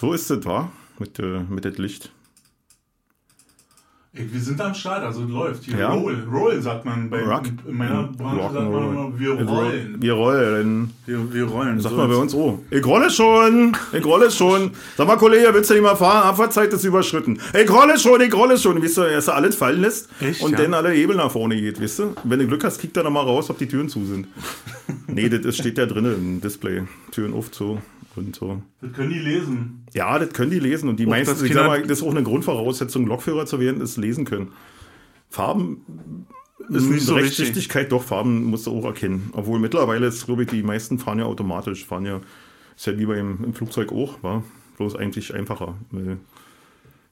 So ist es, wa? Mit, äh, mit dem Licht. Ey, wir sind am Start, also es läuft. Hier Ja. Roll, Roll sagt man bei Rock. in meiner Branche sagt man immer, wir rollen. Wir rollen. Wir, wir rollen. Sag So mal bei uns, oh, ich rolle schon, ich rolle schon. Sag mal, Kollege, willst du nicht mal fahren? Abfahrtzeit ist überschritten. Ich rolle schon, ich rolle schon. Weißt du, erst alles fallen lässt Echt, und ja? dann alle Hebel nach vorne geht, weißt du? Wenn du Glück hast, kriegt er noch mal raus, ob die Türen zu sind. nee, das steht ja drin im Display. Türen auf, zu und so. Das können die lesen. Ja, das können die lesen und die meisten, das ich sag mal, das ist auch eine Grundvoraussetzung, Lokführer zu werden, ist lesen können. Farben Ist nicht so. Rechtssichtigkeit, doch, Farben musst du auch erkennen. Obwohl mittlerweile ist, glaube ich, die meisten fahren ja automatisch, fahren ja, ist ja wie beim im Flugzeug auch, war bloß eigentlich einfacher. Weil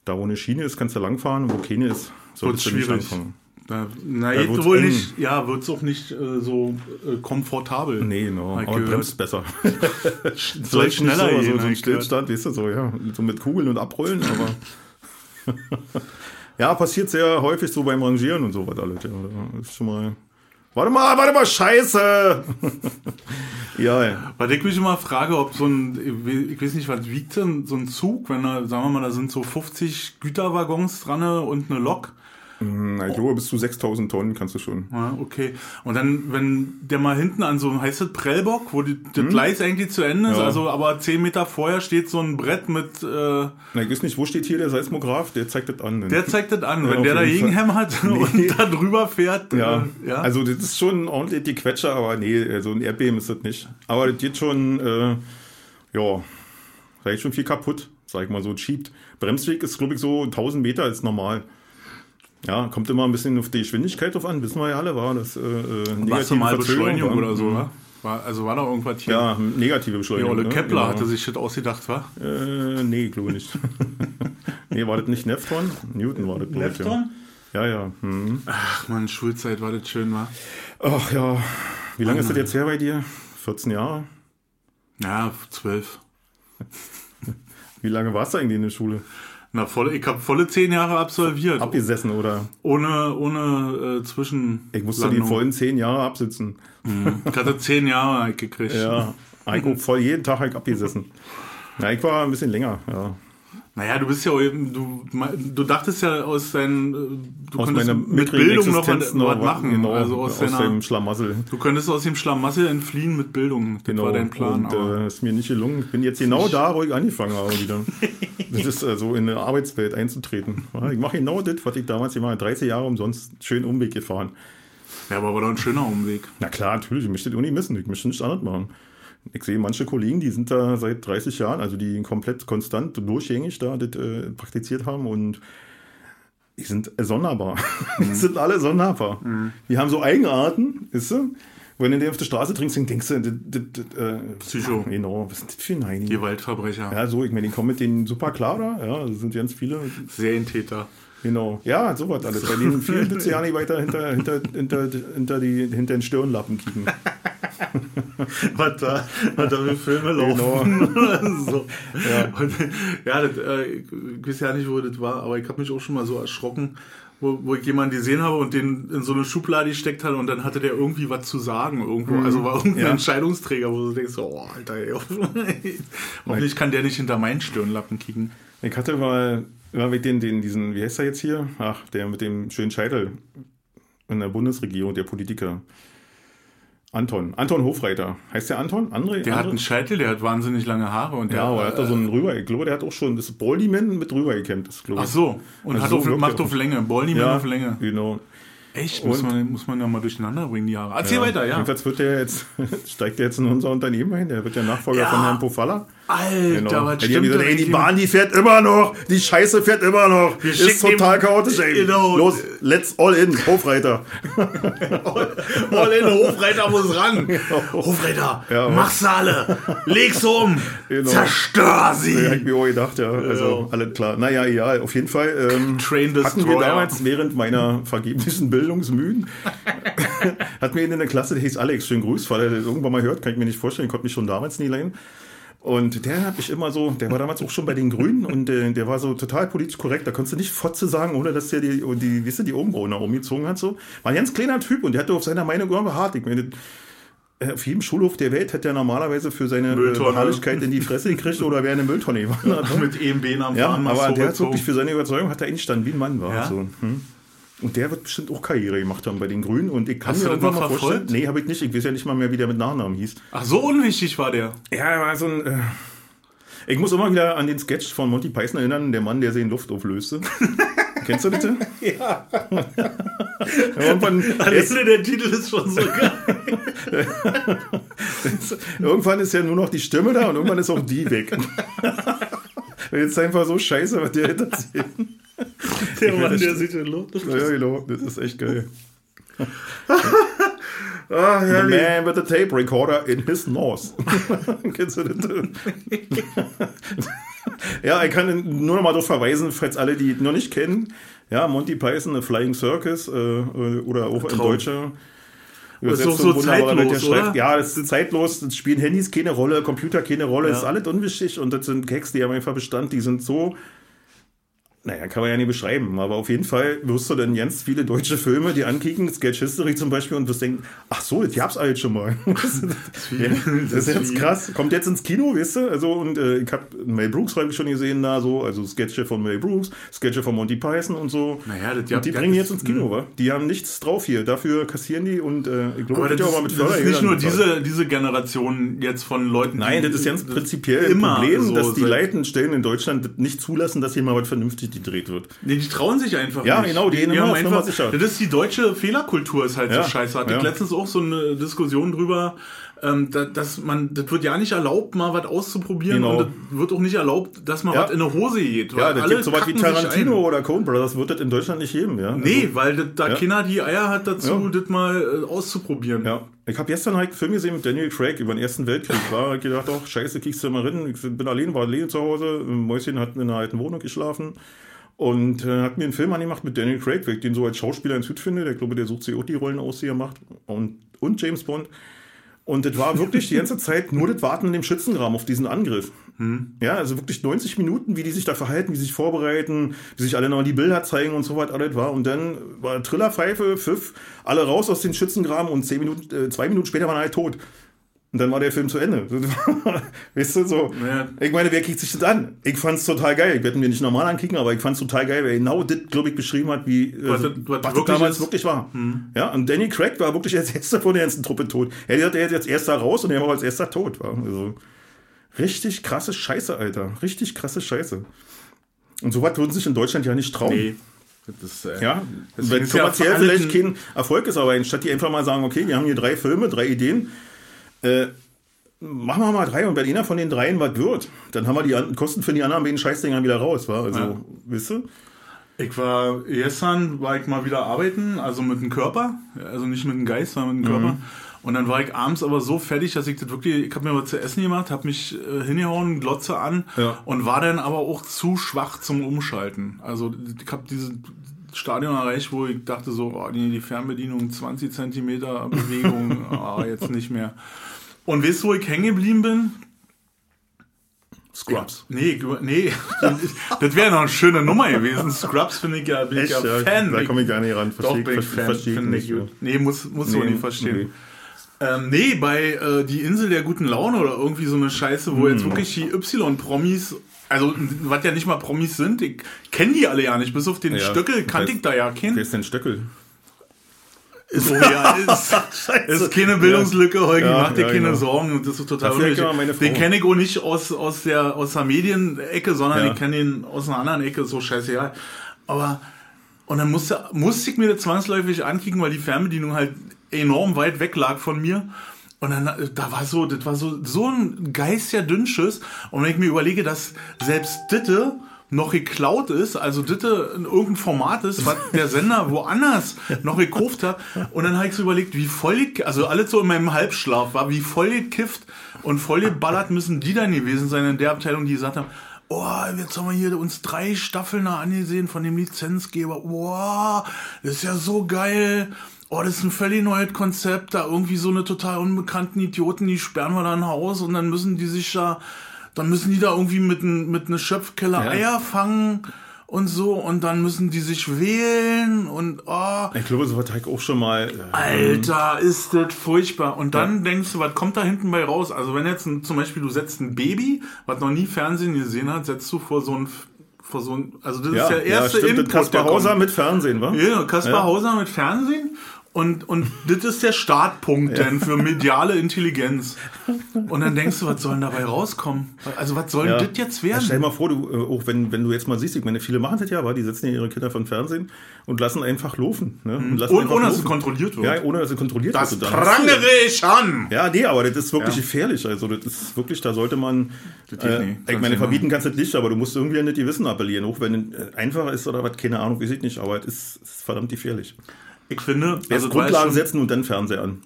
da wo eine Schiene ist, kannst du langfahren, wo keine ist, solltest du nicht langfahren. Da, na, Da jetzt wird's wohl eng. nicht. Ja, wird es auch nicht äh, so äh, komfortabel. Nee, genau. Ich Aber gehört. bremst besser. Soll Vielleicht schneller so, so, so ein. Stillstand, weißt du, so, ja, so mit Kugeln und Abrollen, aber. ja, passiert sehr häufig so beim Rangieren und so was alles. Ja, ist schon mal. Warte mal, warte mal, Scheiße! ja, ja. Weil ich mich immer frage, ob so ein, ich weiß nicht, was wiegt denn so ein Zug, wenn da, sagen wir mal, da sind so 50 Güterwaggons dran und eine Lok. Na, ich glaube, bis zu 6000 Tonnen kannst du schon. Ja, okay. Und dann, wenn der mal hinten an so einem, heißt das Prellbock, wo die, das Gleis eigentlich zu Ende ist, Hm? Ja. also aber 10 Meter vorher steht so ein Brett mit, äh, Na, ich weiß nicht, wo steht hier der Seismograph? Der zeigt das an. der zeigt das an. Ja, wenn der da jeden Fall. gegenhämmert und da drüber fährt, Ja, äh, ja. also das ist schon ordentlich die Quetsche, aber nee, so ein Erdbeben ist das nicht. Aber das geht schon, äh, ja, da ist schon viel kaputt, sag ich mal so, schiebt. Bremsweg ist, glaube ich, so 1000 Meter ist normal. Ja, kommt immer ein bisschen auf die Geschwindigkeit drauf an, wissen wir ja alle, war das äh, äh, Verzögerung Beschleunigung oder so, wa? War, also war da irgendwas hier? Ja, negative Ja, Beschleunigung. Ole ne? Kepler Genau. hatte sich das ausgedacht, wa? Äh, nee, glaube nicht. nee, war das nicht Nephton? Newton war das, glaub ich, ja. Ja, ja. Hm. Ach man, Schulzeit war das schön, wa? Ach ja. Wie lange ist das jetzt her bei dir? 14 Jahre? Ja, zwölf. Wie lange warst du eigentlich in der Schule? Na, volle, ich habe volle zehn Jahre absolviert. Abgesessen oder? ohne ohne äh, Zwischen. Ich musste die vollen 10 Jahre absitzen. Ich hatte zehn Jahre gekriegt. Ja. Ich voll jeden Tag ich abgesessen. Ja, ich war ein bisschen länger, ja. Naja, du bist ja eben, du, du dachtest ja aus deinen, äh, du Aus könntest mit Bildung noch was, was machen. Genau, also aus, aus deiner, dem Schlamassel. du könntest aus dem Schlamassel entfliehen mit Bildung. Das Genau. war dein Plan. Und äh, ist mir nicht gelungen. Ich bin jetzt genau da, wo ich angefangen habe wieder. Das ist äh, so in eine Arbeitswelt einzutreten. Ich mache genau das, was ich damals gemacht habe. 30 Jahre umsonst schön Umweg gefahren. ja, aber war doch ein schöner Umweg. Na klar, natürlich, ich möchte das auch nicht missen. Ich möchte nichts anderes machen. Ich sehe manche Kollegen, die sind da seit 30 Jahren, also die komplett konstant durchgängig da das äh, praktiziert haben und die sind sonderbar. Die sind alle sonderbar. Die haben so Eigenarten, weißt du? Wenn du den auf der Straße trinkst, dann denkst du, das, das, das, äh, Psycho. Genau, was ist das für ein Heini? Gewaltverbrecher. Ja, so, ich meine, die kommen mit denen super klar da. Ja, das sind ganz viele. Serientäter. Genau. Ja, sowas alles. Bei denen vielen willst du ja nicht weiter hinter, hinter, hinter, hinter, die, hinter den Stirnlappen kicken. was da, was da für Filme Genau. laufen. so. ja, und, ja das, äh, ich weiß ja nicht, wo das war, aber ich habe mich auch schon mal so erschrocken, wo, wo ich jemanden gesehen habe und den in so eine Schublade gesteckt hat und dann hatte der irgendwie was zu sagen irgendwo. Also war irgendein Ja. Entscheidungsträger, wo du denkst, oh, Alter, ey, hoffentlich kann der nicht hinter meinen Stirnlappen kicken. Ich hatte mal, mal mit den, den, diesen, wie heißt er jetzt hier? Ach, der mit dem schönen Scheitel in der Bundesregierung, der Politiker. Anton. Anton Hofreiter. Heißt der Anton? André? Der hat André? einen Scheitel, der hat wahnsinnig lange Haare und der Ja, aber er hat da so einen rüber, ich glaube, der hat auch schon das Baldyman mit rüber gekämmt, das glaube Ach so, und Also hat so auf, macht auf Länge, Baldy ja, auf Länge. Genau. Echt? Muss Und- man, muss man ja mal durcheinander bringen, die Haare. Erzähl Ja. weiter, ja. Jedenfalls wird der jetzt, steigt der jetzt in unser Unternehmen ein, der wird der Nachfolger Ja. von Herrn Pofalla. Alter, Genau. was Ja, stimmt denn ey, die Bahn, die fährt immer noch, die Scheiße fährt immer noch. Wir ist total chaotisch, ey. Genau. Los, let's all in, Hofreiter. All in, Hofreiter muss ran. Hofreiter, Ja, mach's alle. Leg's um. Genau. Zerstör Ja, sie. ich mir auch gedacht, ja. Also, Ja. alles klar. Naja, ja, auf jeden Fall. Ähm, Train hatten wir Destroyer. damals während meiner vergeblichen Bildungsmühen, hat mir in der Klasse, der hieß Alex, schönen Gruß, weil er das irgendwann mal hört, kann ich mir nicht vorstellen, konnte mich schon damals nie leiden. Und der hat mich immer so, der war damals auch schon bei den Grünen und äh, der war so total politisch korrekt. Da konntest du nicht Fotze sagen, ohne dass der die, die, weißt du, die Augenbrauen nach oben gezogen hat. So. War ein ganz kleiner Typ und der hatte auf seiner Meinung immer beharrt. Ich meine, äh, auf jedem Schulhof der Welt hätte er normalerweise für seine Beharrlichkeit in die Fresse gekriegt oder wäre eine Mülltonne gewandert. Ja, mit EMB am Ja, aber der hat wirklich für seine Überzeugung hat er einstanden, wie ein Mann war. Ja? So, hm. Und der wird bestimmt auch Karriere gemacht haben bei den Grünen. Und ich kann Hast mir irgendwann mal verfolgt? vorstellen. Nee, habe ich nicht. Ich weiß ja nicht mal mehr, wie der mit Nachnamen hieß. Ach, so unwichtig war der. Ja, er war so ein. Äh, ich muss immer wieder an den Sketch von Monty Python erinnern, der Mann, der sie in Luft auflöste. Kennst du bitte? Ja. irgendwann, Alleine der Titel ist schon so geil. irgendwann ist ja nur noch die Stimme da und irgendwann ist auch die weg. Jetzt ist einfach so scheiße, was der erzählt. Der Mann, der sich in Luft. Ja, genau, das ist echt geil. Ah, The man with a tape recorder in his nose. Kennst du das? ja, ich kann nur noch mal darauf verweisen, falls alle, die noch nicht kennen. Ja, Monty Python, A Flying Circus äh, oder auch in Traum. deutscher. Das ist doch so zeitlos, oder? Ja, das ist zeitlos. Das spielen Handys keine Rolle, Computer keine Rolle. Das ist Ja. alles unwichtig und das sind Gags, die haben einfach Bestand. Die sind so naja, kann man ja nicht beschreiben, aber auf jeden Fall wirst du dann ganz viele deutsche Filme, die ankicken, Sketch History zum Beispiel, und wirst denken, ach so, das gab's alles schon mal. ja, das ist jetzt krass. Kommt jetzt ins Kino, weißt du? Also, und äh, ich habe Mel Brooks ich schon gesehen da, so, also Sketche von Mel Brooks, Sketche von Monty Python und so. Naja, das- und die ja, bringen das- jetzt ins Kino, wa? Die haben nichts drauf hier. Dafür kassieren die und äh, ich glaube, das, ja auch mal ist, mit das ist nicht nur diese, diese Generation jetzt von Leuten. Nein, das ist ganz prinzipiell immer ein Problem, so dass die seit- Leitenstellen in Deutschland das nicht zulassen, dass hier mal was vernünftig gedreht wird. Nee, die trauen sich einfach Ja, nicht. genau, die immer haben einfach, sicher. Das ist die deutsche Fehlerkultur, ist halt Ja, so scheiße. Hatte ich ja. letztens auch so eine Diskussion drüber, ähm, da, dass man, das wird ja nicht erlaubt, mal was auszuprobieren Genau. und das wird auch nicht erlaubt, dass man Ja. was in eine Hose geht. Ja, das gibt sowas wie Tarantino oder Coen Brothers, wird das in Deutschland nicht geben, ja? Nee, Also, weil das, da Ja. keiner die Eier hat dazu, Ja. das mal äh, auszuprobieren. ja. Ich habe gestern halt einen Film gesehen mit Daniel Craig über den Ersten Weltkrieg. War gedacht, ach, scheiße, kriegst du mal rein. Ich bin allein, war allein zu Hause. Mäuschen hat in einer alten Wohnung geschlafen. Und äh, hat mir einen Film angemacht mit Daniel Craig, weil ich den so als Schauspieler in Süd finde. Der glaube, der sucht sich auch die Rollen aus, die er macht. Und, und James Bond. Und das war wirklich die ganze Zeit nur das Warten in dem Schützengraben auf diesen Angriff. Ja, also wirklich 90 Minuten, wie die sich da verhalten, wie sie sich vorbereiten, wie sich alle noch die Bilder zeigen und so was alles war. Und dann war Trillerpfeife, Pfiff, alle raus aus den Schützengraben und zehn Minuten, äh, zwei Minuten später waren alle tot. Und dann war der Film zu Ende. weißt du, so. Ja. Ich meine, wer kriegt sich das an? Ich fand's total geil. Ich werde mir nicht normal ankicken, aber ich fand's total geil, weil er genau das, glaube ich, beschrieben hat, wie äh, Was das- was das wirklich damals ist. Wirklich war. Ja, und Danny Craig war wirklich als erster von der ganzen Truppe tot. Er hat er jetzt erster raus und er war als erster tot. War. Also, richtig krasse Scheiße, Alter. Richtig krasse Scheiße. Und sowas würden sich in Deutschland ja nicht trauen. Nee. Das äh, Ja, wenn ja kommerziell allem- vielleicht kein Erfolg ist, aber anstatt die einfach mal sagen, okay, wir haben hier drei Filme, drei Ideen, äh, machen wir mal drei und wenn einer von den dreien was wird, dann haben wir die Kosten für die anderen beiden Scheißdinger wieder raus, war Also, Ja. wisst ihr? Ich war gestern war ich mal wieder arbeiten, also mit dem Körper, also nicht mit dem Geist, sondern mit dem Körper. Und dann war ich abends aber so fertig, dass ich das wirklich, ich habe mir was zu essen gemacht, habe mich äh, hingehauen, Glotze an Ja. und war dann aber auch zu schwach zum Umschalten. Also ich habe dieses Stadion erreicht, wo ich dachte so, oh, nee, die Fernbedienung 20 Zentimeter Bewegung, ah, jetzt nicht mehr. Und weißt du, wo ich hängen geblieben bin? Scrubs. Nee, ich- nee, das wäre noch eine schöne Nummer gewesen. Scrubs finde ich ja, bin ich ja Fan. Da komme ich gar nicht ran. Doch, Verstehe bin ich Fan, verstehe nicht. gut. Nee, muss, muss Nee, du nicht verstehen. okay. Ähm, nee, bei äh, Die Insel der guten Laune oder irgendwie so eine Scheiße, wo Hm. jetzt wirklich die Y-Promis, also was ja nicht mal Promis sind, ich kenne die alle ja nicht, bis auf den Ja, Stöckel kannte ich da ja Wer keinen. ist denn Stöckel? Ist, oh, ja, ist, ist keine Bildungslücke, Holgi, Ja, mach dir ja, keine genau. Sorgen, das ist total unnötig. Den kenne ich auch nicht aus, aus der, aus der Medienecke, sondern Ja. ich kenne ihn aus einer anderen Ecke, so scheißegal. Aber, und dann musste, musste ich mir das zwangsläufig ankicken, weil die Fernbedienung halt enorm weit weg lag von mir. Und dann, äh, da war so, das war so, so ein Geist ja Dünnschiss. Und wenn ich mir überlege, dass selbst Ditte noch geklaut ist, also Ditte in irgendein Format ist, was der Sender woanders noch gekauft hat. Und dann habe ich so überlegt, wie voll, ich- also alles so in meinem Halbschlaf war, wie voll gekifft und voll geballert müssen die dann gewesen sein in der Abteilung, die gesagt haben, Oh, jetzt haben wir hier uns drei Staffeln angesehen von dem Lizenzgeber. Wow, das ist ja so geil. Oh, das ist ein völlig neues Konzept. Da irgendwie so eine total unbekannten Idioten, die sperren wir da ein Haus und dann müssen die sich da, dann müssen die da irgendwie mit, n- mit einer Schöpfkelle Ja. Eier fangen. und so und dann müssen die sich wählen und oh. Ich glaube, so war Teig auch schon mal. Äh, Alter, ist das furchtbar. Und dann ja. denkst du, was kommt da hinten bei raus? Also wenn jetzt ein, zum Beispiel du setzt ein Baby, was noch nie Fernsehen gesehen hat, setzt du vor so ein vor so ein, also das ja, ist der erste ja, stimmt, Input. Kaspar Hauser mit Fernsehen, wa? Ja, Kaspar ja. Hauser mit Fernsehen und, und das ist der Startpunkt ja. denn für mediale Intelligenz. Und dann denkst du, was soll denn dabei rauskommen? Also was soll ja. das jetzt werden? Ja, stell dir mal vor, du, äh, auch wenn, wenn du jetzt mal siehst, ich meine, viele machen das ja, aber die setzen ja ihre Kinder von Fernsehen und lassen einfach laufen. Ne? Und lassen ohne, ohne dass es kontrolliert wird. Ja, ohne dass es kontrolliert das wird. Das prangere ich an! Ja, nee, aber das ist wirklich ja. gefährlich. Also das ist wirklich, da sollte man, äh, ich meine, verbieten kannst du nicht, aber du musst irgendwie an das Gewissen appellieren. Auch wenn es einfacher ist oder was, keine Ahnung, weiß ich nicht, aber es ist, ist verdammt gefährlich. Ich finde, Erst also Grundlagen setzen und dann Fernseher an.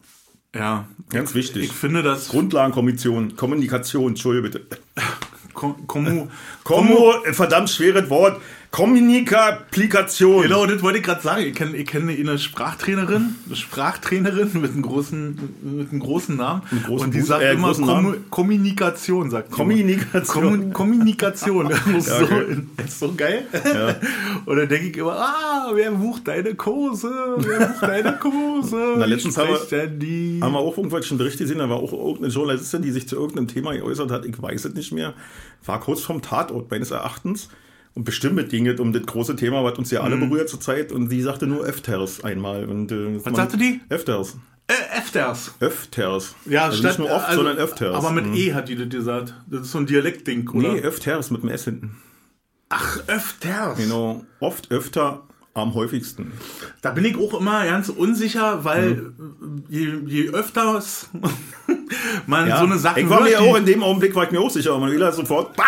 Ja. Ganz wichtig. Ich finde das. Grundlagenkommission, Kommunikation, Entschuldige bitte. Kom Kommu, Kommu, verdammt schweres Wort. Kommunikation. Genau, das wollte ich gerade sagen. Ich kenne ich kenn eine Sprachtrainerin, eine Sprachtrainerin mit einem großen, mit einem großen Namen. Einen großen und die sagt äh, immer Kom Kommunikation, sagt Kommunikation. Kom Kommunikation. Ist, ja, okay. so, ist so geil. Ja. Und dann denke ich immer, ah, wer bucht deine Kurse? Wer bucht deine Kurse? Na, letztens haben wir, die? haben wir auch irgendwelchen Bericht gesehen, da war auch irgendeine Journalistin, die sich zu irgendeinem Thema geäußert hat. Ich weiß es nicht mehr. War kurz vom Tatort meines Erachtens und bestimmt ging es um das große Thema, was uns ja alle mhm. berührt zurzeit. Und sie sagte nur Öfters einmal. Und, äh, was sagte die? Öfters. Äh, öfters. Öfters. Ja, also statt, nicht nur oft, also, sondern öfters. Aber mit mhm. E hat die das gesagt. Das ist so ein Dialektding, oder? Nee, öfters mit dem S hinten. Ach, öfters. Genau. Oft, öfter, am häufigsten. Da bin ich auch immer ganz unsicher, weil mhm. je, je öfters man ja. so eine Sache Ich war mir auch in dem Augenblick war ich mir auch sicher, Manuela sofort, bah!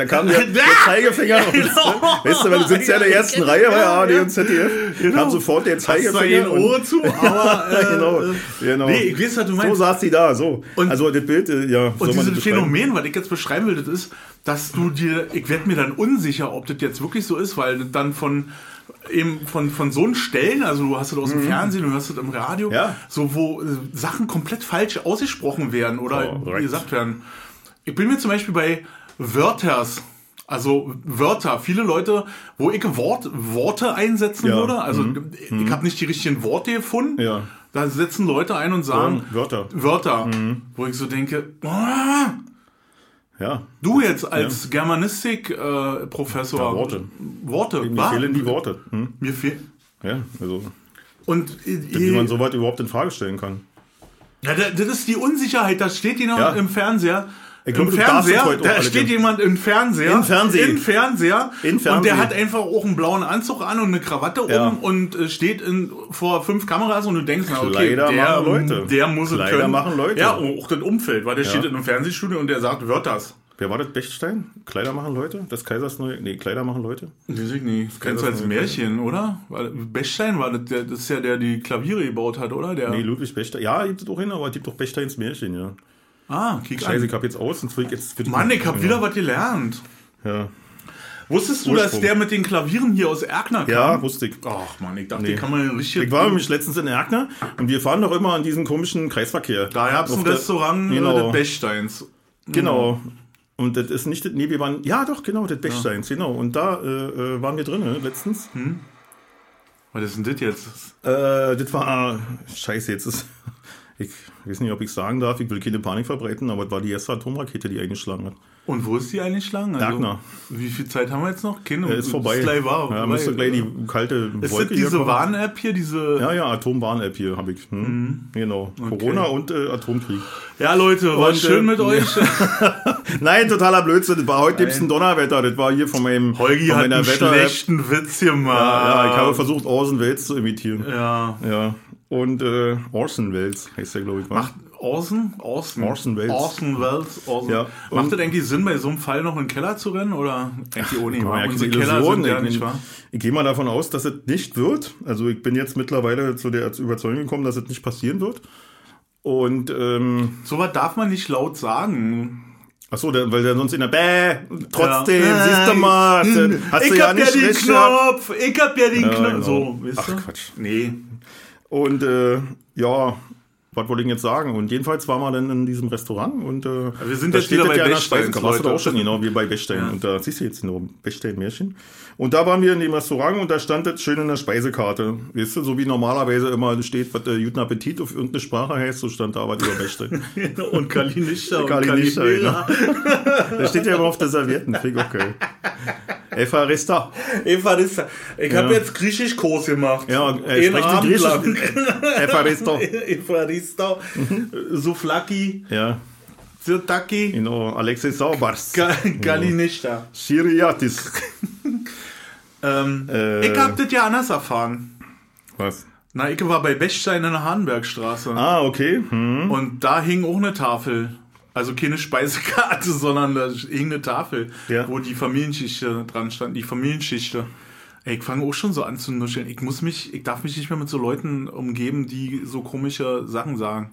Da kam der, der Zeigefinger. Genau. weißt du, weil du sitzt ja in der ersten Reihe bei ARD und ZDF. Genau. Kam sofort der Zeigefinger. Hast Ohr zu, aber. Äh, genau, genau. Nee, ich weiß, was du meinst. So saß die da, so. Und, also das Bild, äh, ja. Und dieses Phänomen, was ich jetzt beschreiben will, das ist, dass du dir, ich werde mir dann unsicher, ob das jetzt wirklich so ist, weil dann von eben von, von so Stellen, also du hast das aus dem mhm. Fernsehen, du hörst das im Radio, ja. so wo äh, Sachen komplett falsch ausgesprochen werden oder oh, gesagt werden. Ich bin mir zum Beispiel bei Wörters. Also Wörter, viele Leute, wo ich Wort, Worte einsetzen ja. würde, also mhm. ich mhm. habe nicht die richtigen Worte gefunden. Ja. Da setzen Leute ein und sagen ja, Wörter. Wörter, mhm. wo ich so denke, ah, ja. Du jetzt als ja. Germanistik-Professor. Äh, ja, Worte. Worte. Mir war? fehlen die Worte. Hm? Mir fehlen. Ja, also. Und wie man so weit überhaupt in Frage stellen kann. Ja, das ist die Unsicherheit. Da steht die noch ja. im Fernseher. Ich glaube, Im Fernseher, da steht jemand im Fernseher. Im Fernsehen. Im Fernseher. In Fernsehen. Und der hat einfach auch einen blauen Anzug an und eine Krawatte ja. um und äh, steht in, vor fünf Kameras und du denkst, na, okay, Kleider der, machen Leute. der muss Kleider es können. machen Leute. Ja, auch das Umfeld, weil der ja. steht in einem Fernsehstudio und der sagt Wörters. Wer war das? Bechstein? Kleider machen Leute? Das Kaisers neue. Nee, Kleider machen Leute? Weiß ich nicht. Das kennst du als Märchen, oder? Bechstein war das, der, das ist ja der, der die Klaviere gebaut hat, oder? Der nee, Ludwig Bechstein. Ja, gibt es doch hin, aber es gibt doch Bechsteins Märchen, ja. Ah, kick Scheiße, an. ich hab jetzt aus und jetzt für Mann, ich hab ja. wieder was gelernt. Ja. Wusstest du, Ursprung. dass der mit den Klavieren hier aus Erkner kam? Ja, wusste ich. Ach man, ich dachte, nee. kann man richtig. Ich war nämlich letztens in Erkner und wir fahren doch immer an diesem komischen Kreisverkehr. Da gab es ein Restaurant genau. des Bechsteins. Genau. Und das ist nicht, nee, wir waren, ja doch, genau, das Bechsteins, ja. genau. Und da äh, äh waren wir drin, letztens. Hm? Was ist denn das jetzt? Äh, das war, scheiße, jetzt ist, ich weiß nicht, ob ich sagen darf, ich will keine Panik verbreiten, aber es war die erste Atomrakete, die eingeschlagen hat. Und wo ist die eingeschlagen? Also, Erkner. Wie viel Zeit haben wir jetzt noch? Keine, ist vorbei. Ist gleich war, ja, müsste gleich die kalte ist Wolke Ist diese Warn-App hier? Diese ja, ja, Atom-Warn-App hier habe ich. Hm? Mhm. Genau. Okay. Corona und äh, Atomkrieg. Ja, Leute, war und, schön äh, mit euch. Nein, totaler Blödsinn. Das war heute gibt es ein Donnerwetter. Das war hier von meinem Holgi von hat einen Wetter schlechten Witz gemacht. Ja, ja, ich habe versucht, Orson Welles zu imitieren. Ja. Ja. Und äh, Orson Welles heißt der, glaube ich. Macht, Orson? Orson. Orson Welles. Orson Welles. Orson. Ja. Macht das eigentlich Sinn, bei so einem Fall noch in den Keller zu rennen? Oder eigentlich ohne? Ja, Unsere Keller sind ja nicht wahr? Ich gehe mal davon aus, dass es nicht wird. Also ich bin jetzt mittlerweile zu der Überzeugung gekommen, dass es nicht passieren wird. Und ähm, sowas darf man nicht laut sagen. Ach so, weil der sonst in der Bäh, trotzdem, ja. siehst du mal, hast ich du ja nicht ja den Knopf, ich hab ja den Knopf, genau. so, weißt Ach, du? Quatsch. Nee. Und, äh, ja, was wollte ich jetzt sagen? Und jedenfalls waren wir dann in diesem Restaurant und äh, wir sind da jetzt wieder das bei ja in der Bechsteins, Speisekarte. Warst du da auch schon, genau, wie bei Bechstein. Ja. Und da siehst du jetzt nur Bechstein-Märchen. Und da waren wir in dem Restaurant und da stand das schön in der Speisekarte. Weißt du, so wie normalerweise immer steht, was äh, guten Appetit auf irgendeine Sprache heißt, so stand da was über Bechstein. und Kalinischer und Kalinischer, Kalinera. Da steht ja immer auf der Servietten. Ich okay. Evarista. Evarista. Ich habe Ja. jetzt Griechisch-Kurs gemacht. Ja, äh, Sie Abend Griechisch? lang. Evarista. Evarista. Souflaki. Ja, Zirtaki. genau. Alexei Saubars. Ka Kalinischer. Syriatis. Ähm, Äh. Ich hab das ja anders erfahren. Was? Na, ich war bei Bechstein in der Hahnbergstraße. Ah, okay. Hm. Und da hing auch eine Tafel. Also keine Speisekarte, sondern da hing eine Tafel, Ja. wo die Familiengeschichte dran stand. Die Familiengeschichte. Ey, ich fange auch schon so an zu nuscheln. Ich muss mich, ich darf mich nicht mehr mit so Leuten umgeben, die so komische Sachen sagen.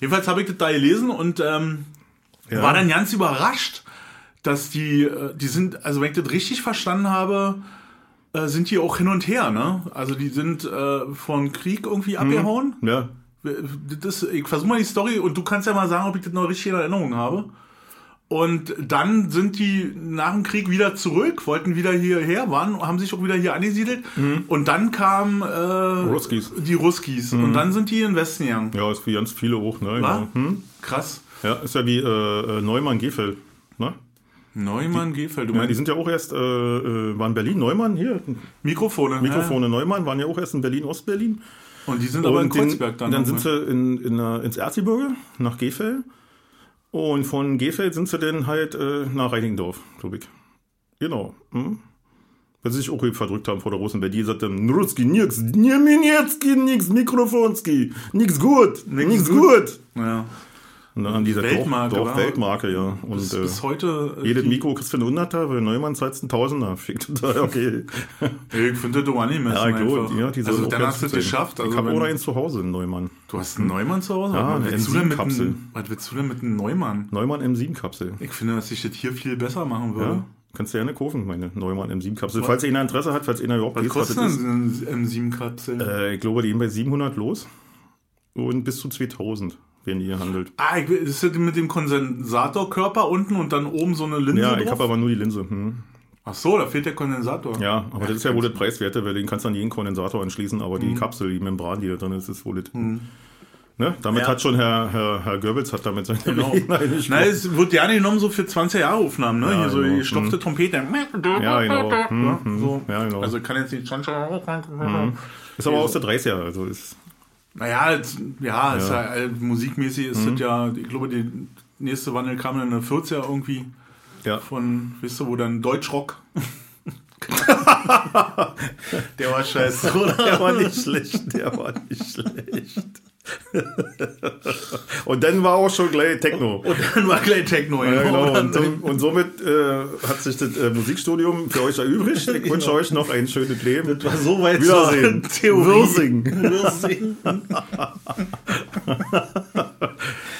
Jedenfalls habe ich das da gelesen und ähm, Ja. war dann ganz überrascht, dass die, äh, die sind, also wenn ich das richtig verstanden habe, äh, sind die auch hin und her, ne? Also die sind äh, von Krieg irgendwie abgehauen. Ja. Das, ich versuche mal die Story und du kannst ja mal sagen, ob ich das noch richtig in Erinnerung habe. Und dann sind die nach dem Krieg wieder zurück, wollten wieder hierher, waren, haben sich auch wieder hier angesiedelt. Und dann kamen äh, Ruskis. die Ruskis. Und dann sind die in den Westen gegangen. Ja, ist wie ganz viele hoch, ne? Wa? Genau. Hm? Krass. Ja, ist ja wie äh, äh, Neumann Gefeld. Ne? Neumann, Gefeld, du Ja, meinst die sind ja auch erst, äh, äh, waren Berlin, Neumann, hier, Mikrofone. Mikrofone Neumann, waren ja auch erst in Berlin, Ostberlin. Ja. Und die sind aber in Kreuzberg dann. dann noch, sind ne? sie in, in, äh, ins Erzgebirge, nach Gefeld. Und von Gefeld sind sie dann halt äh, nach Reinigendorf, glaube ich. Genau. Hm? Weil sie sich auch verdrückt haben vor der Russen, weil die sagten, Ruski, nix, Nieminetski, nix, Mikrofonski, nix gut, nix, gut. Ja. Und dann haben die gesagt, Weltmarke, doch wa? Weltmarke, ja. Und Bis, äh, bis heute. äh, jedes Mikro kriegst du einen Hunderter, weil Neumann zahlst einen Tausender. Fickt total, okay. Ich finde das angemessen Ja, einfach. gut, ja, die also auch dann hast du es geschafft. Also ich habe auch einen zu Hause, einen Neumann. Du hast einen Neumann zu Hause? Ja, was, eine willst du denn mit M7-Kapsel. einem, was willst du denn mit einem Neumann? Neumann M7-Kapsel. Ich finde, dass ich das hier viel besser machen würde. Ja, kannst du gerne kaufen, meine Neumann M7-Kapsel. Falls einer Interesse hat, falls einer überhaupt Was kostet das ist. denn eine M7-Kapsel? Äh, ich glaube, die gehen bei 700 los. Und bis zu 2000 werden die gehandelt. ah, ich, ist das mit dem Kondensatorkörper unten und dann oben so eine Linse Ja, drauf? ich habe aber nur die Linse. Hm. Ach so, da fehlt der Kondensator. Ja, aber das ist ja wohl das Preiswerte, weil den kannst du an jeden Kondensator anschließen, aber Mhm. die Kapsel, die Membran, die da drin ist, ist wohl das. Ne? Damit Ja. hat schon Herr, Herr, Herr Goebbels hat damit seine Genau. Nein, es wird gerne genommen so für 20 Jahre Aufnahmen, ne? Ja, Hier so genau. die stopfte Trompete. Ja, genau. Hm, Ja, hm. so. Ja, genau. Also kann jetzt nicht 20 Jahre ist aber aus der 30er, also ist. Naja, ja, Ist Ja. äh, musikmäßig ist das ja, ich glaube, die nächste Wandel kam dann in der 40er irgendwie Ja. von, weißt du, wo dann Deutschrock. der war scheiße, oder? Der war nicht schlecht, der war nicht schlecht. und dann war auch schon gleich Techno. Und dann war gleich Techno. Ja, genau. Und Und, so, dann- und somit äh, hat sich das äh, Musikstudium für euch erübrigt. Ich wünsche euch noch ein schönes Leben. Das war so weit Wiedersehen. Theorie. Wirsing. Wirsing.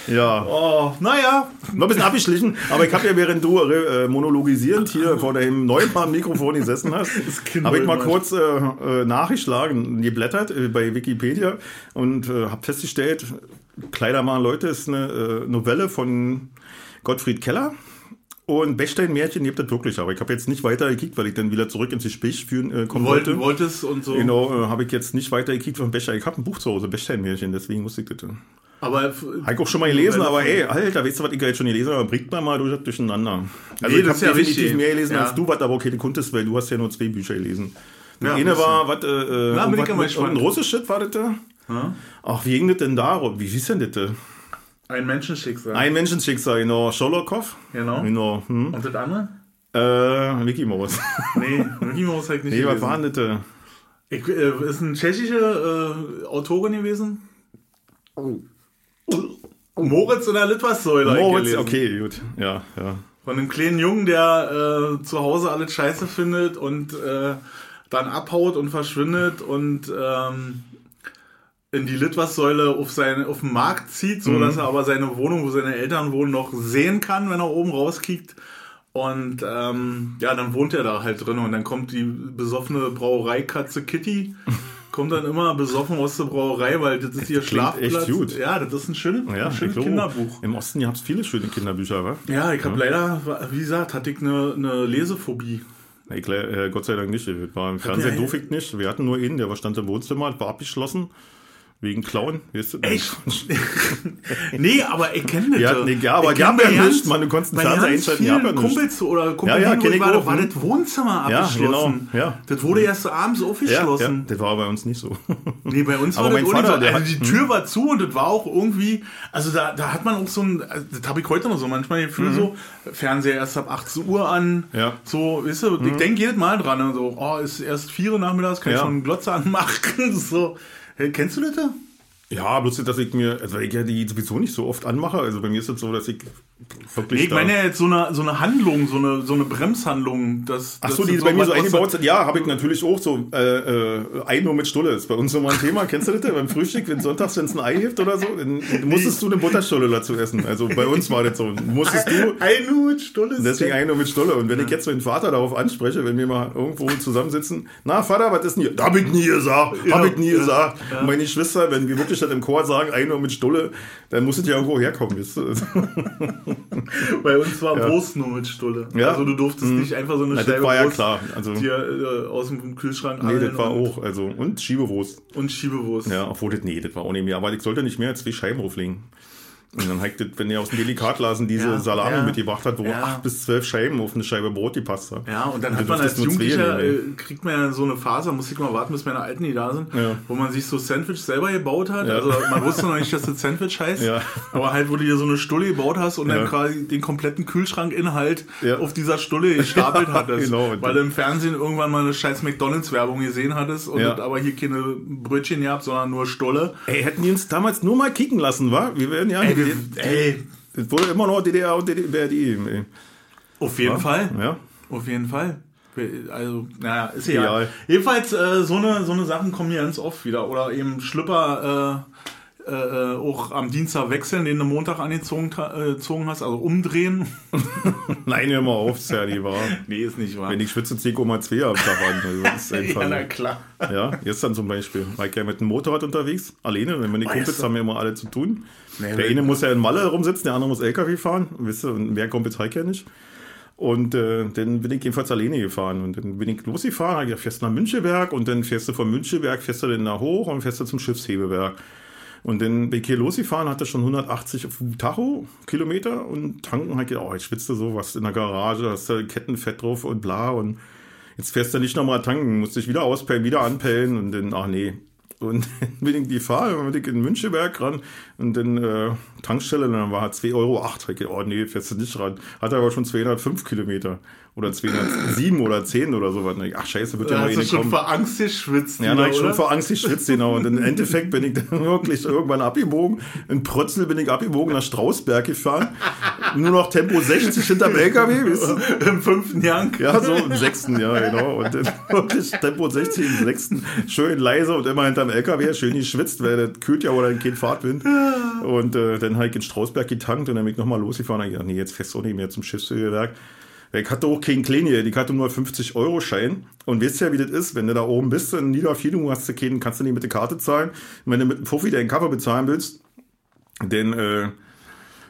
Ja, Oh, naja. noch ein bisschen abgeschlichen, aber ich habe ja während du äh, monologisierend hier vor deinem neunmal Mikrofon gesessen hast, habe ich mal Neumann. kurz äh, äh, nachgeschlagen, geblättert äh, bei Wikipedia und äh, habe festgestellt, Kleidermann Leute ist eine äh, Novelle von Gottfried Keller. Und Bechstein-Märchen gibt es wirklich, aber ich habe jetzt nicht weiter gekickt, weil ich dann wieder zurück ins Gespräch führen äh, kommen Wollte, wollte. wolltest und so. Genau, äh, habe ich jetzt nicht weiter gekickt von Bechstein. Ich habe ein Buch zu Hause, Bechstein-Märchen, deswegen musste ich das. Aber Habe ich auch schon mal gelesen, aber ey, Alter, weißt du, was ich jetzt schon gelesen habe? Bringt man mal durch, durcheinander. Also Nee, ich habe ja definitiv wichtig. mehr gelesen Ja. als du, was aber okay, du konntest, weil du hast ja nur zwei Bücher gelesen. Das Ja, eine war, was, äh, Na, bin ich was mal ein russisches war das da? Ja? Ach, wie ging das denn da? Wie hieß denn das? da? Ein Menschenschicksal. Ein Menschenschicksal, genau. Scholokow. Genau. Genau. Hm. Und das andere? Äh, Mickey Mouse. Nee, Mickey Mouse ich nicht nee, was gelesen. war denn das? da? Ich, äh, ist eine tschechische äh, Autorin gewesen. Moritz in der Litfaßsäule. Moritz, okay, gut. Ja, ja. Von einem kleinen Jungen, der äh, zu Hause alles scheiße findet und äh, dann abhaut und verschwindet und ähm, in die Litfaßsäule auf, auf den Markt zieht, so dass er aber seine Wohnung, wo seine Eltern wohnen, noch sehen kann, wenn er oben rauskickt. Und ähm, ja, dann wohnt er da halt drin und dann kommt die besoffene Brauereikatze Kitty, komme dann immer besoffen aus der Brauerei, weil das ist ihr Schlafplatz. echt gut. Ja, das ist ein, schöne, Ja, ein schönes ich glaube, Kinderbuch. Im Osten gab es viele schöne Kinderbücher, wa? Ja, ich habe leider, wie gesagt, hatte ich eine, eine Lesephobie. Nee, klar, äh, Gott sei Dank nicht. Das war im Fernsehen ja- doof ich nicht. Wir hatten nur einen, der stand im Wohnzimmer, war abgeschlossen. Wegen Klauen. Weißt du? Echt? nee, aber ich kenne das. Ja, nee, ja, aber Ich kenn ja nicht, man, du konntest einen Fernseher einschalten, vielen gab ja. Kumpels oder Kumpels, Ja, ja, kenn ich ich war, auch, war hm. das Wohnzimmer Ja, abgeschlossen. genau, ja. Das wurde erst abends Ja, ja, aufgeschlossen. das war bei uns nicht so. Nee, bei uns Aber war das mein nicht Vater, so. der Also hm. die Tür war zu und das war auch irgendwie, also da, da hat man auch so ein, also das habe ich heute noch so, manchmal das Gefühl so, Fernseher erst ab 18 Uhr an, Mhm. Ja. Mhm. so, weißt du, ich denke jedes Mal dran, so, oh, ist erst 4 Uhr nachmittags, kann ich schon einen Glotze anmachen, so. Kennst du das? da? Ja, bloß, dass ich mir, also ich ja die sowieso nicht so oft anmache. Also bei mir ist es so, dass ich wirklich. Nee, ich da- meine ja jetzt so eine, so eine Handlung, so eine, so eine Bremshandlung. Das, Ach so, die ist bei mir so eingebaut sind. Ja, habe ich natürlich auch so. Äh, äh, Ei nur mit Stulle ist bei uns so mal ein Thema. Kennst du das? Beim Frühstück, wenn sonntags wenn es ein Ei gibt oder so, dann musstest du eine Butterstulle dazu essen. Also bei uns war das so. Musstest du. Ei nur mit Stulle. Deswegen Ei nur mit Stulle. Und wenn ich jetzt meinen Vater darauf anspreche, wenn wir mal irgendwo zusammensitzen, na Vater, was ist denn hier? Hab ich nie gesagt, hab ich nie gesagt. Und meine Geschwister, wenn wir wirklich das im Chor sagen, Ei nur mit Stulle, dann muss es ja irgendwo herkommen. Weißt du? Bei uns war Wurst nur mit Stulle. Ja. Also du durftest nicht einfach so eine Na, Scheibe das war ja Wurst klar. Also, dir äh, aus dem Kühlschrank nee, das war auch. Also, und Schiebewurst. und Schiebewurst. Ja, obwohl das, nee, das war auch nicht mehr. Aber ich sollte nicht mehr als zwei Scheiben drauflegen. Und dann hat das, wenn er aus dem Delikatlasen diese Ja, Salami ja. mitgebracht hat, wo Ja. acht bis zwölf Scheiben auf eine Scheibe Brot gepasst haben. Ja, und dann Und hat man als Jugendlicher, nehmen, äh, kriegt man ja so eine Phase, muss ich mal warten, bis meine Alten die da sind, wo man sich so Sandwich selber gebaut hat. Also man wusste noch nicht, dass das Sandwich heißt, aber halt, wo du dir so eine Stulle gebaut hast und dann quasi den kompletten Kühlschrankinhalt auf dieser Stulle gestapelt hattest. Genau. Weil du im Fernsehen irgendwann mal eine scheiß McDonalds-Werbung gesehen hattest und aber hier keine Brötchen gehabt, sondern nur Stulle. Ey, hätten die uns damals nur mal kicken lassen, wa? Wir wären ja. Ey, ey es wurde immer noch DDR und DDR, BRD. ey. auf jeden Fall. Ja. Auf jeden Fall. Also, naja, ist Egal. egal. Jedenfalls, äh, so, eine, so eine Sachen kommen hier ganz oft wieder. Oder eben Schlüpper äh, äh, auch am Dienstag wechseln, den du Montag angezogen äh, hast, also umdrehen. Nein, hör mal auf, ist ja die wahr. nee, ist nicht wahr. Wenn ich schwitze, 10,2 am Tag an. Also einfach ja, na klar. Ja, gestern zum Beispiel. War ich ja mit dem Motorrad unterwegs, alleine. Wenn meine Kumpels Weißt du? haben ja immer alle zu tun. Nee, der eine muss ja in Malle rumsitzen, der andere muss LKW fahren. Wisst ihr, und mehr Kumpels habe ich ja nicht. Und äh, dann bin ich jedenfalls alleine gefahren. Und dann bin ich losgefahren, habe gesagt, fährst du nach Münchenberg und dann fährst du von Münchenberg, fährst du dann nach hoch und fährst du zum Schiffshebewerk. Und dann bin ich hier losgefahren, hatte schon 180 auf dem Tacho Kilometer und tanken halt, oh, jetzt schwitzt du so, was in der Garage, hast du Kettenfett drauf und bla und jetzt fährst du nicht nochmal tanken, musst dich wieder auspellen, wieder anpellen und dann, ach nee. Und dann bin ich die Fahrt, bin ich in Münchenberg ran und dann äh, Tankstelle, und dann war 2,08 Euro. Ich oh nee, fährst du nicht ran. Hat aber schon 205 Kilometer oder 207 oder 10 oder so was. Ach scheiße, wird ja mal hast du eine schon kommen. vor Angst geschwitzt. Ja, hab ich schon vor Angst geschwitzt, genau. Und im Endeffekt bin ich dann wirklich irgendwann abgebogen. In Prötzel bin ich abgebogen nach Strausberg gefahren. Nur noch Tempo 60 hinterm LKW. Im fünften Jahr. Ja, so im sechsten, ja, genau. Und dann wirklich Tempo 60 im sechsten. Schön leise und immer hinterm LKW, schön geschwitzt, weil das kühlt ja oder kein Fahrtwind. Und äh, dann halt in Strausberg getankt und dann bin ich nochmal losgefahren. Und ich dachte, nee, jetzt fährst du auch nicht mehr zum Schiffswerk. Ich hatte auch keinen Kleingeld, ich hatte nur 50-Euro-Schein. Und weißt ja, wie das ist, wenn du da oben bist in Niederfiedung, hast du keinen, kannst du nicht mit der Karte zahlen. Und wenn du mit dem Fuffi deinen Kaffee bezahlen willst, dann äh,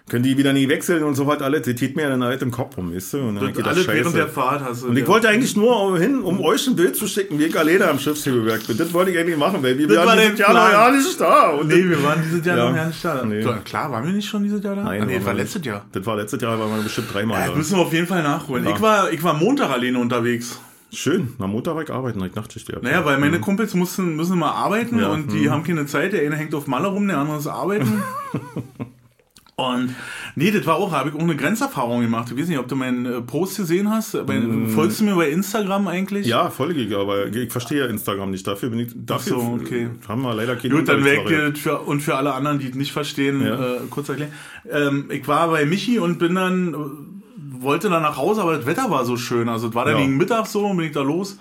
können die wieder nie wechseln und so was alles. Das geht mir dann halt im Kopf rum, weißt du? Und dann hab ich gedacht, Alles während der Fahrt hast du. Und ich ja. wollte eigentlich nur hin, um euch ein Bild zu schicken, wie ich alleine am Schiffshebewerk bin. Das wollte ich eigentlich machen, weil wir Das waren war dieses Jahr noch ja nicht da. Und Nee, wir waren dieses Jahr Ja. noch gar nicht da. Nee. So, Klar, waren wir nicht schon dieses Jahr da? Nein, ah, nee, waren war letztes Jahr. das war letztes Jahr, waren wir bestimmt dreimal Das da. müssen wir auf jeden Fall nachholen. Ja. Ich, war, ich war Montag alleine unterwegs. Schön, am Montag ich arbeiten, ich Nachtschicht gehabt. Naja, weil meine Kumpels mussten, müssen mal arbeiten Ja, und die haben keine Zeit. Der eine hängt auf Malle rum, der andere ist arbeiten. und nee, das war auch, habe ich auch eine Grenzerfahrung gemacht. Ich weiß nicht, ob du meinen äh, Post gesehen hast. Bei, Folgst du mir bei Instagram eigentlich? Ja, folge ich, aber ich verstehe ja Instagram nicht. Dafür bin ich, dafür so, okay. haben wir leider keine Gut, dann weg für, und für alle anderen, die es nicht verstehen, Ja. äh, kurz erklären. Ähm, ich war bei Michi und bin dann, äh, wollte dann nach Hause, aber das Wetter war so schön. Also es war dann Ja. gegen Mittag so und bin ich da los. Und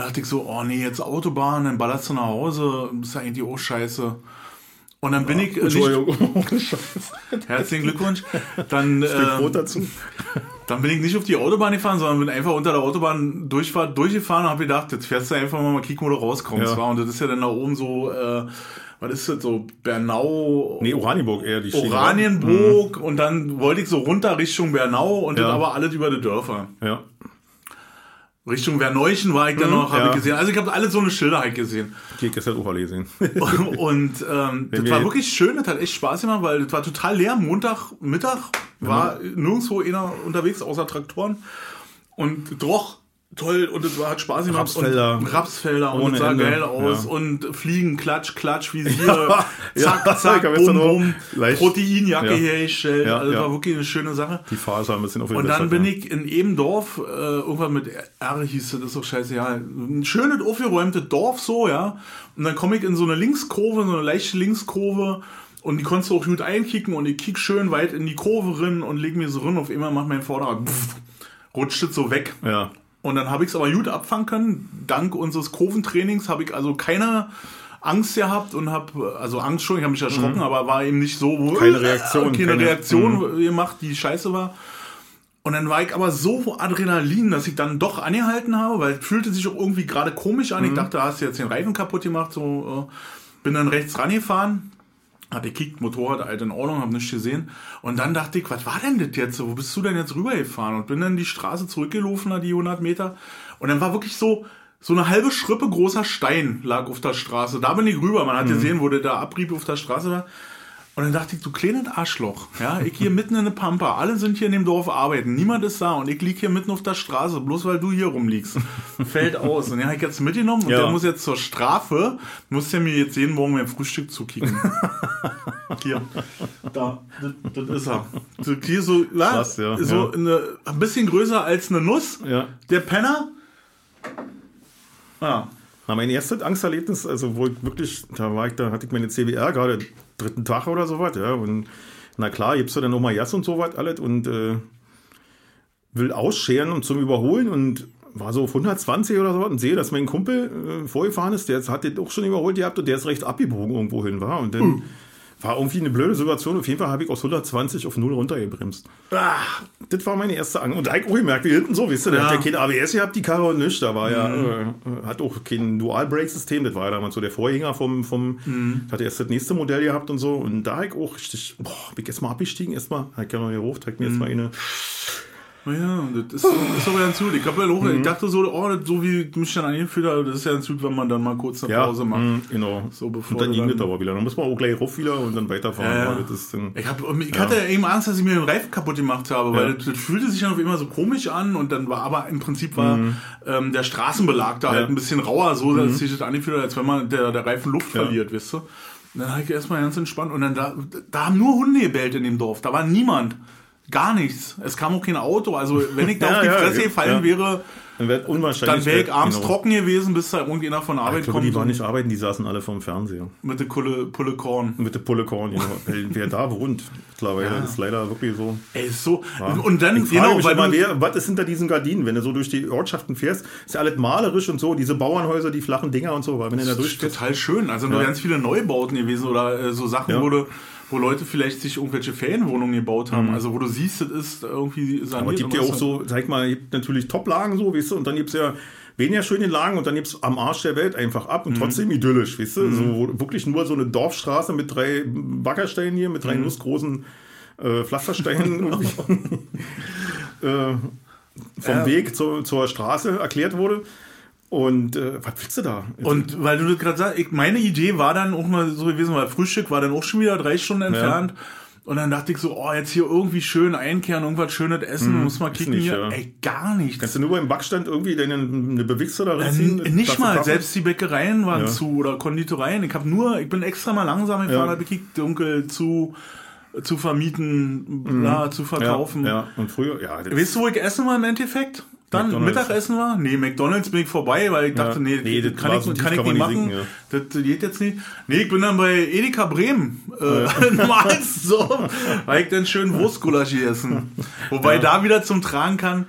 dann dachte ich so, oh nee, jetzt Autobahn, dann ballerst du nach Hause, ist ja eigentlich auch scheiße. Und dann bin ich, äh, nicht, Entschuldigung. herzlichen Glückwunsch, dann, äh, Brot dazu. Dann bin ich nicht auf die Autobahn gefahren, sondern bin einfach unter der Autobahn Durchfahrt durchgefahren und habe gedacht, jetzt fährst du einfach mal, mal kicken, wo du rauskommst. Ja. War. Und das ist ja dann da oben so, äh, was ist das so, Bernau, Nee, Oranienburg eher die. Oranienburg und dann wollte ich so runter Richtung Bernau und Ja. dann aber alles über die Dörfer. Ja. Richtung Werneuchen war ich dann noch, habe ja. ich gesehen. Also ich habe alle so eine Schilder halt gesehen. Okay, gestern auch alle gesehen. Und ähm, das war wirklich schön, das hat echt Spaß gemacht, weil das war total leer. Montag, Mittag war nirgendwo einer unterwegs, außer Traktoren. Und doch, toll, und es war, hat Spaß gemacht. Rapsfelder. Und Rapsfelder und Ohne es sah Ende, geil aus. ja. Und Fliegen, Klatsch, Klatsch, Visier, Ja, zack, zack, bum, bum, Proteinjacke Ja. hergestellt. Ja, also war wirklich eine schöne Sache. Die Phase ein bisschen auf Und dann bin ich in Ebendorf, äh, irgendwann mit R hieß das, das ist doch scheiße, ja, ein schönes, aufgeräumtes Dorf so, ja. Und dann komme ich in so eine Linkskurve, so eine leichte Linkskurve und die konntest du auch gut einkicken und ich kick schön weit in die Kurve rein und leg mir so rein, auf einmal macht mein Vorderrad, pff, rutscht es so weg. Ja. Und dann habe ich es aber gut abfangen können. Dank unseres Kurventrainings habe ich also keine Angst gehabt und habe, also Angst schon, ich habe mich erschrocken, aber war eben nicht so, wo, Mhm. Keine Reaktion, keine, keine- Reaktion gemacht, die scheiße war. Und dann war ich aber so Adrenalin, dass ich dann doch angehalten habe, weil es fühlte sich auch irgendwie gerade komisch an. Ich dachte, hast du jetzt den Reifen kaputt gemacht, so, äh, bin dann rechts rangefahren, hatte gekickt, Motorrad, alt in Ordnung, hab nichts gesehen. Und dann dachte ich, was war denn das jetzt? Wo bist du denn jetzt rübergefahren? Und bin dann die Straße zurückgelaufen, die 100 Meter. Und dann war wirklich so, so eine halbe Schrippe großer Stein lag auf der Straße. Da bin ich rüber. Man hat gesehen, wo der da Abrieb auf der Straße war. Und dann dachte ich, du kleines Arschloch, ja, ich hier mitten in der Pampa, alle sind hier in dem Dorf arbeiten, niemand ist da und ich lieg hier mitten auf der Straße, bloß weil du hier rumliegst. Fällt aus. Und den hab ich jetzt mitgenommen und Ja. der muss jetzt zur Strafe, muss der mir jetzt jeden Morgen beim Frühstück zukicken. hier, da, das, das ist er. So, hier so, ja, Krass, ja, so. Eine, ein bisschen größer als eine Nuss. Ja. Der Penner. Ja. Na, mein erstes Angsterlebnis, also wo ich wirklich, da war ich, da hatte ich meine CBR gerade dritten Tag oder so was, ja. Und na klar, gibst du dann nochmal Jas und so was alles und äh, will ausscheren und zum Überholen und war so auf 120 oder so und sehe, dass mein Kumpel äh, vorgefahren ist, der hat den auch schon überholt gehabt und der ist recht abgebogen irgendwo hin war. Und dann war irgendwie eine blöde Situation. Auf jeden Fall habe ich aus 120 auf 0 runtergebremst. Ah, Das war meine erste Angst. Und da hab ich auch gemerkt, wie hinten so, weißt du, der Ja. hat ja kein ABS gehabt, die Karre und nichts. Da war ja, äh, hat auch kein Dual-Brake-System. Das war ja damals so der Vorgänger vom, vom, hatte erst das nächste Modell gehabt und so. Und da hab ich auch richtig, boah, bin ich erstmal abgestiegen, erstmal, ich ja noch gerufen, hab mir jetzt mal eine, Ja, das ist, das ist aber ganz gut. Ich, hab ja auch, Mhm. ich dachte so, oh, das- so wie ich mich dann angefühlt habe, das ist ja ganz gut, wenn man dann mal kurz eine Pause macht. mh, genau. So, bevor und dann ging das aber wieder. Dann muss man auch gleich rauf wieder und dann weiterfahren. Ja, dann, Ich, hab, ich hatte ja eben Angst, dass ich mir den Reifen kaputt gemacht habe, weil das, das fühlte sich dann auf immer so komisch an und dann war aber im Prinzip war ähm, der Straßenbelag da halt Mhm. Mhm. ein bisschen rauer, so dass sich das angefühlt hat, als wenn man der, der Reifen Luft verliert, wisst du? Und dann habe ich erstmal ganz entspannt und dann da, da haben nur Hunde gebellt in dem Dorf, da war niemand. Gar nichts. Es kam auch kein Auto. Also wenn ich da Ja, auf die ja, Fresse ja. gefallen Ja. wäre, dann wäre unwahrscheinlich. dann wäre ich abends genau. trocken gewesen, bis da irgendjemand von Arbeit Ich glaube, kommt die waren nicht arbeiten, die saßen alle vorm Fernseher. mit der Pulle, Pulle Korn. Mit der Pulle Korn, genau. Wer da wohnt, mittlerweile, ist leider wirklich so. Ey, ist so. Und dann, Ich genau, weil immer, du, wer, was ist hinter diesen Gardinen, wenn du so durch die Ortschaften fährst? Ist ja alles malerisch und so, diese Bauernhäuser, die flachen Dinger und so, weil wenn du da Das ist durchfährst. total schön. Also nur Ja. ganz viele Neubauten gewesen oder äh, so Sachen, Ja. Wo, Leute vielleicht sich irgendwelche Ferienwohnungen gebaut haben. Also wo du siehst, es ist irgendwie saniert. Mhm. Aber es gibt ja auch so, sag mal, gibt natürlich Top-Lagen so, weißt du, und dann gibt es ja weniger schöne Lagen und dann gibt es am Arsch der Welt einfach ab Mhm. und trotzdem idyllisch, weißt du, so wo wirklich nur so eine Dorfstraße mit drei Wackersteinen hier, mit drei Mhm. nussgroßen äh, Pflastersteinen äh, vom Ja. Weg zur, zur Straße erklärt wurde. Und äh, was willst du da? Und weil du das gerade sagst, ich, meine Idee war dann auch mal so gewesen, weil Frühstück war dann auch schon wieder drei Stunden entfernt. Und dann dachte ich so, oh, jetzt hier irgendwie schön einkehren, irgendwas Schönes essen, muss mal kicken nicht, hier. ja. Ey, gar nichts. Kannst du nur beim Backstand irgendwie deine, eine Bewichse da Äh, reinziehen? n- nicht mal, Kaffee? selbst die Bäckereien waren Ja. zu oder Konditoreien. Ich habe nur, ich bin extra mal langsam gefahren, Ja. habe gekickt, dunkel zu, zu vermieten, bla, zu verkaufen. Mhm. Ja, ja, und früher, ja, Weißt du, wo ich essen war im Endeffekt? Dann McDonald's. Mittagessen war? Nee, McDonalds bin ich vorbei, weil ich dachte, nee, Nee, das kann, ich, so kann ich nicht machen. nicht das, das geht jetzt nicht. Nee, ich bin dann bei Edeka Bremen. Äh, mal so, weil ich dann schön Wurstgulasch gegessen. Wobei da wieder zum Tragen kann,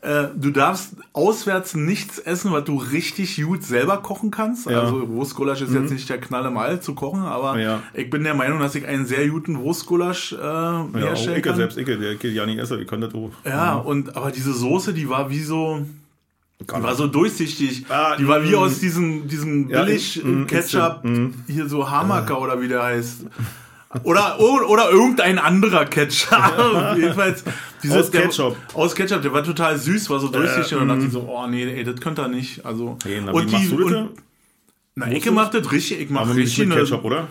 äh, du darfst auswärts nichts essen, was du richtig gut selber kochen kannst. Ja. Also Wurstgulasch ist jetzt nicht der Knall im All zu kochen, aber Ja. ich bin der Meinung, dass ich einen sehr guten Wurstgulasch äh, Ja, auch herstellen ich, kann. selbst ich, der geht ja nicht essen, ich kann das auch. Ja, und aber diese Soße, die war wie so, die war so durchsichtig. Ah, die war wie mm. aus diesem, diesem Ja, billig mm, Ketchup, mm. hier so Hamaker oder wie der heißt. Oder, oder, irgendein anderer Ketchup. Jedenfalls dieses, Aus Ketchup. Der, aus Ketchup, der war total süß, war so durchsichtig. Äh, und dann dachte ich so, oh nee, ey, das könnte er nicht. Also, Hey, na, und das? und, na, ich mach das richtig, ich mach richtig mit eine, Ketchup, oder?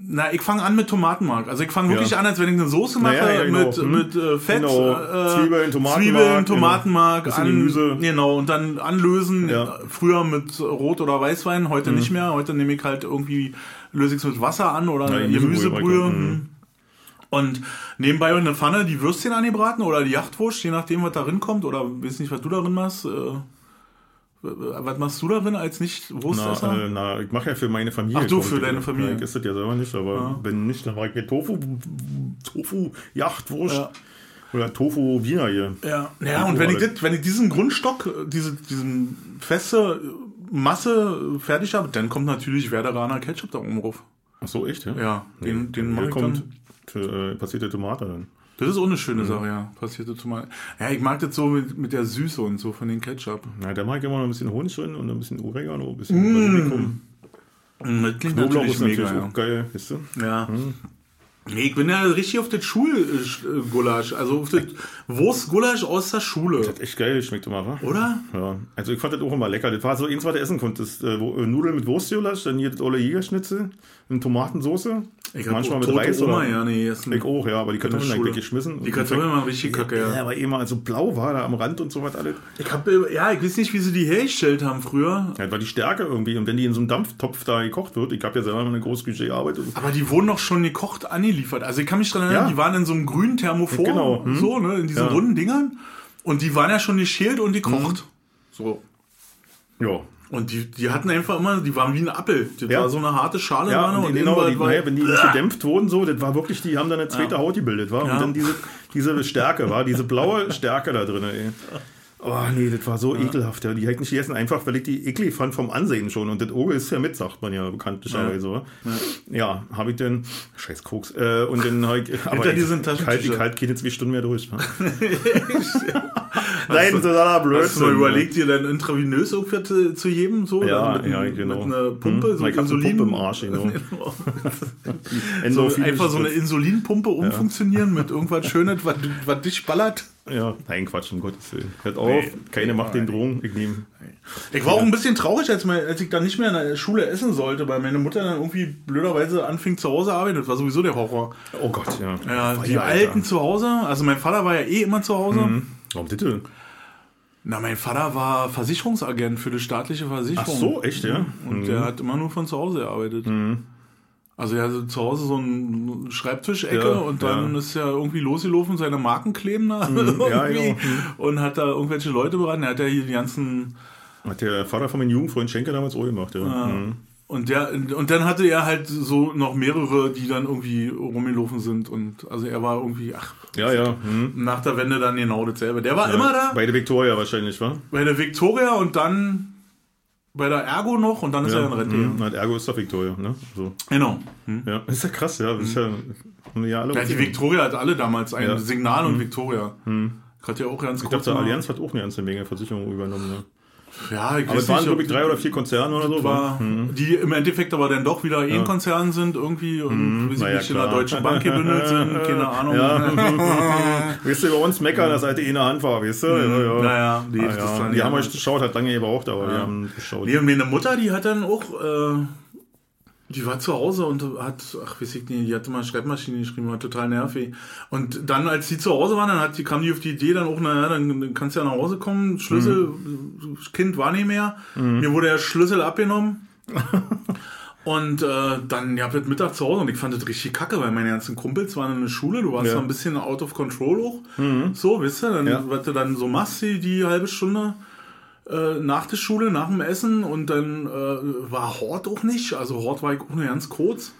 Na, ich fange an mit Tomatenmark. Also ich fange wirklich Ja. an, als wenn ich eine Soße mache Naja, ja, genau. mit, Hm. mit äh, Fett, Genau. äh, Zwiebeln, Tomatenmark, Zwiebeln, genau. Tomatenmark, Bisschen an, Gemüse. genau und dann anlösen. Ja. Früher mit Rot oder Weißwein, heute nicht mehr. Heute nehme ich halt irgendwie löse ich es mit Wasser an oder Ja, Gemüsebrühe. Gemüsebrühe, Hm. Und nebenbei in eine Pfanne die Würstchen angebraten oder die Jachtwurst, je nachdem, was darin kommt. Oder weiß nicht, was du darin machst. Äh, was machst du darin als nicht Na, Wurstesser? äh, na, ich mache ja für meine Familie. Ach, du, für deine Familie. Ich esse das ja selber nicht, aber Ja. wenn nicht, dann mache ich mir Tofu, Tofu, Jachtwurst Ja. oder Tofu Wiener hier. Ja, ja und wenn ich, das, wenn ich diesen Grundstock, diese diesen feste Masse fertig habe, dann kommt natürlich Werderaner Ketchup da oben drauf. Ach so, echt? Ja, Ja, den, den Hier mache ich kommt dann. für, äh, passierte Tomate dann. Das ist auch eine schöne Mhm. Sache, ja. Passierte Tomate. Ja, ich mag das so mit, mit der Süße und so von den Ketchup. Na, da mache ich immer noch ein bisschen Honig drin und ein bisschen Oregano, ein bisschen Mm. Basilikum. Mm, Das klingt Knoblauch natürlich ist natürlich mega, auch geil, weißt du? ja. ja. Nee, ich bin ja richtig auf das Schulgulasch, also auf das Wurstgulasch aus der Schule. Das hat echt geil geschmeckt immer, wa? Oder? Ja, also ich fand das auch immer lecker. Das war so eins, was du essen konntest. Äh, äh, Nudeln mit Wurstgulasch, dann hier das Olle Jägerschnitzel, eine Tomatensoße. Ich manchmal mit Reis Oma, oder... ja, nee. Ich auch, ja, aber die Kartoffeln Schule. eigentlich geschmissen. Die Kartoffeln waren richtig kacke, ja. Ja, aber immer so blau war da am Rand und so was alles. Ich hab, äh, ja, ich weiß nicht, wie sie die hergestellt haben früher. Ja, das war die Stärke irgendwie. Und wenn die in so einem Dampftopf da gekocht wird, ich habe ja selber mal eine Großküche gearbeitet. Aber die wurden doch schon gekocht angeliefert. Also ich kann mich dran erinnern, Ja. die waren in so einem grünen Thermoform, Genau, hm. so, ne, in diesen Ja. runden Dingern. Und die waren ja schon geschält und gekocht. So. Ja. Und die, die hatten einfach immer, die waren wie ein Apfel. Das Ja. war so eine harte Schale Ja, dran und die, genau, die, war- naja, wenn die nicht gedämpft wurden, so, das war wirklich, die haben dann eine zweite Haut gebildet, war. Ja. Und dann diese, diese Stärke, war, diese blaue Stärke da drin, ey. Oh nee, das war so ekelhaft. Ja. Die hätte ich nicht gegessen, einfach weil ich die eklig fand vom Ansehen schon. Und das Auge ist ja mit, sagt man ja bekanntlicherweise. Ja, ja habe ich dann, scheiß Koks, äh, und dann habe ich, aber Hinter ich, diesen ich halt, Taschentüchern. ich halt keine zwei Stunden mehr durch. Ne? Nein, totaler Blödsinn. Ne? überlegt, dir dann intravenös irgendwie zu, zu geben? So, Ja, mit, ja, genau. mit einer Pumpe, Hm, so so eine. Pumpe im Arsch, genau. so, Endorphine einfach so eine. Insulinpumpe umfunktionieren mit irgendwas Schönes, was, was dich ballert. Ja, nein, Quatsch, um Gottes Willen. Hört auf, Nee, keine nee, macht den. Drogen. Ich nehme. Ich war auch ein bisschen traurig, als, mein, als ich dann nicht mehr in der Schule essen sollte, weil meine Mutter dann irgendwie blöderweise anfing zu Hause arbeiten. Das war sowieso der Horror. Oh Gott, ja. Ja, die Feier, Alten Alter. zu Hause, also mein Vater war ja eh immer zu Hause. Hm. Warum bitte? Na, mein Vater war Versicherungsagent für die staatliche Versicherung. Ach so, echt, ja? Und der hat immer nur von zu Hause gearbeitet. Also er hatte zu Hause so eine Schreibtischecke Ja, und dann ja. ist er irgendwie losgelaufen, seine Marken kleben da ja, irgendwie genau. und hat da irgendwelche Leute beraten. Er hat ja hier die ganzen Hat der Vater von meinem Jugendfreund Schenke damals auch gemacht, ja. Mhm. Und der und dann hatte er halt so noch mehrere, die dann irgendwie rumgelaufen sind und also er war irgendwie ach Ja, ja. Mhm. nach der Wende dann genau dasselbe. Der war immer da Bei der Victoria wahrscheinlich, wa? bei der Victoria und dann bei der Ergo noch und dann ist er in Rente. Mhm. Na, Ergo ist doch Victoria, ne? So. Genau. Hm. Ja, ist ja krass, ja. Ist ja, ja alle Ja, die. Victoria hat alle damals ein Ja. Mhm. Signal und Victoria. Hat ja auch ganz Ich glaube, der mal- Allianz hat auch eine ganze Menge Versicherungen übernommen. Ne? Ja, ich Aber es waren, glaube ich, drei oder vier Konzerne oder so. war, wa? Mhm. die im Endeffekt aber dann doch wieder ein Konzern sind irgendwie und wie sie naja, nicht in der klar. Deutschen Bank gebündelt sind, keine Ahnung. Ja. weißt du, bei uns meckern, dass alte eine Hand war, weißt du? Ja, ja. Naja, die, Ah, ja. Die ja- haben euch geschaut, hat lange gebraucht, aber wir haben geschaut. Nee, meine Mutter, die hat dann auch, äh, die war zu Hause und hat, ach, weiß ich nicht, die hatte mal Schreibmaschine geschrieben, war total nervig. Und dann, als sie zu Hause waren, dann hat die, kam die auf die Idee, dann auch, naja, dann, kannst du ja nach Hause kommen, Schlüssel, das Kind war nicht mehr, mir wurde der Schlüssel abgenommen. Und äh, dann, habt das Mittag zu Hause und ich fand das richtig kacke, weil meine ganzen Kumpels waren in der Schule, du warst Ja. so ein bisschen out of control auch. So, wisst ihr, dann, Ja. was du dann so machst, die, die halbe Stunde äh, nach der Schule, nach dem Essen und dann äh, war Hort auch nicht. Also Hort war ich auch nur ganz kurz.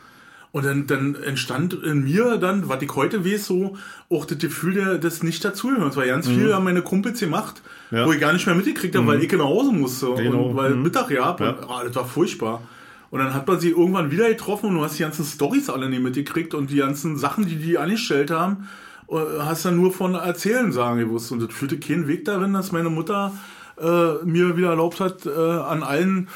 Und dann, dann entstand in mir dann, was ich heute weiß, so auch das Gefühl des nicht dazugehörens. Weil ganz viel haben meine Kumpels gemacht, Ja. wo ich gar nicht mehr mitgekriegt habe, weil ich nach Hause musste. Genau. Und weil Mhm. Mittag ja, Ja. Und, ah, das war furchtbar. Und dann hat man sie irgendwann wieder getroffen und du hast die ganzen Stories alle nicht mitgekriegt und die ganzen Sachen, die die angestellt haben, äh, hast dann nur von Erzählen sagen gewusst. Und das führte keinen Weg darin, dass meine Mutter äh, mir wieder erlaubt hat, äh, an allen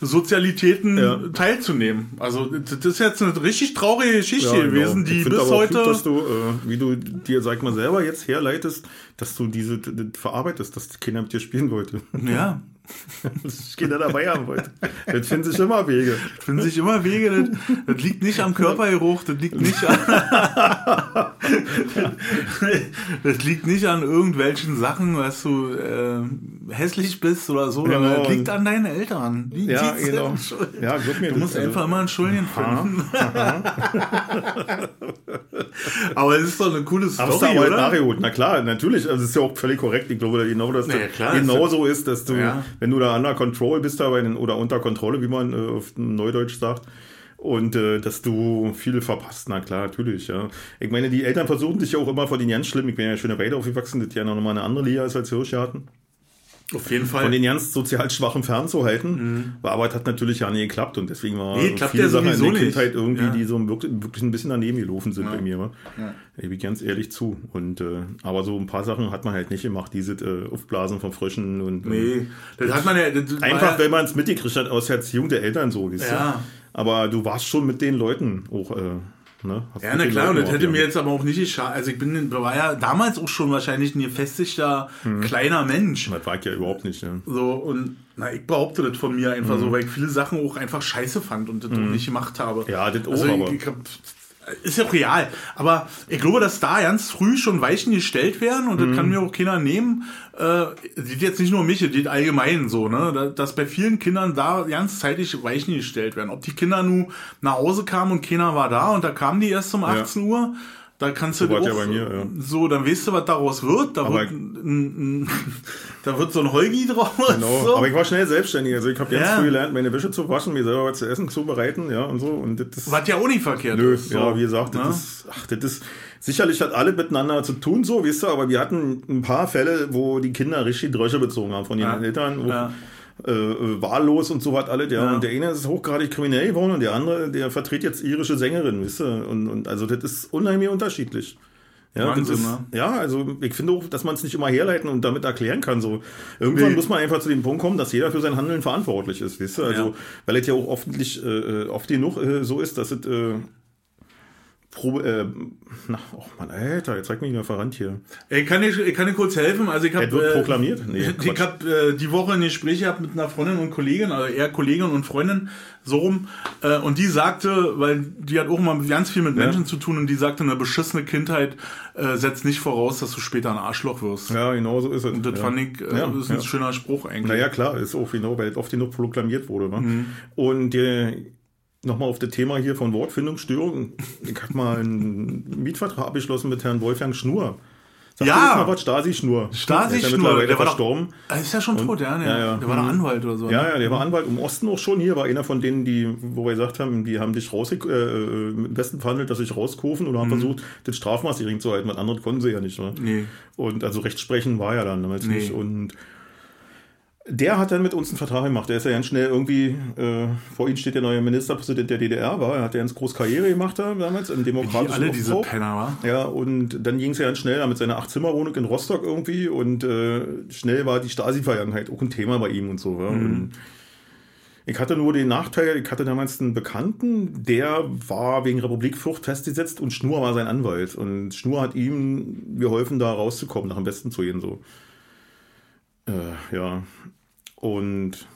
Sozialitäten Ja. teilzunehmen. Also das ist jetzt eine richtig traurige Geschichte Ja, genau. gewesen, Ich die bis aber heute... Gut, dass du, äh, wie du dir, sag mal, selber jetzt herleitest, dass du diese verarbeitest, dass keiner mit dir spielen wollte. ja, dass ich Kinder dabei haben wollte. Das finden sich immer Wege. finden sich immer Wege. Das, das liegt nicht am Körpergeruch, das liegt nicht an, das liegt nicht an irgendwelchen Sachen, dass du äh, hässlich bist oder so, Genau. sondern das liegt an deinen Eltern. Die, Ja, die genau. Ja, glaub mir, Du das- musst also- einfach immer einen Schuldigen finden. aber es ist doch eine coole Aber Story, ist aber halt oder? nachgeholt. Na klar, natürlich. Also es ist ja auch völlig korrekt. Ich glaube genau, dass ja, das klar, genau ist so ist, dass du, Ja. wenn du da under control bist, da bei den, oder unter Kontrolle, wie man äh, auf Neudeutsch sagt, und äh, dass du viel verpasst. Na klar, natürlich, ja. Ich meine, die Eltern versuchen sich ja auch immer vor den ganz schlimm. Ich bin ja schon weiter aufgewachsen, das ja noch mal eine andere Liga ist als Hirschgarten. Auf jeden Fall. Von den ganz sozial Schwachen fernzuhalten. Aber es hat natürlich ja nie geklappt und deswegen war Mhm. Nee, klappt viele ja Sachen in der. Kindheit irgendwie, Ja. die so wirklich, wirklich ein bisschen daneben gelaufen sind Ja. bei mir. wa? Ja. Ich bin ganz ehrlich zu. Und äh, aber so ein paar Sachen hat man halt nicht gemacht, diese äh, Aufblasen von Frischen und Nee, das hat man ja. Das einfach, ja, wenn man es mitgekriegt hat aus der Erziehung der Eltern so, Ja. du? Aber du warst schon mit den Leuten auch, äh, ne? Ja, na klar, und das hätte mir jetzt aber auch nicht geschadet. Also ich bin, war ja damals auch schon wahrscheinlich ein gefestigter kleiner Mensch. Das war ich ja überhaupt nicht, ja. So, und na, ich behaupte das von mir einfach so, weil ich viele Sachen auch einfach scheiße fand und das auch nicht gemacht habe. Ja, das auch, also aber- ich, ich hab, ist ja auch real. Aber ich glaube, dass da ganz früh schon Weichen gestellt werden und das kann mir auch keiner nehmen. Äh, sieht jetzt nicht nur mich, das geht allgemein so, ne? Da- Dass bei vielen Kindern da ganz zeitig Weichen gestellt werden. Ob die Kinder nun nach Hause kamen und keiner war da und da kamen die erst um 18 Uhr. Da kannst du So war's dir ja auch, bei mir, ja. so, dann weißt du, was daraus wird. Da, Aber- wird, ein, ein, da wird so ein Holgi draus. Genau, so. aber ich war schnell selbstständig. Also ich habe ganz Ja. früh gelernt, meine Wäsche zu waschen, mir selber was zu essen zubereiten, ja, und so. Und das Was ja auch nicht verkehrt Nö, ist. So, ja, wie gesagt, das ne? ist, ach, das ist, sicherlich hat alle miteinander zu tun, so, weißt du, aber wir hatten ein paar Fälle, wo die Kinder richtig Drösche bezogen haben von Ja. Eltern, wo, Ja. Äh, äh, wahllos und so was alle. Der, Ja. und der eine ist hochgradig kriminell geworden und der andere, der vertritt jetzt irische Sängerin, weißt du, und, und also das ist unheimlich unterschiedlich. Ja, Wahnsinn, ist, ne? ja, also ich finde auch, dass man es nicht immer herleiten und damit erklären kann. So irgendwann Nee. muss man einfach zu dem Punkt kommen, dass jeder für sein Handeln verantwortlich ist, weißt du? Also Ja. weil es ja auch offentlich äh, oft genug äh, so ist, dass es äh, Pro, äh, na, oh Mann, Alter, jetzt zeig mich mal verrannt hier. Ich kann dir, ich kann dir kurz helfen. Also ich habe Er wird proklamiert? Nee, ich habe äh, die Woche ein Gespräch gehabt mit einer Freundin und Kollegin, also eher Kollegin und Freundin, so rum. Äh, und die sagte, weil die hat auch immer ganz viel mit Ja. Menschen zu tun und die sagte, eine beschissene Kindheit äh, setzt nicht voraus, dass du später ein Arschloch wirst. Ja, genau so ist es. Und das ja. fand ich, äh, Ja, ist ein ja. schöner Spruch eigentlich. Naja, klar, ist auch genau, weil es oft genug proklamiert wurde. Wa? Mhm. Und äh, nochmal auf das Thema hier von Wortfindungsstörung. Ich habe mal einen Mietvertrag abgeschlossen mit Herrn Wolfgang Schnur. Sag Ja. mal was, Stasi-Schnur. Stasi Der ist ja Schnur, der war doch- verstorben. Er ist ja schon tot, ja, der, ja, ja. der war der Mhm. Anwalt oder so. Ja, ne? ja, der war Anwalt im Osten auch schon hier, war einer von denen, die, wo wir gesagt haben, die haben dich raus, äh, äh, im Westen verhandelt, dass sich rauskaufen oder haben versucht, das Strafmaß gering zu halten, weil andere konnten sie ja nicht. Ne? Mhm. Nee. Und also Rechtsprechen war ja dann damals Nee. nicht. Und der hat dann mit uns einen Vertrag gemacht. Der ist ja ganz schnell irgendwie, äh, vor ihm steht der neue Ministerpräsident der DDR, war, er hat ja ganz groß Karriere gemacht da damals im demokratischen alle diese. Penner, wa? Ja, und dann ging es ja ganz schnell mit seiner Acht-Zimmer-Wohnung in Rostock irgendwie und äh, schnell war die Stasi-Vergangenheit auch ein Thema bei ihm und so. Ja. Und ich hatte nur den Nachteil, ich hatte damals einen Bekannten, der war wegen Republikflucht festgesetzt und Schnur war sein Anwalt. Und Schnur hat ihm geholfen, da rauszukommen, nach dem Westen zu gehen. So. Äh, ja. Und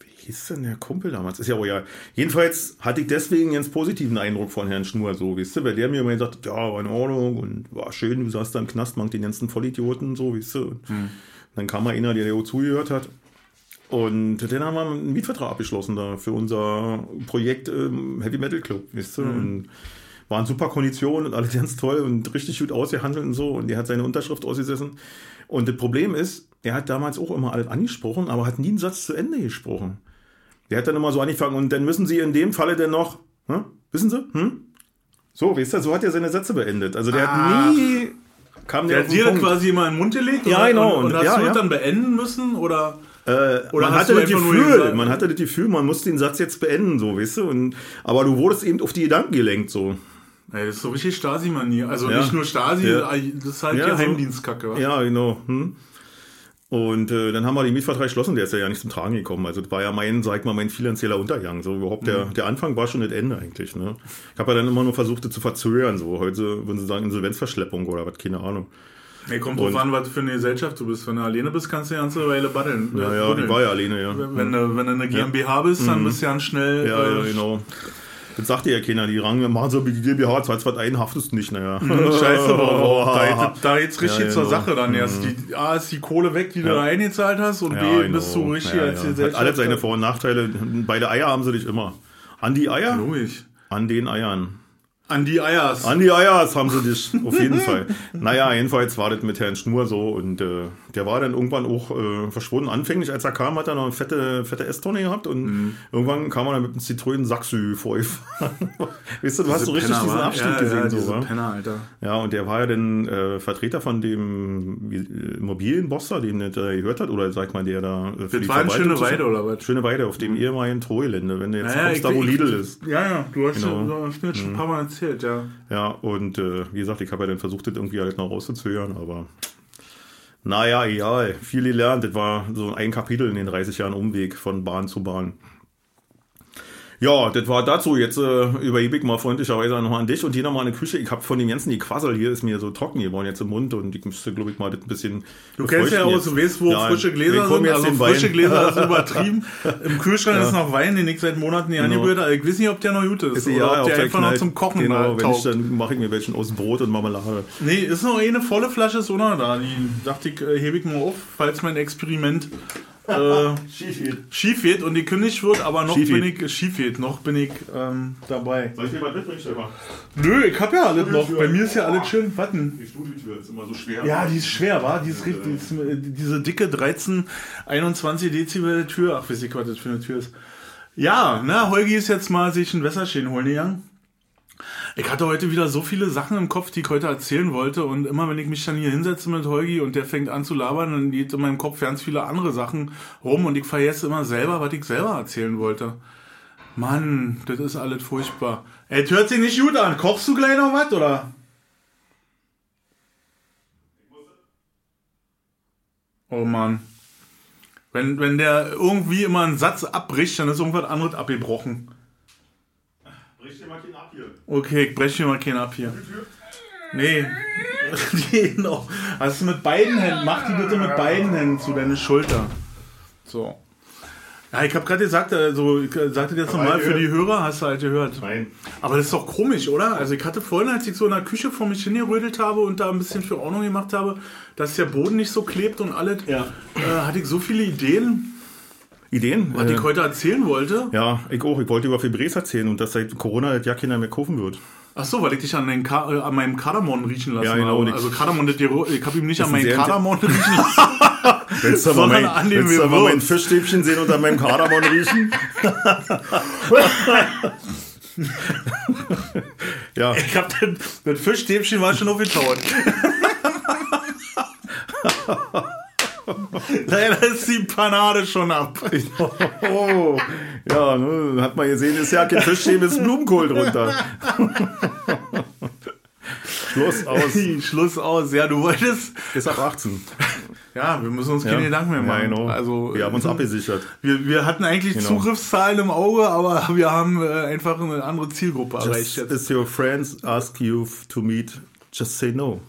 wie hieß denn der Kumpel damals? Ist ja auch ja. Jedenfalls hatte ich deswegen einen positiven Eindruck von Herrn Schnur, so, weißt du, weil der mir immer gesagt hat, ja, war in Ordnung und war schön, du saßt da im Knast, mank den ganzen Vollidioten, so, weißt du. Und Dann kam mal einer, der dir zugehört hat. Und dann haben wir einen Mietvertrag abgeschlossen da für unser Projekt ähm, Heavy Metal Club, weißt du. Und waren super Konditionen und alles ganz toll und richtig gut ausgehandelt und so. Und er hat seine Unterschrift ausgesessen. Und das Problem ist, er hat damals auch immer alles angesprochen, aber hat nie einen Satz zu Ende gesprochen. Der hat dann immer so angefangen und dann müssen sie in dem Falle denn noch, ne? Wissen Sie? Hm? So, weißt du, so hat er seine Sätze beendet. Also der Ah. hat nie. Kam Der hat dir Punkt. quasi immer in den Mund gelegt Ja, und, genau. und, und hast ja, du ja. dann beenden müssen oder? Äh, Oder man hatte das Gefühl, man hatte das Gefühl, man musste den Satz jetzt beenden, so, weißt du? Und, aber du wurdest eben auf die Gedanken gelenkt, so. Ey, das ist so richtig Stasi-Manier. Also Ja. nicht nur Stasi, das ist halt Ja. Geheimdienstkacke. Ja, genau. Hm. Und äh, dann haben wir den Mietvertrag geschlossen, der ist ja, ja nicht zum Tragen gekommen. Also das war ja mein, sag ich mal, mein finanzieller Untergang. So überhaupt der, der Anfang war schon das Ende eigentlich. Ne? Ich habe ja dann immer nur versucht, das zu verzögern. So heute würden sie sagen Insolvenzverschleppung oder was, keine Ahnung. Nee, kommt drauf an, was für eine Gesellschaft du bist. Wenn du alleine bist, kannst du ja eine ganze Weile buddeln. Ja, äh, ja, buddeln. ich war ja alleine, ja. Wenn, du, wenn du eine GmbH bist, dann bist du ganz schnell. Mhm. Ja, äh, ja, genau. Das sagte ja keiner, die Range, machen so wie die GmbH, zahlst was ein, haftest du nicht, naja. Scheiße, Bro. Da, da geht's richtig Ja, zur genau. Sache dann erst. Die, A ist die Kohle weg, die du da eingezahlt hast und B genau. bist du richtig als ja. Hat Gesellschaft. alles seine Vor- und Nachteile. Beide Eier haben sie dich immer. An die Eier? Logisch. An den Eiern. An die Eiers. An die Eiers haben sie dich, auf jeden Fall. Naja, jedenfalls war das mit Herrn Schnur so und äh, der war dann irgendwann auch äh, verschwunden. Anfänglich, als er kam, hat er noch eine fette, fette Esstonne gehabt und Mhm. irgendwann kam er dann mit einem Zitronen Saxü vorgefahren. weißt du, du hast so richtig Penner, diesen? Abstieg ja, gesehen. Ja, so, wa? Penner, Alter. Ja, und der war ja dann äh, Vertreter von dem äh, Immobilienbosser, den der da gehört hat, oder sag mal, der da äh, für Das war eine schöne Weide, oder was? Schöne Weide auf dem ehemaligen Trojelände, wenn du jetzt Ja, ja, kommst, da wo Lidl ist. Ja, ja, du hast, Genau. mir schon ein paar Mal erzählt, ja. Ja, und äh, wie gesagt, ich habe ja dann versucht, das irgendwie halt noch rauszuzögern, aber naja, egal. Viel gelernt. Das war so ein Kapitel in den 30 Jahren Umweg von Bahn zu Bahn. Ja, das war dazu. Jetzt äh, überhebe ich mal freundlicherweise nochmal an dich und hier nochmal eine Küche. Ich habe von dem ganzen die Quassel hier ist mir so trocken geworden jetzt im Mund und ich müsste, glaube ich, mal das ein bisschen. Du kennst ja aus, du weißt, wo frische Gläser sind. Also frische Gläser ist übertrieben. Im Kühlschrank ist noch Wein, den ich seit Monaten nicht Genau. angerührt habe. Ich weiß nicht, ob der noch gut ist. ja, oder ob der einfach noch Knall. zum Kochen genau, wenn ich, taugt. dann mache ich mir welchen aus Brot und Marmelade. Nee, ist noch eine volle Flasche, ist noch da. Die dachte ich, äh, hebe ich mal auf, falls mein Experiment äh, schief geht und gekündigt wird, aber noch Schief bin ich, schief geht, noch bin ich ähm, dabei. Soll ich dir mal mitbringen, Stefan? Nö, ich hab ja alles noch. Bei mir ist ja alles schön. Warten. Die Studiotür ist immer so schwer. Ja, die ist schwer, war? Die ist richtig, die ist, äh, diese dicke 13, 21 Dezibel Tür. Ach, weiß ich, was das für eine Tür ist. Ja, na, Holgi ist jetzt mal sich ein Wässerchen holen gegangen. Ich hatte heute wieder so viele Sachen im Kopf, die ich heute erzählen wollte. Und immer wenn ich mich dann hier hinsetze mit Holgi und der fängt an zu labern, dann geht in meinem Kopf ganz viele andere Sachen rum und ich vergesse immer selber, was ich selber erzählen wollte. Mann, das ist alles furchtbar. Ey, hört sich nicht gut an. Kochst du gleich noch was, oder? Oh Mann. Wenn, wenn der irgendwie immer einen Satz abbricht, dann ist irgendwas anderes abgebrochen. Brich dir mal keinen ab hier. Okay, ich breche mir mal keinen ab hier. Nee. genau. Hast du mit beiden Händen, mach die bitte mit beiden Händen zu deine Schulter. So. Ja, ich habe gerade gesagt, also ich äh, sagte jetzt nochmal für die Hörer, hast du halt gehört. Nein. Aber das ist doch komisch, oder? Also ich hatte vorhin, als ich so in der Küche vor mich hingerödelt habe und da ein bisschen für Ordnung gemacht habe, dass der Boden nicht so klebt und alles, Ja. äh, hatte ich so viele Ideen, Ideen? was Äh, ich heute erzählen wollte. ja, ich auch. Ich wollte über Fibres erzählen und dass seit Corona das ja keiner mehr kaufen wird. Ach so, weil ich dich an, den äh, an meinem Kardamom riechen lassen Ja, genau. habe. Also Kardamom, ich habe ihm nicht an meinem Kardamom riechen lassen. Willst du aber mein, an dem willst du aber mein. Fischstäbchen sehen und an meinem Kardamom riechen? ja, Ich hab das, das Fischstäbchen war schon aufgetaut. Leider ist die Panade schon ab. oh, ja, ne, hat man gesehen, ist ja kein Fischstäbchen, ist Blumenkohl drunter. Schluss aus. Schluss aus. Ja, du wolltest. Ist ab 18. Ja, wir müssen uns keine Ja. Gedanken mehr machen. Ja, genau. Also, wir haben uns abgesichert. wir, wir hatten eigentlich Genau. Zugriffszahlen im Auge, aber wir haben äh, einfach eine andere Zielgruppe erreicht Just, if your friends ask you to meet, just say no.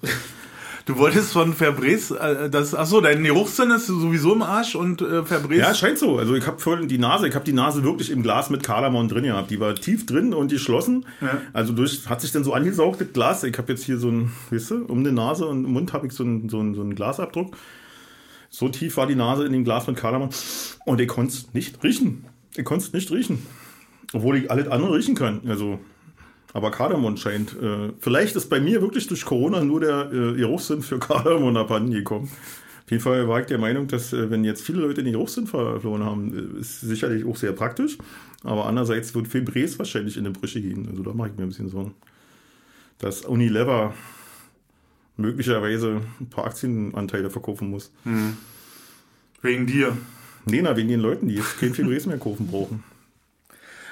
Du wolltest von Febrés, äh, das, achso, dein Geruchssinn ist sowieso im Arsch und äh, Febrés. Ja, scheint so. Also ich habe vorhin die Nase, ich habe die Nase wirklich im Glas mit Kardamom drin gehabt. Die war tief drin und geschlossen. Ja. Also durch, hat sich dann so angesaugt, das Glas. Ich habe jetzt hier so ein, weißt du, um die Nase und im Mund habe ich so einen so einen- so einen Glasabdruck. So tief war die Nase in dem Glas mit Kardamom. Und ich konnte es nicht riechen. Ich konnte es nicht riechen. Obwohl ich alles andere riechen kann. Also, aber Kardamom scheint. Äh, vielleicht ist bei mir wirklich durch Corona nur der äh, Geruchssinn für Kardamom abhanden gekommen. Auf jeden Fall war ich der Meinung, dass äh, wenn jetzt viele Leute den Geruchssinn verloren haben, äh, ist sicherlich auch sehr praktisch. Aber andererseits wird Febrés wahrscheinlich in die Brüche gehen. Also da mache ich mir ein bisschen Sorgen. Dass Unilever möglicherweise ein paar Aktienanteile verkaufen muss. Hm. Wegen dir. Nee, na, wegen den Leuten, die jetzt kein Febrés mehr kaufen brauchen.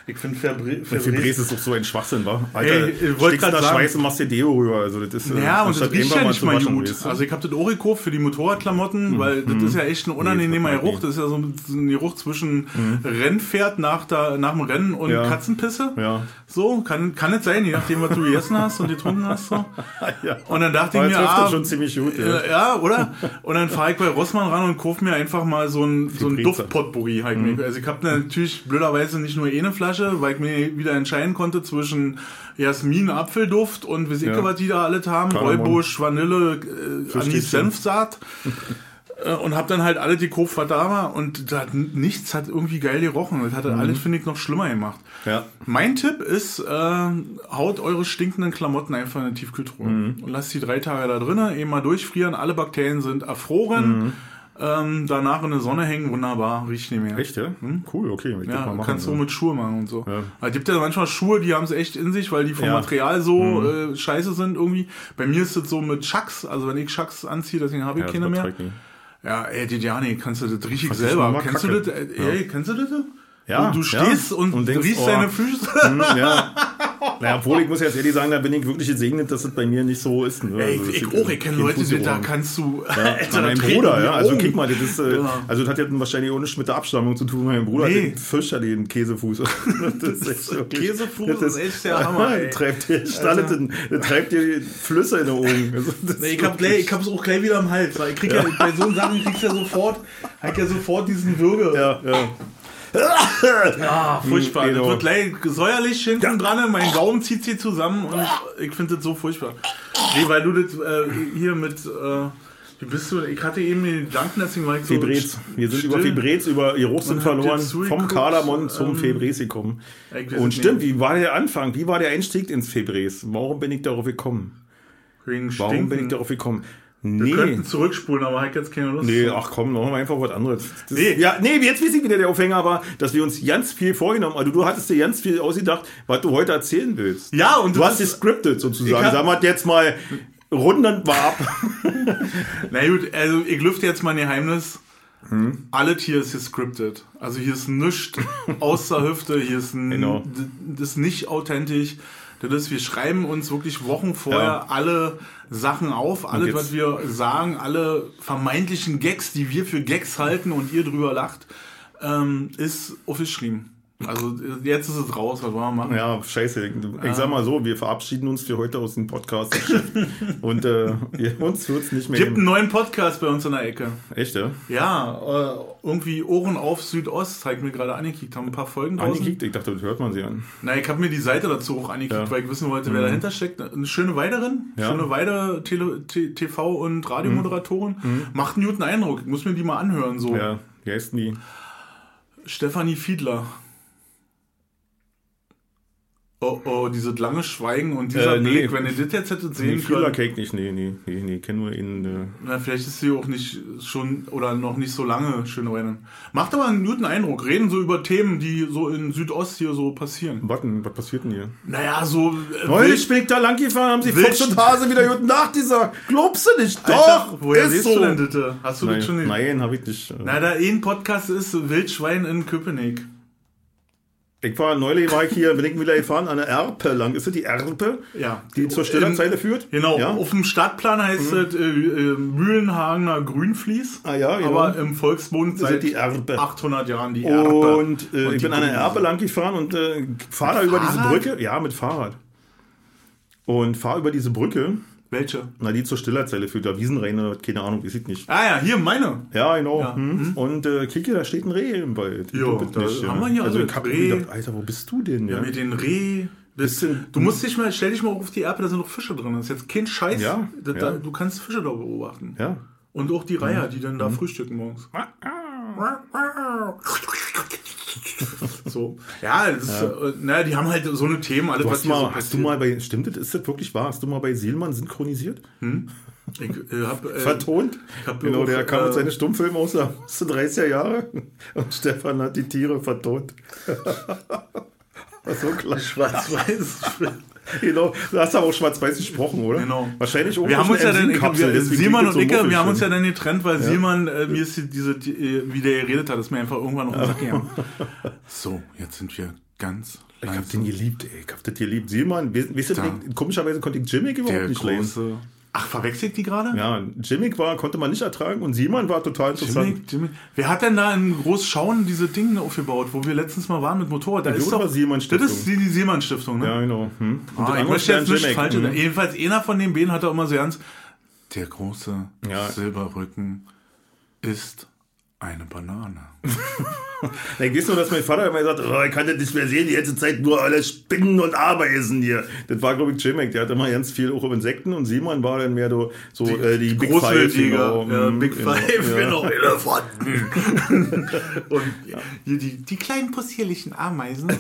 Ich finde Febreze Febreze ist doch so ein Schwachsinn, wa? Alter, Ey, ich wollte sagen- Schweiß und machst dir Deo rüber. Also das ist, äh, Ja, und das riecht ja nicht mal gut. weißt du? Also ich habe das Oriko für die Motorradklamotten, weil das ist ja echt ein unangenehmer Nee, das Geruch. Das ist ja so ein, so ein Geruch zwischen Rennpferd nach, der, nach dem Rennen und Ja. Katzenpisse. Ja. So, kann, kann es sein, je nachdem, was du gegessen hast und getrunken hast. So. ja. Und dann dachte Aber ich mir, ah, schon ziemlich gut. Ja. äh, ja, oder? Und dann fahre ich bei Rossmann ran und kaufe mir einfach mal so ein, so ein. Duftpotpourri. Halt Mhm. Also ich habe natürlich blöderweise nicht nur eine Flasche, weil ich mir wieder entscheiden konnte zwischen Jasmin, Apfelduft und wie Ja. was die da alles haben. Räubusch, Vanille, äh, Anis. Senfsaat. Äh, Und habe dann halt alle die gekauft, was da war. Und da hat nichts hat irgendwie geil gerochen. Das hat alles, finde ich, noch schlimmer gemacht. Mhm. Ja. Mein Tipp ist, äh, haut eure stinkenden Klamotten einfach in eine Tiefkühltruhe Mhm. und lasst die drei Tage da drinnen, eben mal durchfrieren, alle Bakterien sind erfroren, ähm, danach in der Sonne hängen, wunderbar, riecht nicht mehr. Mhm. Echt, ja? Cool, okay. Ich Ja, mal machen, kannst du ja. mit Schuhe machen und so. Ja. Es gibt ja manchmal Schuhe, die haben es echt in sich, weil die vom Ja. Mhm. Material so äh, scheiße sind irgendwie. Bei mir ist es so mit Schacks, also wenn ich Schacks anziehe, deswegen habe ich keine mehr. Ja, ey, Didiani, kannst du das richtig ist selber. Kennst du das? Äh, ey, kennst du das? Ja, Du, du ja. stehst und, Und denkst, riechst oh. deine Füße. Hm, ja. Naja, obwohl ich muss jetzt ehrlich sagen, da bin ich wirklich gesegnet, dass das bei mir nicht so ist. Ne? Ey, Also, ich, das ich auch, ich kenne Leute, die, da kannst du. Ja, Alter, mein Bruder, ja. Also guck mal, das ist, äh, Ja. also das hat ja wahrscheinlich auch nichts mit der Abstammung zu tun. Mein Bruder Nee. hat den fürchterlich den Käsefuß. Das ist echt wirklich- Käsefuß ist echt der Hammer, ey. treibt dir, Stalle, den, treibt dir Flüsse in den Augen. Also, das Nee, ich hab gleich, ich hab's auch gleich wieder am Hals. Weil ich krieg ja, bei so Sachen kriegst du ja sofort, ja sofort diesen Würge. ja, ja. Ah, furchtbar. Genau. Das wird gleich säuerlich hinten dran, mein Gaumen zieht sie zusammen und ich finde das so furchtbar. Nee, weil du das äh, hier mit, äh, wie bist du, ich hatte eben den Gedanken, deswegen war ich so... Febrez. Wir sind über still. Febrez, über Geruchssinn verloren, vom zugeguckt, Kardamom zum ähm, Febrez gekommen. Und stimmt, nicht. wie war der Anfang? Wie war der Einstieg ins Febrez? Warum bin ich darauf gekommen? Warum bin ich darauf gekommen? Wir Nee. könnten zurückspulen, aber ich jetzt keine Lust. Nee, ach komm, machen wir einfach was anderes. Das, Nee. Ja, nee, jetzt weiß ich wieder der Aufhänger war, dass wir uns ganz viel vorgenommen Also du hattest dir ganz viel ausgedacht, was du heute erzählen willst. Ja, und Du hast gescriptet sozusagen. Sagen wir jetzt mal, runden wir ab. Na gut, also ich lüfte jetzt mein Geheimnis. Hm? Alles hier ist gescriptet. Also hier ist nichts aus der Hüfte, hier ist Genau. das ist nicht authentisch. Das ist, wir schreiben uns wirklich Wochen vorher Ja. alle Sachen auf, alles, was wir sagen, alle vermeintlichen Gags, die wir für Gags halten und ihr drüber lacht, ähm, ist aufgeschrieben. Also jetzt ist es raus, was wollen wir machen? Ja, scheiße. Ich sag mal so, wir verabschieden uns für heute aus dem Podcast. Und äh, uns wird's nicht mehr Gibt einen neuen Podcast bei uns in der Ecke. Echt, ja? Ja, äh, irgendwie Ohren auf Südost, zeigt mir gerade angekickt, haben ein paar Folgen draußen. Angekickt? Ich dachte, das hört man sie an. Na, ich habe mir die Seite dazu auch angekickt, Ja. Mhm. weil ich wissen wollte, wer dahinter steckt. Eine schöne Weiderin, Ja. schöne Weide T- TV und Radiomoderatorin. Macht einen guten Eindruck. Ich muss mir die mal anhören. So. Mhm. Ja, wie heißt denn die? Stefanie Fiedler. Oh, oh, dieses lange Schweigen und dieser Äh, nee. Blick, wenn ihr das jetzt hättet Nee, sehen Fila können. Cake nicht, nee, nee, nee, nee, kennen wir ihn. Äh, Na, vielleicht ist sie auch nicht schon oder noch nicht so lange schöne Weiderin. Macht aber einen guten Eindruck. Reden so über Themen, die so in Südost hier so passieren. Warten, was passiert denn hier? Naja, so. Äh, Neulich bin ich da lang gefahren, haben sie Fuchs und Hase wieder guten Nacht gesagt. Glaubst du nicht? Alter, Doch, woher ist so. du denn das? Hast du Nein, das schon nein habe ich nicht. äh. Na, da ein Podcast ist Wildschwein in Köpenick. Ich war neulich war ich hier, bin ich wieder gefahren an der Erpe lang. Ist das die Erpe? Ja. Die zur Stillerzeile führt? Genau, Ja? Mhm. auf dem Stadtplan heißt es äh, äh, Mühlenhagener Grünfließ. Ah ja, genau. Aber im Volksmund seit die Erpe. 800 Jahren die Erpe. Und, äh, ich die bin an der. Erpe lang gefahren und äh, fahre da über diese Fahrrad? Brücke. Ja, mit Fahrrad. Und fahre über diese Brücke, Welche? na, die zur Stillerzeile führt. Da Wiesenrhein oder keine Ahnung, wie sieht nicht. Ah ja, hier meine. Ja, genau. Ja. Hm. Und äh, Kiki, da steht ein Reh im Wald. Ich Jo, da das haben wir hier Also ich hab Reh. gedacht, Alter, wo bist du denn? Ja, Mit den Reh. Das, Bisschen- du musst dich mal, stell dich mal auf die Erpe, da sind noch Fische drin. Das ist jetzt kein Scheiß. Ja, Da, ja. du kannst Fische da beobachten. ja. Und auch die Mhm. Reiher, die dann da frühstücken morgens. So. Ja, das Ist, äh, na, die haben halt so eine Themen, alles Du was hast, mal, so hast du mal bei, stimmt das, ist das wirklich wahr? Hast du mal bei Seelmann synchronisiert? Ich, äh, hab, äh, Vertont. hab genau, auch, der kam mit äh, seinen Stummfilmen aus aus den 30er Jahre und Stefan hat die Tiere vertont. War so klar. Schwarz-Weiß. Genau, du hast aber auch schwarz-weiß gesprochen, oder? Genau. Wahrscheinlich Wir haben uns ja dann, wir, Simon und es so ich, wir haben uns ja dann getrennt, weil Simon, äh, mir ist die, diese, die, äh, wie der geredet hat, ist mir einfach irgendwann auf den Sack gegangen. So, jetzt sind wir ganz Ich hab den geliebt, ey. Ich hab das geliebt. Simon, weißt du, komischerweise konnte ich Jimmy überhaupt Der nicht leiden. Ach, verwechselt die gerade? Ja, Jimmy war, konnte man nicht ertragen und Simon war total interessant. Jimmy, Jimmy. Wer hat denn da in Großschauen diese Dinge aufgebaut, wo wir letztens mal waren mit Motorrad? Da ist doch Simon Das Stiftung. ist die, die Seemann-Stiftung, ne? Ja, genau. Hm. Und Ah, ich möchte jetzt nicht falsch. Hm. Jedenfalls einer von den beiden hat er immer so ganz. Der große Ja. Silberrücken ist eine Banane. Ich weiß nur, dass mein Vater immer gesagt hat, oh, ich kann das nicht mehr sehen, die ganze Zeit nur alle Spinnen und Ameisen hier. Das war, glaube ich, Jimmy, der hat immer ganz viel auch Insekten und Simon war dann mehr so, so äh, die Big Five. Genau. ja, Hm, Big genau, Five, ja. genau, Elefanten. Und die, die, die kleinen possierlichen Ameisen.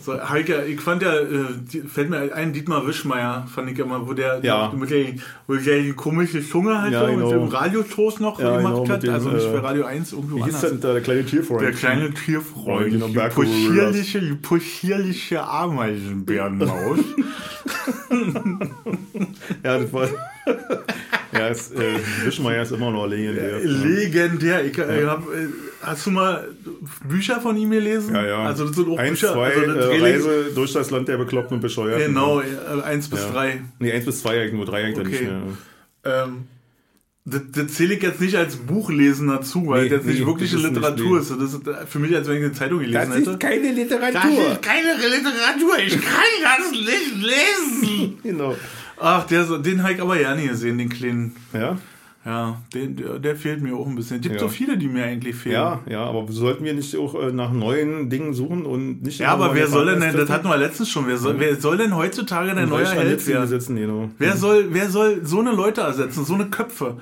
So, Heike, ich fand ja, äh, die, fällt mir ein, Dietmar Wischmeier, fand ich immer, wo der Ja. mit der, wo der die komische Zunge halt Ja, so genau. mit dem Radioshows noch Ja, gemacht genau, hat. dem, also nicht äh, für Radio 1, irgendwo hieß anders. denn da der kleine Tierfreund? Der kleine Tierfreund, Genau, die possierliche, die possierliche Ameisenbärenmaus. Ja, das war. ja, es, äh, Wischmeier ist immer noch legendär. Legendär. Ich, äh, hab, äh, hast du mal Bücher von ihm gelesen? Ja, ja. Also das sind auch Eins, Bücher. zwei, also äh, Reise durch das Land der Bekloppten und Bescheuerten. Genau, äh, eins bis Ja. drei. Nee, eins bis zwei, nur drei eigentlich nicht Okay. mehr. Ähm, das, das zähle ich jetzt nicht als Buchlesen dazu, weil Nee, das nicht nee, wirkliche das ist Literatur ist. Das ist äh, für mich, als wenn ich eine Zeitung gelesen Das hätte. ist keine Literatur. keine Literatur, ich kann das nicht lesen. genau. Ach, der, den habe ich aber ja nie gesehen, den kleinen. Ja? Ja, der, der fehlt mir auch ein bisschen. Es gibt Ja. so viele, die mir eigentlich fehlen. Ja, ja, aber sollten wir nicht auch äh, nach neuen Dingen suchen und nicht. Ja, aber wer soll denn, Partner das hatten wir letztens schon, wer soll, wer soll denn heutzutage der neue Held werden? sitzen, genau. Wer soll, wer soll so eine Leute ersetzen, so eine Köpfe?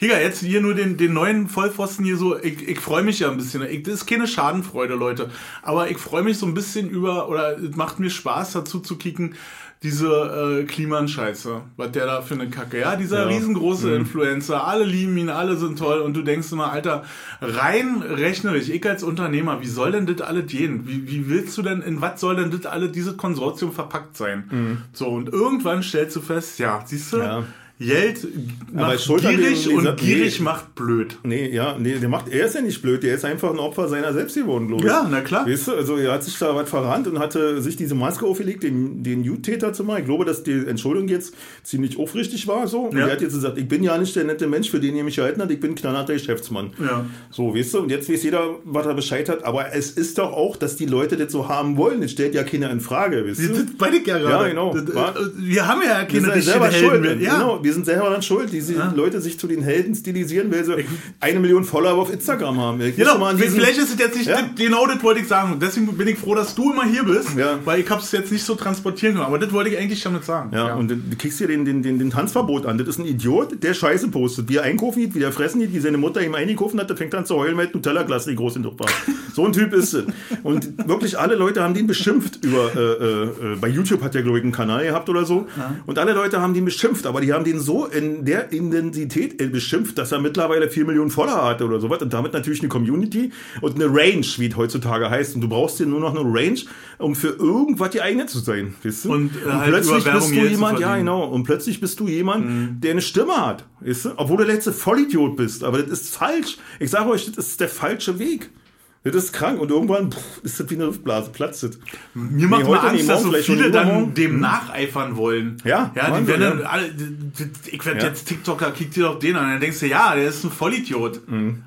Hier, jetzt hier nur den, den neuen Vollpfosten hier so, ich, ich freue mich ja ein bisschen. Ich, das ist keine Schadenfreude, Leute. Aber ich freue mich so ein bisschen über, oder es macht mir Spaß dazu zu kicken, diese äh, Kliman-Scheiße, was der da für eine Kacke. Ja, dieser Ja. Mhm. riesengroße Influencer, alle lieben ihn, alle sind toll und du denkst immer, Alter, rein rechnerisch, ich als Unternehmer, wie soll denn das alles gehen? Wie, wie willst du denn, in was soll denn das alle, dieses Konsortium verpackt sein? So, und irgendwann stellst du fest, ja, siehst du, Mhm. Ja. Geld Aber macht gierig und gierig nee. macht blöd. Nee, ja, nee, der macht, er ist ja nicht blöd, der ist einfach ein Opfer seiner selbst geworden, glaube ich. Ja, na klar. Weißt du, also er hat sich da was verrannt und hatte sich diese Maske aufgelegt, den, den Jude-Täter zu machen. Ich glaube, dass die Entschuldigung jetzt ziemlich aufrichtig war so. Und Ja. er hat jetzt gesagt, ich bin ja nicht der nette Mensch, für den ihr mich gehalten habt, ich bin ein knallharter Geschäftsmann. Ja. So, weißt du, und jetzt weiß jeder, was er Bescheid hat, aber es ist doch auch, dass die Leute das so haben wollen. Das stellt ja keiner in Frage, weißt du? ist bei dir ja gerade. Ja, genau. Äh, Wir haben ja keine richtigen selber Helden. Ja. Genau, wir sind selber dann schuld, diese Leute sich zu den Helden stilisieren, weil sie eine Million Follower auf Instagram haben. Ich Genau, mal diesen- vielleicht ist es jetzt nicht, Ja. genau das wollte ich sagen. Deswegen bin ich froh, dass du immer hier bist, Ja. weil ich habe es jetzt nicht so transportieren können. Aber das wollte ich eigentlich damit sagen. Ja, und du kriegst hier den, den, den, den Tanzverbot an. Das ist ein Idiot, der Scheiße postet. Wie er einkaufen geht, wie der fressen geht, wie seine Mutter ihm eingekauft hat, der fängt an zu heulen, weil Nutella-Glas die groß in. So ein Typ ist es. Und wirklich alle Leute haben den beschimpft über, äh, äh, äh, bei YouTube hat der, glaube ich, einen Kanal gehabt oder so. Und alle Leute haben den beschimpft, aber die haben den so in der Intensität äh, beschimpft, dass er mittlerweile 4 Millionen Follower hatte oder sowas. Und damit natürlich eine Community und eine Range, wie es heutzutage heißt. Und du brauchst dir nur noch eine Range, um für irgendwas geeignet zu sein. Weißt du? Und, äh, halt plötzlich bist du jemand, ja genau, und plötzlich bist du jemand, der eine Stimme hat, weißt du? Obwohl du der letzte Vollidiot bist, aber das ist falsch. Ich sage euch, das ist der falsche Weg. Das ist krank und irgendwann pff, ist das wie eine Luftblase, platzt das. Mir macht Nee, mal Angst, nicht, dass so viele dann übermorgen. dem nacheifern wollen. Ja, ja die werden dann ja. alle, ich werde Ja. jetzt TikToker, kick dir doch den an. Dann denkst du, ja, der ist ein Vollidiot.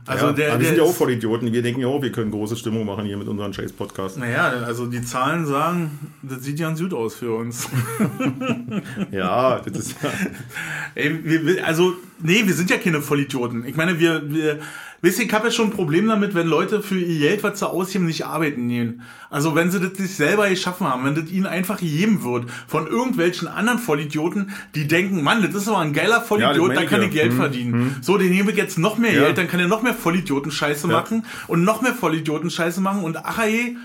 Also ja, der, aber wir sind ja auch Vollidioten. Wir denken ja auch, wir können große Stimmung machen hier mit unserem Chase-Podcast. Naja, also die Zahlen sagen, das sieht ganz gut aus für uns. Ja, das ist ja. Ey, wir- also, nee, wir sind ja keine Vollidioten. Ich meine, wir, wir, wisst ihr, ich habe ja schon ein Problem damit, wenn Leute für ihr Geld, was sie ausgeben, nicht arbeiten gehen. Also, wenn sie das sich selber geschaffen haben, wenn das ihnen einfach gegeben wird von irgendwelchen anderen Vollidioten, die denken, Mann, das ist aber ein geiler Ja, Vollidiot, das da kann ich ja. Geld Hm, verdienen. So, den gebe ich jetzt noch mehr Ja. Geld, dann kann er noch mehr Vollidioten-Scheiße machen und noch mehr Vollidioten-Scheiße machen und ach ey,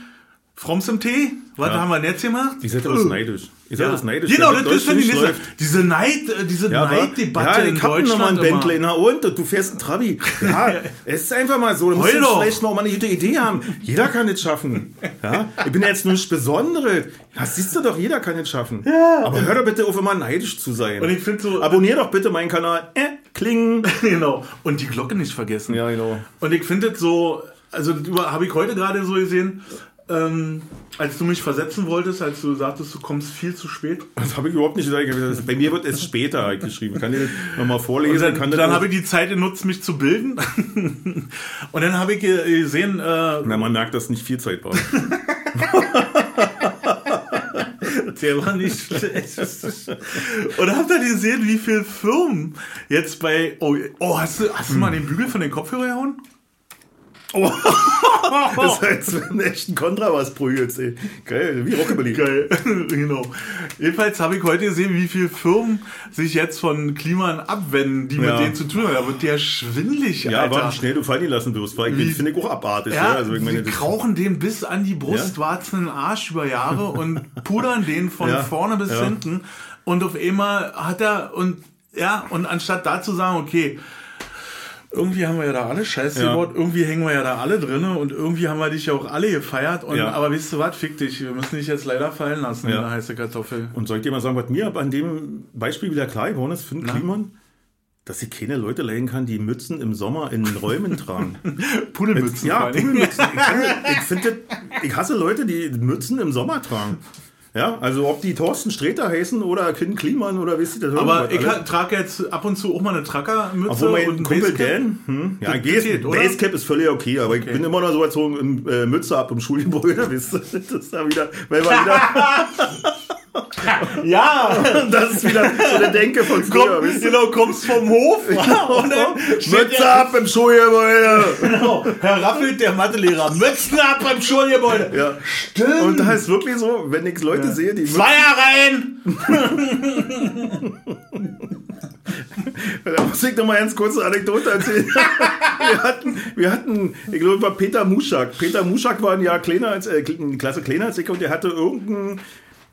Froms im Tee? Was Ja. haben wir denn jetzt gemacht? Die seid aber neidisch. Ihr seid Ja. das neidisch. Genau, das ist Deutschland die nicht. Diese Neid, äh, diese Ja, Neiddebatte ja, in ich mal Deutschland. ein immer. Bentley, na und? Du fährst einen Trabi. Ja, es ist einfach mal so. Du musst doch. vielleicht mal eine gute Idee haben. Jeder kann es schaffen. Ja? Ich bin ja jetzt nichts Besonderes. Ja, siehst du doch, jeder kann es schaffen. Aber hör doch bitte auf, immer neidisch zu sein. Und ich finde so, Abonnier doch bitte meinen Kanal. Äh, klingen. genau. Und die Glocke nicht vergessen. Ja, genau. Und ich finde es so, also habe ich heute gerade so gesehen, ähm, als du mich versetzen wolltest, als du sagtest, du kommst viel zu spät. Das habe ich überhaupt nicht gesagt. Bei mir wird es später geschrieben. Kann ich das nochmal vorlesen? Und dann, dann habe ich die Zeit genutzt, mich zu bilden. Und dann habe ich ge- gesehen, äh, Na, man merkt, dass nicht viel Zeit war. der war nicht schlecht. Und hab dann gesehen, wie viele Firmen jetzt bei. Oh, oh hast du, hast du mal den Bügel von den Kopfhörer gehauen? Das heißt, wenn du echt ein Kontrabass prügelst, ey. Geil, wie Rockabilly. Geil, genau. Jedenfalls habe ich heute gesehen, wie viele Firmen sich jetzt von Kliman abwenden, die Ja. mit denen zu tun haben. Da wird der schwindlig, Ja, Alter. aber wie schnell du fallen lassen wirst, weil ich finde ich auch abartig. Ja, Ja, also ich meine, krauchen den bis an die Brustwarzen in den Arsch über Jahre und pudern den von Ja, vorne bis ja. hinten. Und auf einmal hat er, und ja, und anstatt da zu sagen, okay, irgendwie haben wir ja da alle Scheiße Ja. gebaut, irgendwie hängen wir ja da alle drinne und irgendwie haben wir dich ja auch alle gefeiert. Und, Ja. Aber weißt du was, fick dich, wir müssen dich jetzt leider fallen lassen, Ja. in der heiße Kartoffel. und soll ich dir mal sagen, was mir an dem Beispiel wieder klar geworden ist, Finn Kliman? Dass ich keine Leute leiden kann, die Mützen im Sommer in Räumen tragen. Pudelmützen. ja. Pudelmützen. Ich, ich finde, ich hasse Leute, die Mützen im Sommer tragen. Ja, also ob die Thorsten Sträter heißen oder Kind Kliman oder wisst ihr das Aber ich trage jetzt ab und zu auch mal eine Trackermütze Obwohl mein und Kumpel Basecap. Dan, hm, ja, geht? Basecap ist völlig okay, aber ich bin immer noch so erzogen, äh, Mütze ab im Schulgebäude, wisst ihr, das ist da wieder, weil wir wieder, Ja, das ist wieder so eine Denke von früher, Komm, genau, kommst vom Hof und dann Mütze der, ab im Schulgebäude! genau, Herr Raffelt, der Mathelehrer, Mützen ab beim Schulgebäude. Ja. Stimmt. Und da ist wirklich so, wenn ich Leute sehe, die Zweier rein. Da muss ich noch mal ganz kurz eine Anekdote erzählen. wir, hatten, wir hatten, ich glaube, war Peter Muschak. Peter Muschak war ein Jahr kleiner als, äh, eine Klasse kleiner als ich und der hatte irgendein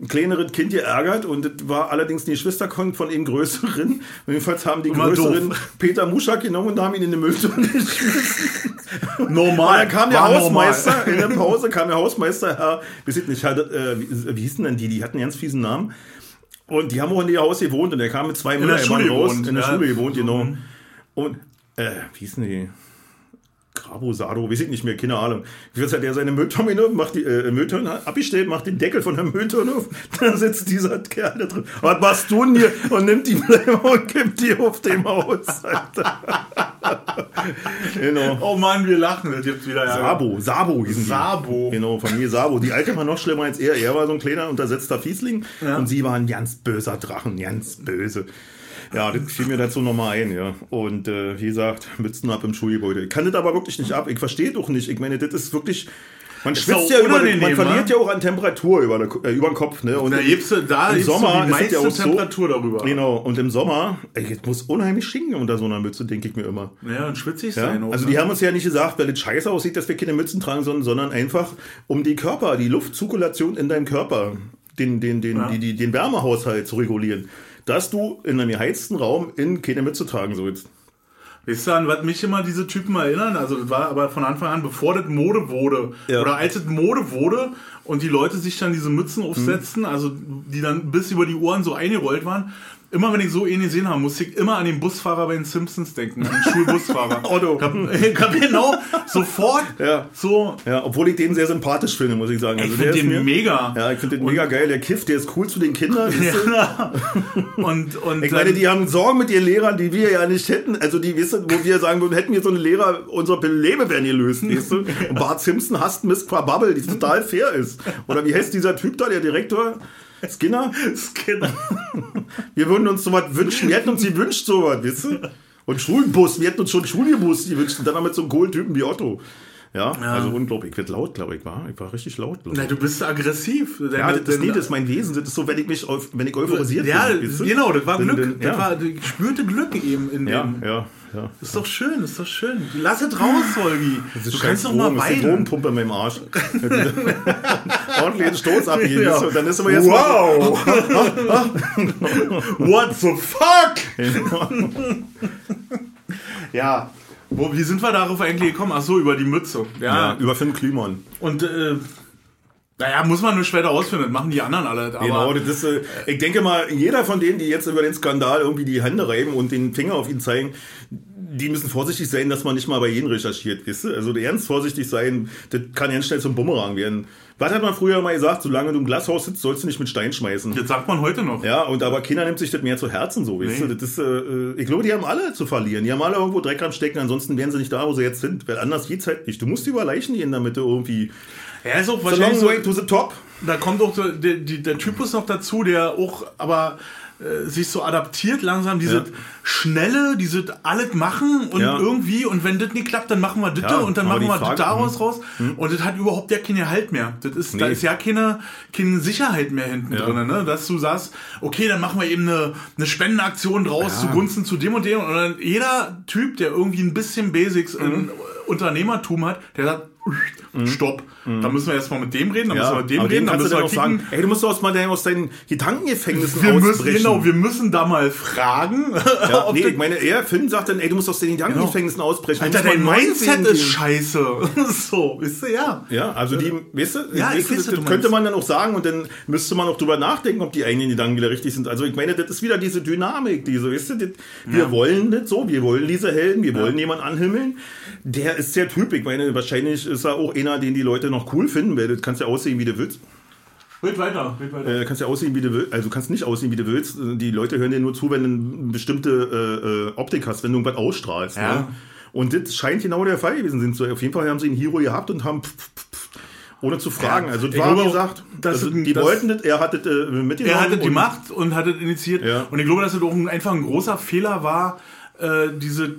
ein kleineres Kind geärgert und das war allerdings die Schwester von ihm größeren. Und jedenfalls haben die Immer größeren doof. Peter Muschak genommen und haben ihn in den Mülltonne geschmissen. Und Normal. dann kam der Hausmeister, in der Pause kam der Hausmeister, Herr, nicht, äh, wie, wie hießen denn die? Die hatten einen ganz fiesen Namen. Und die haben auch in ihr Haus gewohnt und der kam mit zwei Schule raus. gewohnt, in der ja. Schule gewohnt, genau. Und, äh, wie hießen die? Grabo, Sado, weiß ich nicht mehr, keine Ahnung. Wie hat der seine Mülltonne macht die äh, Mülltonne abgestellt, macht den Deckel von der Mülltonne auf, dann sitzt dieser Kerl da drin. Was machst du denn hier? Und nimmt die Bleibe und kippt die auf dem Haus, Alter. genau. Oh Mann, wir lachen. Das gibt's wieder. Ja. Sabo, Sabo hießen die. Sabo. Genau, Familie Sabo. Die alte war noch schlimmer als er. Er war so ein kleiner, untersetzter Fiesling Ja. und sie war ein ganz böser Drachen, ganz böse. Ja, das fiel mir dazu nochmal ein, ja. Und äh, wie gesagt, Mützen ab im Schulgebäude. Ich kann das aber wirklich nicht ab. Ich verstehe doch nicht. Ich meine, das ist wirklich. Man schwitzt ja über, den- man unangenehm, verliert ja auch an Temperatur über, der, äh, über den Kopf. Ne? Und Da gibst du, da im Sommer die ist es ja meiste auch so. Temperatur darüber. Genau, und im Sommer, ey, es muss unheimlich stinken unter so einer Mütze, denke ich mir immer. Ja, und schwitzig Ja? sein. auch, Also ne? die haben uns ja nicht gesagt, weil es scheiße aussieht, dass wir keine Mützen tragen sollen, sondern einfach um die Körper, die Luftzirkulation in deinem Körper, den, den, den, Ja. die, die, den Wärmehaushalt zu regulieren. Dass du in einem geheizten Raum in keine Mütze tragen sollst. Weißt du, an was mich immer diese Typen erinnern? Also, das war aber von Anfang an, bevor das Mode wurde. Ja. Oder als es Mode wurde und die Leute sich dann diese Mützen aufsetzen, also die dann bis über die Ohren so eingerollt waren. Immer wenn ich so ihn gesehen habe, musste ich immer an den Busfahrer bei den Simpsons denken, an den Schulbusfahrer. Otto. Ich hab, ich hab genau sofort Ja. so. Ja, obwohl ich den sehr sympathisch finde, muss ich sagen. Ich Also finde der ist den mir- mega. Ja, ich finde den mega geil. Der kifft, der ist cool zu den Kindern. Ja. Und, und Ich meine, die haben Sorgen mit ihren Lehrern, die wir ja nicht hätten. Also die wissen, wo wir sagen würden, hätten wir so eine Lehrer, unsere Probleme wären gelöst, weißt du? Und Bart Simpson hasst Miss Quabubble, die total fair ist. Oder wie heißt dieser Typ da, der Direktor? Skinner? Skinner. Wir würden uns sowas wünschen. Wir hätten uns gewünscht sowas, weißt du? Und Schulbus, wir hätten uns schon Schulbus gewünscht. Und dann noch mit so einem coolen Typen wie Otto. Ja, ja. also unglaublich. Ich werde laut, glaube ich, war. Ich war richtig laut. Na, du bist aggressiv. Deine, ja, das, nee, das ist mein Wesen. Das ist so, wenn ich mich, wenn ich euphorisiert ja, bin. Ja, genau, das war Glück. Denn, das war, ich spürte Glück eben in ja, dem. Ja, ja. Ist doch schön, ist doch schön. Lass es raus, Holgi. Du kannst doch mal weinen. Das ist die Drogenpumpe in meinem Arsch. Ordentlich den Stoß abgeben. Ja. dann ist aber jetzt Wow! What the fuck? ja. Wo, wie sind wir darauf eigentlich gekommen? Ach so, über die Mütze. Ja, ja über Finn Kliman. Und äh, naja, muss man nur später ausfinden, das machen die anderen alle. Aber genau, das ist, äh, ich denke mal, jeder von denen, die jetzt über den Skandal irgendwie die Hände reiben und den Finger auf ihn zeigen, die müssen vorsichtig sein, dass man nicht mal bei jedem recherchiert, weißt du? Also ernst vorsichtig sein, das kann ganz schnell zum Bumerang werden. Was hat man früher mal gesagt, solange du im Glashaus sitzt, sollst du nicht mit Stein schmeißen. Das sagt man heute noch. Ja, und aber Kinder nimmt sich das mehr zu Herzen so, weißt nee. du? Das ist, äh, ich glaube, die haben alle zu verlieren. Die haben alle irgendwo Dreck am Stecken, ansonsten wären sie nicht da, wo sie jetzt sind. Weil anders geht's halt nicht. Du musst über Leichen gehen, damit du irgendwie... Ja, ist auch wahrscheinlich so, to the top. Da kommt auch der, der, der Typus noch dazu, der auch aber äh, sich so adaptiert langsam, diese ja. schnelle, diese alles machen und ja. irgendwie und wenn das nicht klappt, dann machen wir das ja, und dann machen wir das daraus raus hm. und das hat überhaupt ja keinen Halt mehr. Das ist, nee. da ist ja keine, keine Sicherheit mehr hinten drin, ne? dass du sagst, okay, dann machen wir eben eine, eine Spendenaktion draus zugunsten zu dem und dem und dann jeder Typ, der irgendwie ein bisschen Basics mhm. in Unternehmertum hat, der sagt, Mhm. Stopp. Mhm. Da müssen wir erstmal mit dem reden, dann ja, müssen wir mit dem reden, dann müssen wir sagen, ey, du musst aus, mal aus deinen Gedankengefängnissen wir müssen, Genau, wir müssen da mal fragen. Ja, nee, ich meine, er, Finn sagt dann, ey, du musst aus den Gedankengefängnissen genau. ausbrechen. Alter, dein Mindset ist scheiße. so, wisst ihr, ja. Ja, also die, weißt du, ja, weißt du, das, das könnte man dann auch sagen und dann müsste man auch drüber nachdenken, ob die eigenen Gedanken wieder richtig sind. Also ich meine, das ist wieder diese Dynamik, diese, weißt du, das, wir ja. wollen das so, wir wollen diese Helden, wir wollen jemanden anhimmeln. Der ist sehr typisch. Ich meine, wahrscheinlich ist er auch einer, den die Leute noch cool finden, weil du kannst ja aussehen, wie du willst. Red weiter, red weiter. Äh, kannst ja aussehen, wie du willst. Also kannst nicht aussehen, wie du willst. Die Leute hören dir nur zu, wenn du eine bestimmte äh, äh, Optik hast, wenn du irgendwas ausstrahlst. Ja. Ne? Und das scheint genau der Fall gewesen sind. So, auf jeden Fall haben sie einen Hero gehabt und haben pff, pff, pff, ohne zu fragen. Ja, also es war, wie gesagt, also, die das, wollten das, er hatte das äh, mitgenommen. Er hatte die Macht und hat das initiiert. Ja. Und ich glaube, dass es auch einfach ein großer Fehler war, äh, diese äh,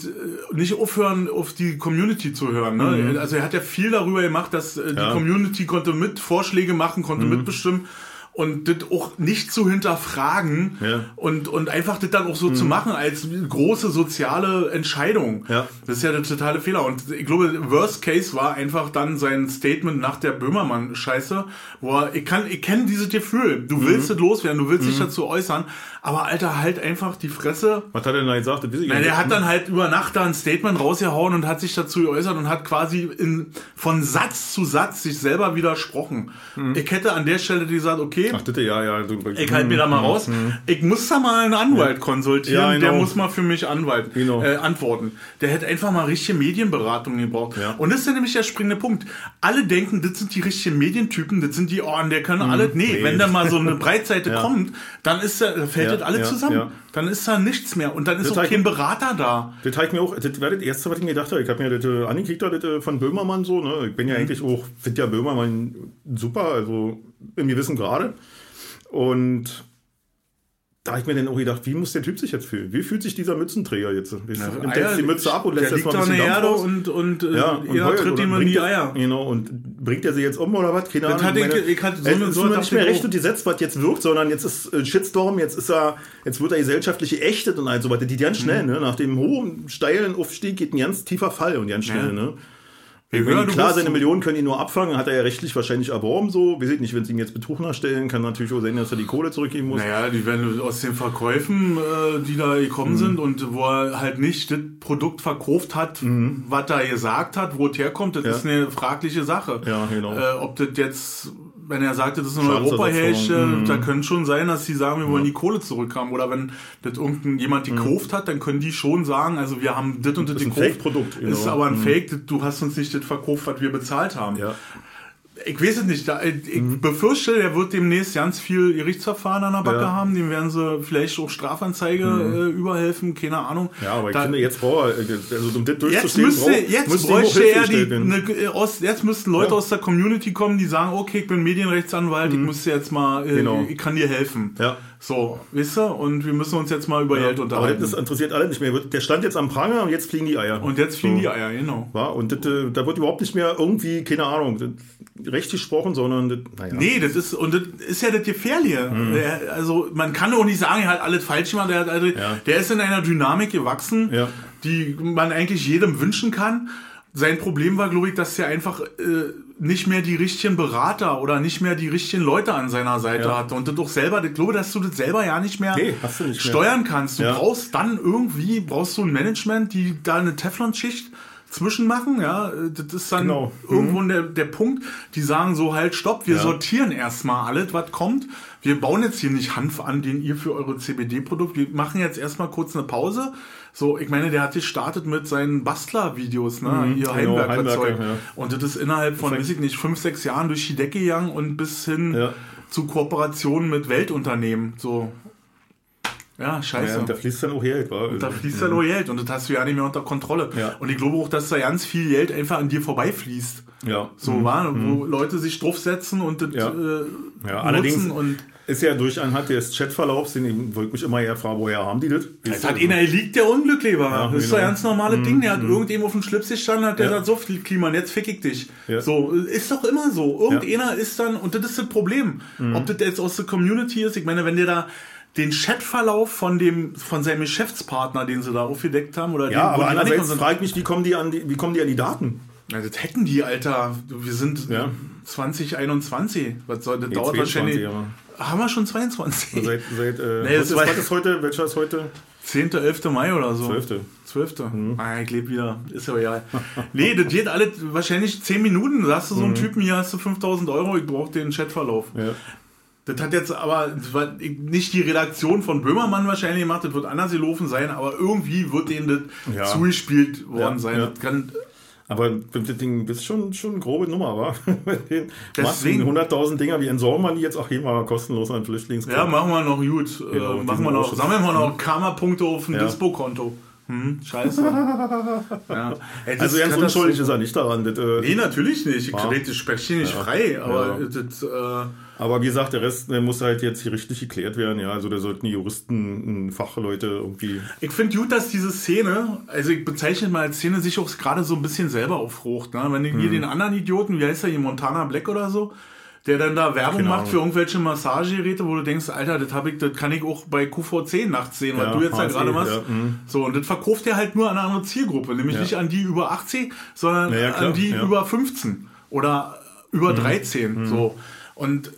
nicht aufhören, auf die Community zu hören. Ne? Mhm. Also er hat ja viel darüber gemacht, dass äh, die ja. Community konnte mit Vorschläge machen, konnte mhm. mitbestimmen und das auch nicht zu hinterfragen ja. und, und einfach das dann auch so mhm. zu machen als große soziale Entscheidung. Ja. Das ist ja der totale Fehler. Und ich glaube, Worst Case war einfach dann sein Statement nach der Böhmermann-Scheiße, wo er, ich kann, ich kenne dieses Gefühl. Du mhm. willst es loswerden, du willst mhm. dich dazu äußern, aber Alter, halt einfach die Fresse. Was hat er denn da gesagt? Na, der hat dann halt über Nacht da ein Statement rausgehauen und hat sich dazu geäußert und hat quasi in, von Satz zu Satz sich selber widersprochen. Mhm. Ich hätte an der Stelle gesagt, okay, Ach, bitte, ja, ja. Ich halte mir da mal raus. Ich muss da mal einen Anwalt konsultieren. Ja, der muss mal für mich Anwalt äh, antworten. Der hätte einfach mal richtige Medienberatung gebraucht. Ja. Und das ist ja nämlich der springende Punkt. Alle denken, das sind die richtigen Medientypen, das sind die, oh, der kann mhm. alle. Nee, nee, wenn da mal so eine Breitseite kommt, dann ist fällt das alle zusammen. Dann ist da nichts mehr. Und dann ist das auch kein Berater da. Das habe ich mir auch, das war das Erste, was ich mir gedacht habe. Ich habe mir das äh, angekriegt, das äh, von Böhmermann so. Ne? Ich bin ja mhm. eigentlich auch, finde ja Böhmermann super, also im gewissen Grade. Und da habe ich mir dann auch gedacht, wie muss der Typ sich jetzt fühlen? Wie fühlt sich dieser Mützenträger jetzt? Ja, Nimmt jetzt die Mütze ab und lässt der erstmal ein bisschen Erde und, und, äh, ja, und ja, tritt ihm in die Eier. Genau, und bringt er sie jetzt um oder was? Keine Ahnung. Hat ich, ich hatte so es ist so nicht mehr Recht und Gesetz, was jetzt wirkt, sondern jetzt ist äh, Shitstorm, jetzt ist er, jetzt wird er gesellschaftlich geächtet und all so weiter. Die ganz schnell, mhm. ne? Nach dem hohen, steilen Aufstieg geht ein ganz tiefer Fall und ganz schnell, ja. ne? Meine, klar, seine Millionen können ihn nur abfangen, hat er ja rechtlich wahrscheinlich erworben so. Wir sehen nicht, wenn sie ihm jetzt Betrug nachstellen, kann natürlich auch sein, dass er die Kohle zurückgeben muss. Naja, die werden aus den Verkäufen, äh, die da gekommen mhm. sind und wo er halt nicht das Produkt verkauft hat, mhm. was er gesagt hat, wo es herkommt, das ja. ist eine fragliche Sache. Ja, genau. Äh, ob das jetzt wenn er sagte, das ist eine Europahälfte, mhm. da könnte schon sein, dass sie sagen, wir wollen ja. die Kohle zurückhaben. Oder wenn das irgendein jemand mhm. gekauft hat, dann können die schon sagen, also wir haben das und das, das ist ein Fake-Produkt. Genau. Ist aber ein mhm. Fake, du hast uns nicht das verkauft, was wir bezahlt haben. Ja ich weiß es nicht. Ich mhm. befürchte, der wird demnächst ganz viel Gerichtsverfahren an der Backe ja. haben. Dem werden sie vielleicht auch Strafanzeige mhm. äh, überhelfen, keine Ahnung. Ja, aber da, ich finde, jetzt braucht er, also um das jetzt müsste, brauch, jetzt müsste bräuchte er die, eine, aus, jetzt müssten Leute ja. aus der Community kommen, die sagen, okay, ich bin Medienrechtsanwalt, mhm. ich muss jetzt mal, äh, genau. ich kann dir helfen. Ja. So, weißt du? Und wir müssen uns jetzt mal über Geld unterhalten. Aber das interessiert alle nicht mehr. Der stand jetzt am Pranger und jetzt fliegen die Eier. Und jetzt fliegen so. die Eier, genau. War? Und das, äh, da wird überhaupt nicht mehr irgendwie, keine Ahnung, recht gesprochen, sondern das, naja. Nee, das ist, und das ist ja das Gefährliche. Mhm. also man kann auch nicht sagen, er hat alles falsch gemacht. Der, also, ja. der ist in einer Dynamik gewachsen, ja. die man eigentlich jedem wünschen kann. Sein Problem war, glaube ich, dass er einfach äh, nicht mehr die richtigen Berater oder nicht mehr die richtigen Leute an seiner Seite ja. hatte und du doch selber, ich glaube, dass du das selber ja nicht mehr, nee, nicht steuern mehr. kannst. Du ja. brauchst dann irgendwie, brauchst du ein Management, die da eine Teflon-Schicht zwischenmachen, ja, das ist dann genau. irgendwo mhm. der, der Punkt, die sagen so halt, stopp, wir ja. sortieren erstmal alles, was kommt. Wir bauen jetzt hier nicht Hanf an, den ihr für eure CBD-Produkt, wir machen jetzt erstmal kurz eine Pause. So, ich meine, der hat gestartet mit seinen Bastler-Videos, ne, mhm, hier genau, Heimwerker-Zeug. Ja. Und das ist innerhalb von, weiß ich nicht, fünf, sechs Jahren durch die Decke gegangen und bis hin ja. zu Kooperationen mit Weltunternehmen, so. Ja, scheiße. Ja, und da fließt dann auch Geld. War. Und da fließt dann auch Geld und das hast du ja nicht mehr unter Kontrolle. Ja. Und ich glaube auch, dass da ganz viel Geld einfach an dir vorbeifließt. Ja. So mhm. war, wo mhm. Leute sich draufsetzen und das ja. Äh, ja, allerdings und ist ja durch anhand des Chatverlaufs, den ich mich immer eher frage, woher haben die das? Es hat einer liegt, der unglücklich war. Ja, das ist genau. ein ganz normales mhm. Ding. Der hat mhm. irgendjemand auf den Schlips gestanden, hat der ja. gesagt, so viel Klima, jetzt fick ich dich. Ja. So, ist doch immer so. Irgendeiner ist dann, und das ist das Problem. Mhm. Ob das jetzt aus der Community ist, ich meine, wenn der da den Chatverlauf von dem von seinem Geschäftspartner, den sie da aufgedeckt haben, oder ja, den, aber andererseits frage ich mich, wie kommen die an die, wie kommen die an die Daten? Ja, das hätten die, Alter. Wir sind ja. 2021. Was soll das nee, dauert wahrscheinlich. Ja. Haben wir schon 22? Seit, seit äh, nee, was, ist, was ist heute? Welcher ist heute? 10. 11. Mai oder so. 12. 12. Mhm. Ah, ich lebe wieder. Ist ja egal. nee, das geht alle wahrscheinlich 10 Minuten. Da hast du so einen mhm. Typen, hier hast du 5000 Euro, ich brauche den Chatverlauf. Ja. Das hat jetzt aber nicht die Redaktion von Böhmermann wahrscheinlich gemacht, das wird anders gelaufen sein, aber irgendwie wird denen das ja. zugespielt worden ja, sein. Das kann, aber das Ding ist schon, schon eine grobe Nummer, wa? Deswegen 100.000 Dinger, wie entsorgen man die jetzt auch hier mal kostenlos an Flüchtlingskamp? Ja, machen wir noch gut. Genau, äh, machen wir noch, sammeln wir noch Karma-Punkte auf dem Dispo-Konto. Hm, scheiße. ja. Ey, also ganz unschuldig ist er nicht daran. Das, äh, nee, natürlich nicht. Ich, ich spreche nicht frei, aber das, äh, aber wie gesagt, der Rest der muss halt jetzt hier richtig geklärt werden. Ja, also da sollten die Juristen, Fachleute irgendwie. Ich finde gut, dass diese Szene, also ich bezeichne mal als Szene, sich auch gerade so ein bisschen selber aufrucht. Ne? Wenn hier hm. den anderen Idioten, wie heißt der hier, Montana Black oder so, der dann da Werbung genau. macht für irgendwelche Massagegeräte, wo du denkst, Alter, das habe ich, das kann ich auch bei QV10 nachts sehen, weil ja, du jetzt halt gerade machst. Ja, mhm. so, und das verkauft er halt nur an eine andere Zielgruppe, nämlich ja. nicht an die über 80, sondern ja, an die über 15 oder über mhm. 13. Mhm. So. Und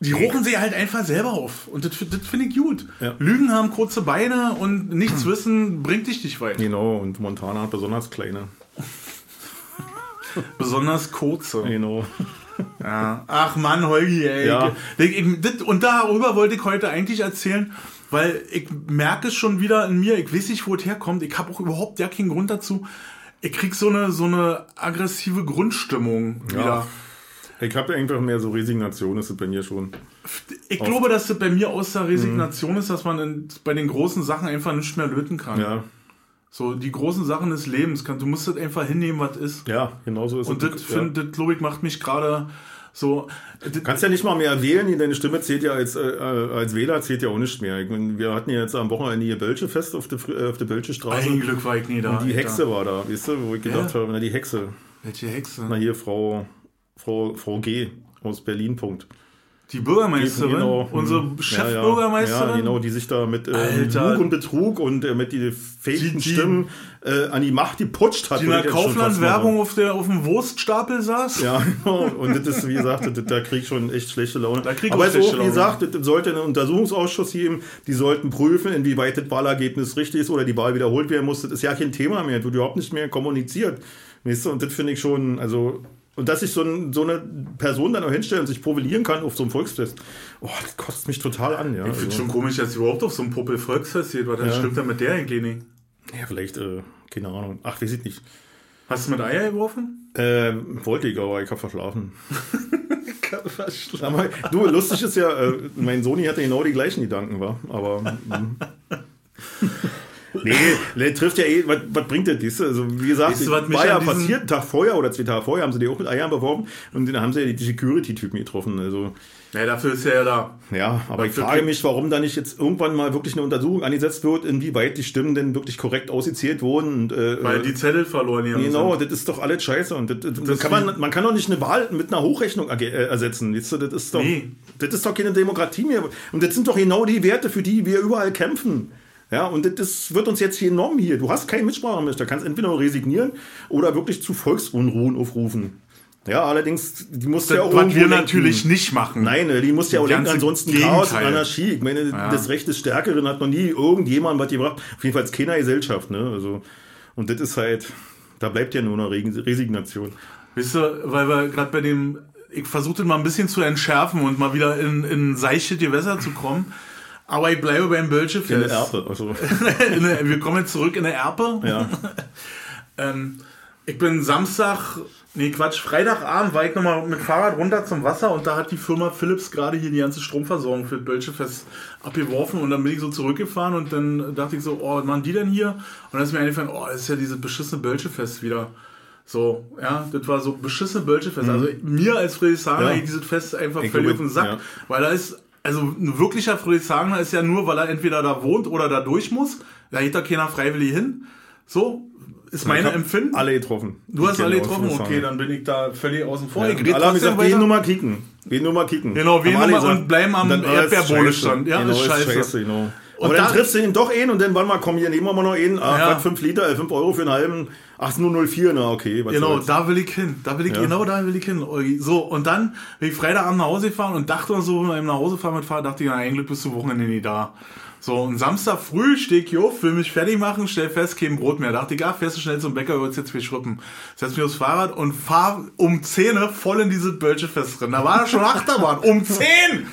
die rochen sie halt einfach selber auf. Und das, das finde ich gut. Ja. Lügen haben kurze Beine und nichts wissen bringt dich nicht weit. Genau, und Montana hat besonders kleine. besonders kurze. Genau. Ja. Ach Mann, Holgi, ey. Ja. Ich, ich, das, und darüber wollte ich heute eigentlich erzählen, weil ich merke es schon wieder in mir, ich weiß nicht, wo es herkommt. Ich habe auch überhaupt ja keinen Grund dazu. Ich krieg so eine, so eine aggressive Grundstimmung ja. wieder. Ich habe einfach mehr so Resignation, ist es bei mir schon. Ich glaube, dass es bei mir aus der Resignation mhm. ist, dass man in, bei den großen Sachen einfach nicht mehr löten kann. Ja. So, die großen Sachen des Lebens, kann, du musst das einfach hinnehmen, was ist. Ja, genau so ist Und es. Und das, ja. das glaube ich, macht mich gerade so. Du kannst ja nicht mal mehr wählen, deine Stimme zählt ja als, äh, als Wähler, zählt ja auch nicht mehr. Ich mein, wir hatten ja jetzt am Wochenende hier Bölche fest auf der, auf der Bölche Straße. Ein Glück war ich nie da. Und die Hexe da. war da, weißt du, wo ich gedacht ja. habe, na die Hexe. Welche Hexe? Na hier, Frau, Frau, Frau G aus Berlin, Punkt. Die Bürgermeisterin, genau, unsere hm. Chefbürgermeisterin. Ja, ja, genau, die sich da mit äh, Lug und Betrug und äh, mit die fähigen Stimmen äh, an die Macht geputscht hat. Die in der Kaufland-Werbung auf, auf dem Wurststapel saß. Ja, genau. Und das ist, wie gesagt, das, da krieg ich schon echt schlechte Laune. Da krieg Aber es ist auch, wie gesagt, es sollte einen Untersuchungsausschuss geben, die sollten prüfen, inwieweit das Wahlergebnis richtig ist oder die Wahl wiederholt werden muss. Das ist ja kein Thema mehr, das wird überhaupt nicht mehr kommuniziert. Weißt du? Und das finde ich schon, also und dass sich so, ein, so, eine Person dann auch hinstellen und sich profilieren kann auf so einem Volksfest, oh, das kostet mich total an. Ja. Ich finde also. schon komisch, dass sie überhaupt auf so einem Puppel-Volksfest geht, weil dann ja. stimmt dann mit der eigentlich nicht. Ja, vielleicht, äh, keine Ahnung. Ach, weiß ich nicht. Hast du mit Eier geworfen? Äh, wollte ich, aber ich habe verschlafen. ich habe verschlafen. du, lustig ist ja, äh, mein Sony hatte genau die gleichen Gedanken, war. Aber. Nee, der trifft ja eh, was, was bringt das? Also, wie gesagt, Weißt du, was mich war ja passiert, einen Tag vorher oder zwei Tage vorher haben sie die auch mit Eiern beworben und dann haben sie ja die Security-Typen getroffen. Also, Ja, dafür ist er ja da. ja, aber ich Dafür frage krieg- mich, warum da nicht jetzt irgendwann mal wirklich eine Untersuchung angesetzt wird, inwieweit die Stimmen denn wirklich korrekt ausgezählt wurden. Und, äh, Weil die Zettel verloren hier Genau, das ist doch alles scheiße. Und das, das, das kann man, man kann doch nicht eine Wahl mit einer Hochrechnung äh, ersetzen. Weißt du, das, ist doch, Nee. das ist doch keine Demokratie mehr. Und das sind doch genau die Werte, für die wir überall kämpfen. Ja, und das, wird uns jetzt hier genommen hier. Du hast kein Mitspracherecht. Da kannst entweder resignieren oder wirklich zu Volksunruhen aufrufen. Ja, allerdings, die muss ja auch was wir lenken. natürlich nicht machen. Nein, die muss ja auch lenken, ansonsten Gegenteil. Chaos und Anarchie. Ich meine, das Recht des Stärkeren hat noch nie irgendjemand was gebracht. Auf jeden Fall keiner Gesellschaft. Ne? Also, und das ist halt, da bleibt ja nur noch Resignation. Wisst ihr, weil wir gerade bei dem, ich versuchte mal ein bisschen zu entschärfen und mal wieder in, in seichte Gewässer zu kommen. Aber ich bleibe beim Bölschefest. In der Erbe. Also, der- wir kommen jetzt zurück in der Erpe. ja. Ähm, ich bin Samstag, nee Quatsch, Freitagabend war ich nochmal mit Fahrrad runter zum Wasser und da hat die Firma Philips gerade hier die ganze Stromversorgung für das Bölschefest abgeworfen und dann bin ich so zurückgefahren und dann dachte ich so, oh, was machen die denn hier? Und dann ist mir eingefallen, oh, das ist ja dieses beschissene Bölschefest wieder. So, ja, das war so beschissene Bölschefest. Also mir als Friedrichshagener Ja. geht dieses Fest einfach Ich völlig auf den Sack, ja. weil da ist, also ein wirklicher Friedrichshagener ist ja nur, weil er entweder da wohnt oder da durch muss. Da geht da keiner freiwillig hin. So, ist meine Empfinden. Alle getroffen. Du hast alle getroffen? Okay, dann bin ich da völlig außen vor. Ja. Ich Alle haben gesagt, wen weiter. nur mal kicken. Wen nur mal kicken. Genau, alle nur mal- und bleiben am dann, ist Erdbeerbohlenstand. scheiße. Ja, genau, ist ist scheiße. scheiße. genau. Und Aber dann da- triffst du ihn doch einen und dann, warte mal, komm, hier nehmen wir mal noch einen. Ach, Ja. was, 5 Liter, äh, 5 Euro für einen halben. Ach, nur 0,4, na okay. Was Genau, da will ich hin. Da will ich, Ja. genau da will ich hin, Olgi. So, und dann bin ich Freitagabend nach Hause gefahren und dachte so, wenn ich nach Hause fahren mit Fahrrad, dachte ich, na, eigentlich bist du Wochenende nie da. So, und Samstag früh stehe ich hier auf, will mich fertig machen, stell fest, kein Brot mehr. Dachte ich, ah, fährst du schnell zum Bäcker, wird's jetzt viel schruppen. Setz mich aufs Fahrrad und fahr um 10 voll in diese Bölschefest drin. Da war schon Achterbahn. Um 10!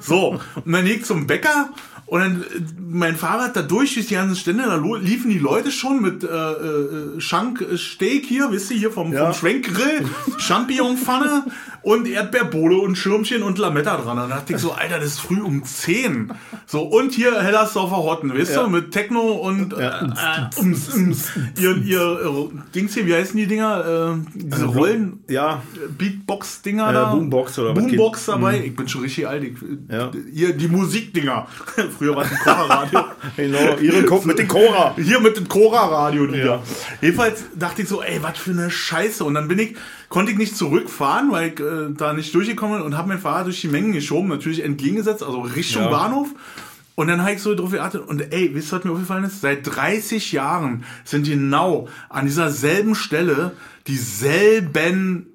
So, und dann lieg ich zum Bäcker und dann äh, mein Fahrrad da durch durch die ganzen Stände, da liefen die Leute schon mit äh, äh, Schank äh, Steak hier, wisst ihr, hier vom, Ja. vom Schwenkgrill, Champignonpfanne und Erdbeerbohle und Schirmchen und Lametta dran. Dann dachte ich so, Alter, das ist früh um 10. So, und hier Hellersdorfer Hotten, wisst ihr, Ja. mit Techno und äh, Ja. äh, ums, ums, ihr, ihr äh, Dings hier, wie heißen die Dinger? Äh, diese Rollen, Ja, Beatbox-Dinger Äh, da. Boombox oder Boombox dabei. Ich bin schon richtig alt. Ich, Ja. Hier, die Musikdinger. Früher war es ein Kocherradio. genau. Ihre Ko mit den Cora. Hier mit dem Cora-Radio. Ja. Jedenfalls dachte ich so, ey, was für eine Scheiße. Und dann bin ich, konnte ich nicht zurückfahren, weil ich äh, da nicht durchgekommen bin und habe mein Fahrrad durch die Mengen geschoben, natürlich entgegengesetzt, also Richtung Ja. Bahnhof. Und dann habe ich so drauf geachtet und ey, wisst ihr, was mir aufgefallen ist? Seit 30 Jahren sind genau an dieser selben Stelle dieselben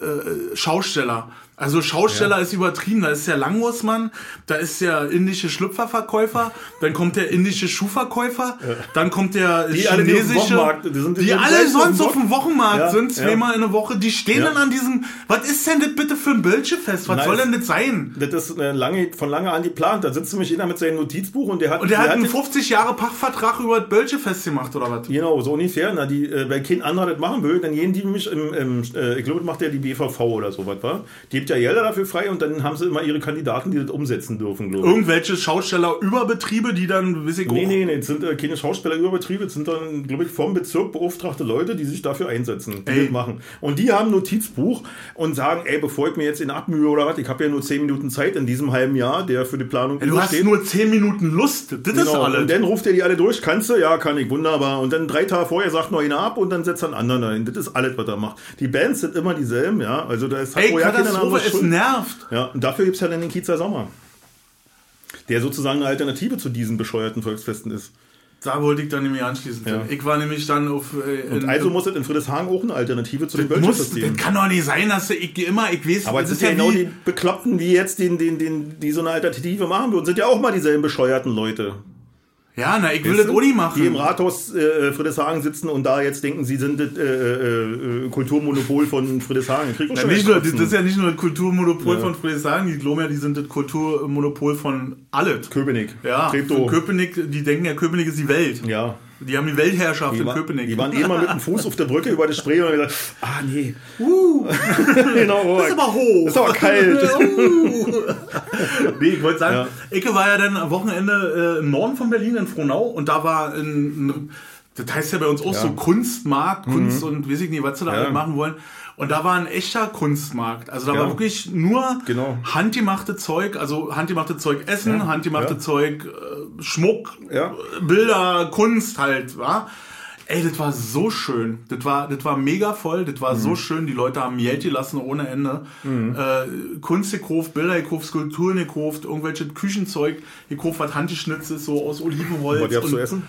äh, Schausteller. Also Schausteller ist übertrieben. Da ist der Langwurstmann, da ist der indische Schlüpferverkäufer, dann kommt der indische Schuhverkäufer, dann kommt der Die alle, chinesische, Wochenmarkt- die die die alle sonst auf dem Wochenmarkt Ja, sind, ja. zweimal in der Woche, die stehen Ja. dann an diesem, was ist denn das bitte für ein Bölschefest? Was Nein, soll denn das sein? Das ist äh, lange, von lange an geplant. Da sitzt nämlich jeder mit seinem Notizbuch und der hat. Und der hat einen jetzt- 50 Jahre Pachtvertrag über das Bölschefest gemacht, oder was? Genau, so ungefähr. Na, die, äh, wenn kein anderer das machen will, dann gehen die mich im, im äh, ich glaube, macht ja die BVV oder so was, war. Die gibt ja Gelder dafür frei und dann haben sie immer ihre Kandidaten, die das umsetzen dürfen, glaube ich. Irgendwelche Schausteller-Überbetriebe, die dann, weiß ich Nee, nee, nee, das sind äh, keine Schauspielerüberbetriebe, das sind dann, glaube ich, vom Bezirk beauftragte Leute, die sich dafür einsetzen, die Ey. das machen. Und die haben ein Notizbuch und sagen, ey, bevor ich mir jetzt in abmühe oder was, ich habe ja nur 10 Minuten Zeit in diesem halben Jahr, der für die Planung Du hast nur 10 Minuten Lust. Das ist Genau. alles. Und dann ruft er die alle durch, kannst du? Ja, kann ich, wunderbar. Und dann drei Tage vorher sagt noch einer ab und dann setzt er einen anderen ein. Das ist alles, was er macht. Die Bands sind immer dieselben, ja. Also da ist Ey, Katastrophe, anderes es schuld. nervt. Ja, und dafür gibt es ja dann den Kiezer Sommer. Der sozusagen eine Alternative zu diesen bescheuerten Volksfesten ist. Da wollte ich dann nämlich anschließen. Ja. Ich war nämlich dann auf. Äh, Und also muss es in Friedrichshagen auch eine Alternative zu den muss, Bölschefest das geben. kann doch nicht sein, dass ich immer, ich weiß, Aber es sind ja genau die Bekloppten, die jetzt den, den, den, die so eine Alternative machen würden, sind ja auch mal dieselben bescheuerten Leute. Ja, na, ich will das nicht machen. Die im Rathaus äh, Friedrichshagen sitzen und da jetzt denken, sie sind das äh, äh, äh, Kulturmonopol von Friedrichshagen. Schon nicht nur, das ist ja nicht nur das Kulturmonopol Ja. von Friedrichshagen, die glauben ja, die sind das Kulturmonopol von alles. Köpenick, Ja, Treptow. Köpenick, die denken ja, Köpenick ist die Welt. Ja, Die haben die Weltherrschaft Die, in war, Köpenick. die waren eh mal mit dem Fuß auf der Brücke über die Spree und haben gesagt, ah nee, uh, genau, oh, das ist aber hoch. das ist aber kalt. Uh. nee, ich wollte sagen, Ja. Ecke war ja dann am Wochenende äh, im Norden von Berlin, in Frohnau, und da war ein, ein das heißt ja bei uns auch Ja. so Kunstmarkt, Kunst und weiß ich nicht, was sie da Ja. machen wollen. Und da war ein echter Kunstmarkt. Also da Ja. war wirklich nur Genau. handgemachte Zeug, also handgemachte Zeug Essen, Ja. handgemachte Ja. Zeug äh, Schmuck, Bilder, Kunst halt, war. Ey, das war so schön. Das war, das war mega voll. Das war Mhm. so schön. Die Leute haben Geld gelassen ohne Ende. Äh, Kunst gekauft, Bilder gekauft, Skulpturen gekauft, irgendwelche Küchenzeug gekauft, was handgeschnitzt ist, so aus Olivenholz. Was und zu essen?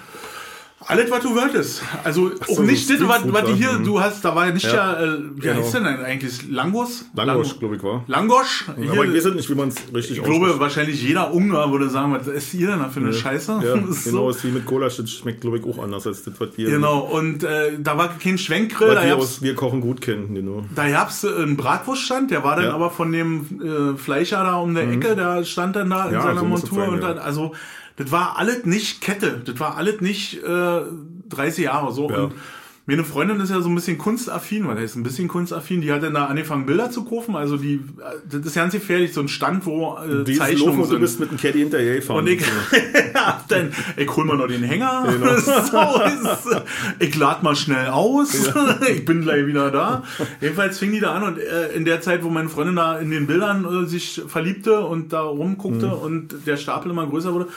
Alles, was du wolltest. Also auch so, nicht das, was, was die hier, Mhm. du hast, da war ja nicht ja, Ja. äh, wie Genau. heißt denn eigentlich? Langos? Langosch, glaube ich, war. Langosch? Hier, Aber ich weiß nicht, wie man es richtig ich glaube, wahrscheinlich jeder Ungar würde sagen, was ist hier denn da für eine Scheiße? Ja, Das ist genau, so. ist wie mit Cola, das schmeckt, glaube ich, auch anders als das, was wir, Genau, und äh, da war kein Schwenkgrill, was da wir aus Wir kochen gut kennen. Genau. da gab's äh, einen Bratwurststand, der war dann Ja. aber von dem äh, Fleischer da um der Ecke, der stand dann da in Ja, seiner so es Montur und ja. dann, also, das war alles nicht Kette, das war alles nicht äh, 30 Jahre so. Ja. Und meine Freundin ist ja so ein bisschen kunstaffin, weil er ist ein bisschen kunstaffin, die hat dann da angefangen Bilder zu kaufen, also die, äh, das ist ganz gefährlich, so ein Stand, wo äh, Die Zeichnungen und du sind. bist mit dem Caddy hinterher gefahren. Und ich, ja, dann, ich hol mal noch den Hänger. Genau. so ist, ich lad mal schnell aus. ich bin gleich wieder da. Jedenfalls fing die da an und äh, in der Zeit, wo meine Freundin da in den Bildern äh, sich verliebte und da rumguckte Mhm. und der Stapel immer größer wurde,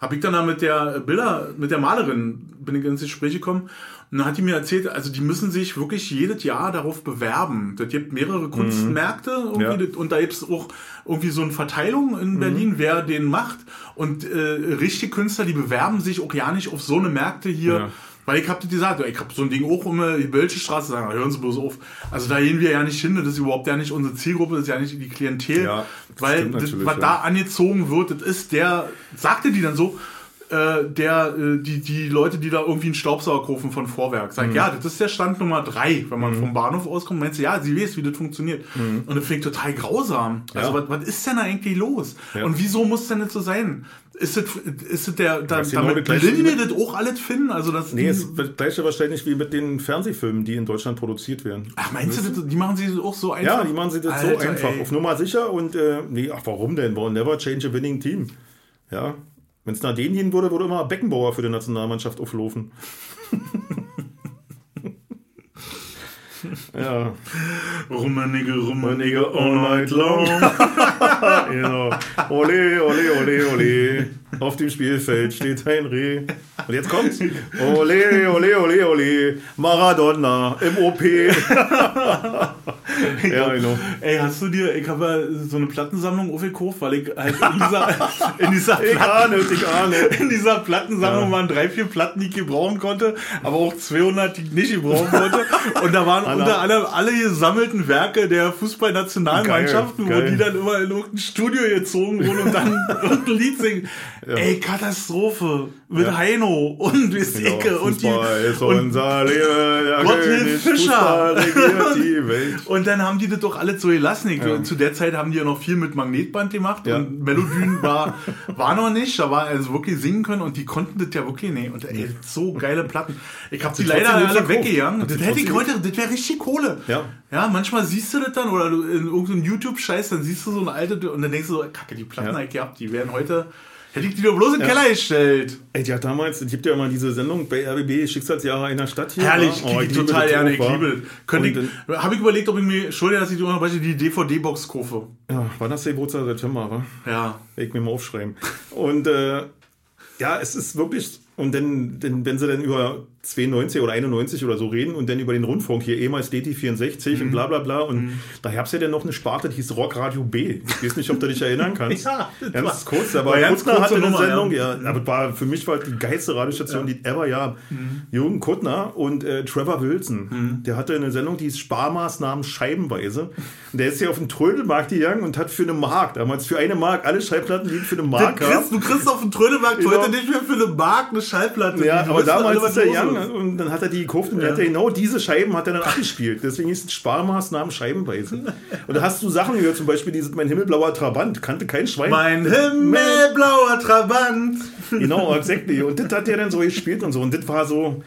habe ich dann da mit der Bilder, mit der Malerin bin ich ins Gespräch gekommen. Und dann hat die mir erzählt, also die müssen sich wirklich jedes Jahr darauf bewerben. Das gibt mehrere Kunstmärkte irgendwie, Mhm. Ja. das- und da gibt's auch irgendwie so eine Verteilung in Mhm. Berlin, wer den macht. Und äh, richtige Künstler, die bewerben sich auch ja nicht auf so eine Märkte hier. Ja. Weil ich hab das gesagt, ich hab so ein Ding auch immer die Bölsche Straße sagen, hören Sie bloß auf. Also da gehen wir ja nicht hin, das ist überhaupt ja nicht unsere Zielgruppe, das ist ja nicht die Klientel. Ja, weil das, was ja. da angezogen wird, das ist der, sagte die dann so, äh, der, äh, die, die Leute, die da irgendwie einen Staubsauger kaufen von Vorwerk, Mhm. sagen, ja, das ist der Stand Nummer drei, wenn man vom Bahnhof auskommt, meinst du, ja, sie weiß, wie das funktioniert. Und das finde ich total grausam. Also, Mhm. Ja. was, was ist denn da eigentlich los? Ja. Und wieso muss denn das so sein? Ist das, ist das der, da, Das damit das Gleiche blinde wie das auch alles finden? Also, das, Nee, es ist das gleiche wahrscheinlich wie mit den Fernsehfilmen, die in Deutschland produziert werden. ach, meinst du, das, die machen sie auch so einfach? Ja, die machen sie das so Alter, einfach. ey. Auf Nummer sicher und äh, nee, ach warum denn? Warum never change a winning team? Ja. Wenn es nach denen gehen würde, würde immer Beckenbauer für die Nationalmannschaft auflaufen. ja, Rummenigge Rummenigge, all night long. genau. Ole, ole, ole, ole. Auf dem Spielfeld steht ein Reh. Und jetzt kommt's. Ole, ole, ole, ole. Maradona im OP. ja, genau. Ey, hast du dir, ich habe ja so eine Plattensammlung aufgekauft, weil ich halt in dieser, in dieser, Ich Platten, ahne, ich ahne. in dieser Plattensammlung Ja. waren drei, vier Platten, die ich gebrauchen konnte, aber auch 200, die ich nicht gebrauchen konnte. Und da waren Anna. unter anderem alle gesammelten Werke der Fußballnationalmannschaften, wo die dann immer in irgendein Studio gezogen wurden und dann irgendein Lied singen. Ey, Katastrophe. Mit Ja. Heino und Wisicke Genau, und die, ist und unser Leben. Der Gotthilf König Fischer. Und dann haben die das doch alles so gelassen. Ich, Ja. Zu der Zeit haben die ja noch viel mit Magnetband gemacht Ja. und Melodien war, war noch nicht. Da war also wirklich singen können und die konnten das ja wirklich nicht. Und ey, so geile Platten. Ich habe die sie leider alle weggegangen. Das sie hätte ich heute, das wäre richtig Kohle. Ja. Ja, manchmal siehst du das dann oder du in irgendeinem YouTube-Scheiß, dann siehst du so eine alte und dann denkst du so, kacke, die Platten Ja. hab ich gehabt, die werden heute, hätte ich die doch bloß in den Keller gestellt. Ey, die hat damals, es gibt ja immer diese Sendung bei RBB, Schicksalsjahre einer Stadt hier. Herrlich? Oh, ich total gerne, ich liebe ich, habe ich überlegt, ob ich mir, Entschuldige, dass ich dir unterbreche, die DVD-Box kaufe. Ja, war das der Geburtstag September, wa? Ja. Ich mir mal aufschreiben. Und äh, ja, es ist wirklich, und dann, dann, wenn sie dann über 92 oder 91 oder so reden und dann über den Rundfunk hier, ehemals DT64 Mhm. und bla bla bla. Und da gab es ja dann noch eine Sparte, die hieß Rockradio B. Ich weiß nicht, ob du dich erinnern kannst. Ja, das ganz war- kurz, aber ganz Kuttner hatte eine Sendung, ja. ja. aber war, für mich war die geilste Radiostation, die ever ja. Jürgen Kuttner und äh, Trevor Wilson, der hatte eine Sendung, die hieß Sparmaßnahmen scheibenweise. Und der ist ja auf den Trödelmarkt gegangen und hat für eine Mark, damals für eine Mark, alle Schallplatten, die für eine Mark kriegst, du kriegst auf dem Trödelmarkt Genau. heute nicht mehr für eine Mark eine Schallplatte. Ja, aber damals ist er los ist. und dann hat er die gekauft und der hat er genau diese Scheiben hat er dann abgespielt. Deswegen hieß es Sparmaßnahmen scheibenweise. Und da hast du Sachen gehört, zum Beispiel dieses Mein himmelblauer Trabant, kannte kein Schwein. Mein himmelblauer Trabant. Genau, exactly. Und das hat der dann so gespielt und so. Und das war so.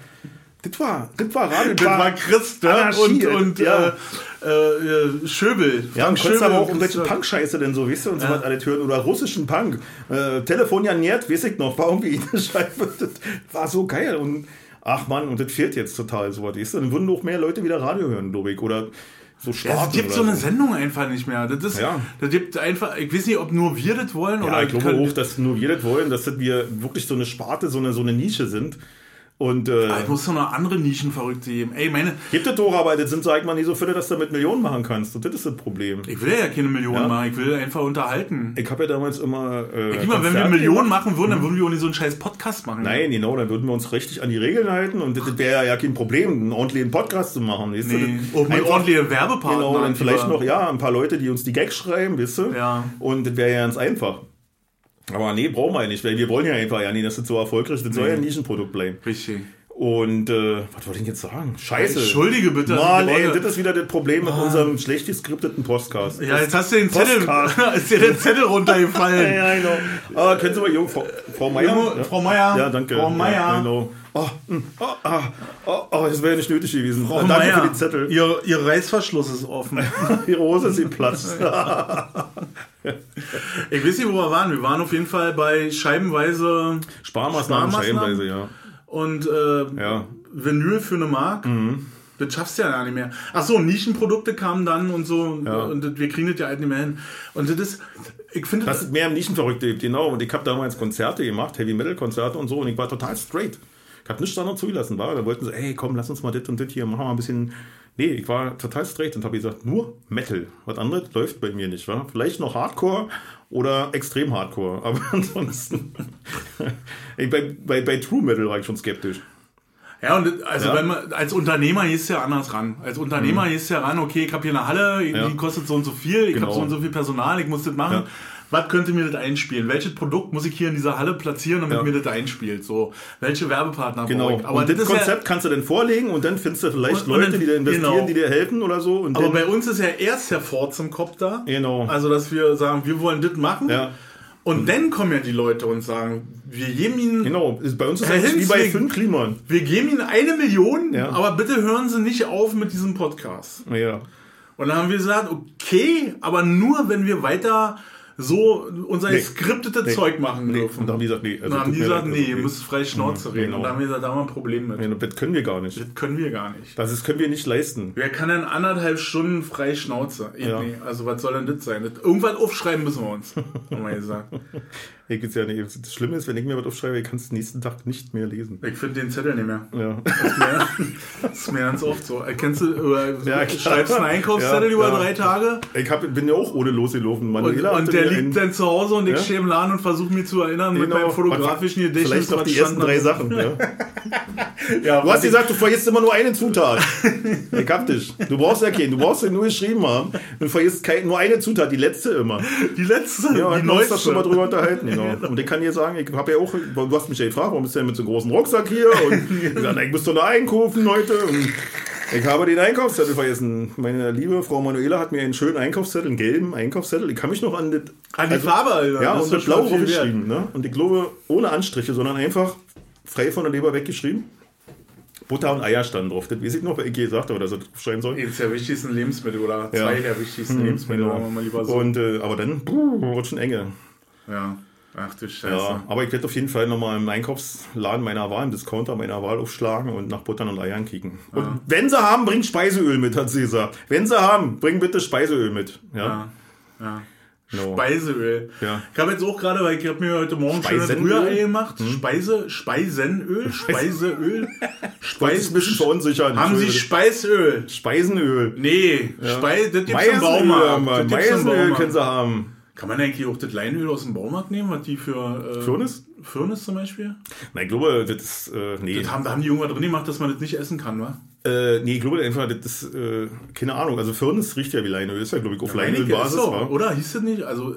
Das war, das war Radio. Das war Christ ja? und, und ja. äh, äh, Schöbel. Ja, und konntest aber auch irgendwelche Punk-Scheiße denn so, weißt du, und so ja. was alles hören. Oder russischen Punk. Äh, Telefon Janert, weiß ich noch, war irgendwie eine Scheibe. Das war so geil. Und ach man, und das fehlt jetzt total so was. Dann würden noch mehr Leute wieder Radio hören, glaube ich. Oder so starten. Ja, es gibt so eine Sendung einfach nicht mehr. Das ist, ja. das gibt einfach, ich weiß nicht, ob nur wir das wollen ja, oder. Ich glaube auch, dass nur wir das wollen, dass wir wirklich so eine Sparte, so eine, so eine Nische sind. Und, äh, ah, ich muss doch noch andere Nischenverrückte geben. Ey, meine. Gibt es das sind, sag ich mal, nicht so viele, dass du damit Millionen machen kannst. Und das ist das Problem. Ich will ja keine Millionen ja? machen, ich will einfach unterhalten. Ich habe ja damals immer. Äh, ich mal, wenn wir Millionen machen würden, dann würden wir auch nicht so einen scheiß Podcast machen. Nein, genau, dann würden wir uns richtig an die Regeln halten und das wäre ja kein Problem, einen ordentlichen Podcast zu machen. Weißt nee. du? Auch mit ordentlichen Werbepartner. Genau, dann vielleicht noch, ja, ein paar Leute, die uns die Gags schreiben, weißt du? Ja. Und das wäre ja ganz einfach. Aber nee, brauchen wir ja nicht, weil wir wollen ja einfach ja nicht, dass das so erfolgreich ist. Das soll ja ein Nischenprodukt bleiben. Richtig. Und äh, was wollte ich jetzt sagen? Scheiße. Entschuldige bitte. Mann, ey, das ist wieder das Problem mit unserem schlecht geskripteten Podcast. Ja, jetzt hast du den Zettel, ist dir der Zettel runtergefallen. ja, genau. Ah, können Sie mal, Frau, Frau Meier? Ja? Frau Meier. Ja, danke. Frau Meier. Ja, genau. Oh, oh, oh, oh, oh, das wäre ja nicht nötig gewesen. Frau danke Meier, für die Zettel. Ihr, ihr Reißverschluss ist offen. Ihre Hose ist geplatzt. ich weiß nicht, wo wir waren. Wir waren auf jeden Fall bei scheibenweise Sparmaßnahmen, Sparmaßnahmen. scheibenweise, ja und äh, ja. Vinyl für eine Mark. Mhm. Das schaffst du ja gar nicht mehr. Ach so, Nischenprodukte kamen dann und so ja. und wir kriegen das ja halt nicht mehr hin. Und das ist, ich finde... Das ist mehr im Nischenverrückte, genau. Und ich habe damals Konzerte gemacht, Heavy-Metal-Konzerte und so und ich war total straight. Ich habe nichts anderes zugelassen, war. Da wollten sie, ey, komm, lass uns mal das und das hier, machen wir ein bisschen... Nee, ich war total straight und habe gesagt, nur Metal. Was anderes läuft bei mir nicht, war. Vielleicht noch Hardcore oder extrem Hardcore, aber ansonsten... bei, bei, bei True Metal war ich schon skeptisch. Ja, und also ja. wenn man als Unternehmer ist ja anders ran. Als Unternehmer mhm. ist ja ran, okay, ich habe hier eine Halle, ja. die kostet so und so viel, ich genau. habe so und so viel Personal, ich muss das machen. Ja. Was könnte mir das einspielen? Welches Produkt muss ich hier in dieser Halle platzieren, damit mir das einspielt? So, welche Werbepartner genau. Aber und das, das Konzept kannst du dann vorlegen und dann findest du vielleicht und, Leute, und dann, die dir investieren, genau. die dir helfen oder so. Aber bei uns ist ja erst der Ford zum Kopf da. Genau. Also, dass wir sagen, wir wollen das machen. Ja. Und mhm. dann kommen ja die Leute und sagen, wir geben ihnen. Genau, bei uns ist es wie bei fünf Kliman. Wir geben ihnen eine Million, ja. aber bitte hören Sie nicht auf mit diesem Podcast. Ja. Und dann haben wir gesagt, okay, aber nur wenn wir weiter so unser nee. skriptete nee. Zeug machen nee. dürfen. Und dann haben die gesagt, nee. Also dann haben die gesagt, nee, ihr müsst frei Schnauze mhm, reden. Genau. Und da haben wir gesagt, da haben wir ein Problem mit. Nee, das können wir gar nicht. Das können wir gar nicht. Das ist, können wir nicht leisten. Wer kann denn anderthalb Stunden frei Schnauze? Ja. Nee, also was soll denn das sein? Das, irgendwann aufschreiben müssen wir uns, haben wir gesagt. Ich ja nicht. Das Schlimme ist, wenn ich mir was aufschreibe, ich kann es nächsten Tag nicht mehr lesen. Ich finde den Zettel nicht mehr. Ja. Das ist mir, das ist mir ganz oft so. Kennst du, über, ja, schreibst einen Einkaufszettel ja, über ja. drei Tage? Ich hab, bin ja auch ohne losgelaufen. Manuela und, und der liegt einen, dann zu Hause und ich stehe im Laden und versuche mich zu erinnern genau. mit meinem fotografischen Gedächtnis. Vielleicht noch die ersten drei Sachen. Ja. ja, du hast gesagt, du vergisst immer nur eine Zutat. ich hab dich. Du brauchst ja keinen. Du brauchst ja nur geschrieben haben. Du vergisst kein, nur eine Zutat, die letzte immer. Die letzte? Ja, die neueste. schon mal drüber unterhalten. Genau. Und ich kann dir sagen, ich habe ja auch, du hast mich ja gefragt, warum bist du denn mit so einem großen Rucksack hier? Und ich gesagt, ich muss doch noch einkaufen heute. Und ich habe den Einkaufszettel vergessen. Meine liebe Frau Manuela hat mir einen schönen Einkaufszettel, einen gelben Einkaufszettel. Ich kann mich noch an, das, an die also, Farbe, Alter. Ja, und mit blau rumgeschrieben. Ne? Und ich glaube, ohne Anstriche, sondern einfach frei von der Leber weggeschrieben. Butter und Eier standen drauf. Das weiß ich noch, weil ich gesagt habe, dass das schreiben soll. Eines der wichtigsten Lebensmittel oder zwei ja. der wichtigsten hm, Lebensmittel, genau. mal lieber so. Und, äh, aber dann, puh, wird schon enge. Ja. Ach du Scheiße. Ja, aber ich werde auf jeden Fall nochmal im Einkaufsladen meiner Wahl, im Discounter meiner Wahl aufschlagen und nach Buttern und Eiern kicken. Ja. Und wenn sie haben, bringt Speiseöl mit, hat sie gesagt. Wenn sie haben, bring bitte Speiseöl mit. Ja. ja. ja. No. Speiseöl. Ja. Ich habe jetzt auch gerade, weil ich habe mir heute Morgen schon Rührei gemacht. Hm? Speise, Speisenöl, Speiseöl. Speis ein bisschen verunsichern. Haben Sie Speisöl? Speisenöl. Nee, ja. Speis, das gibt's im Baumarkt. Meisenöl können Sie haben. Kann man eigentlich auch das Leinöl aus dem Baumarkt nehmen, was die für. Äh, Firnis? Firnis zum Beispiel? Nein, ich glaube, das ist. Äh, nee. Das haben, da haben die irgendwas drin gemacht, dass man das nicht essen kann, wa? Äh, nee, ich glaube einfach, das ist. Äh, keine Ahnung. Also Firnis riecht ja wie Leinöl. Ist ja, glaube ich, auf ja, Leinölbasis, so, Oder? Hieß das nicht? Also.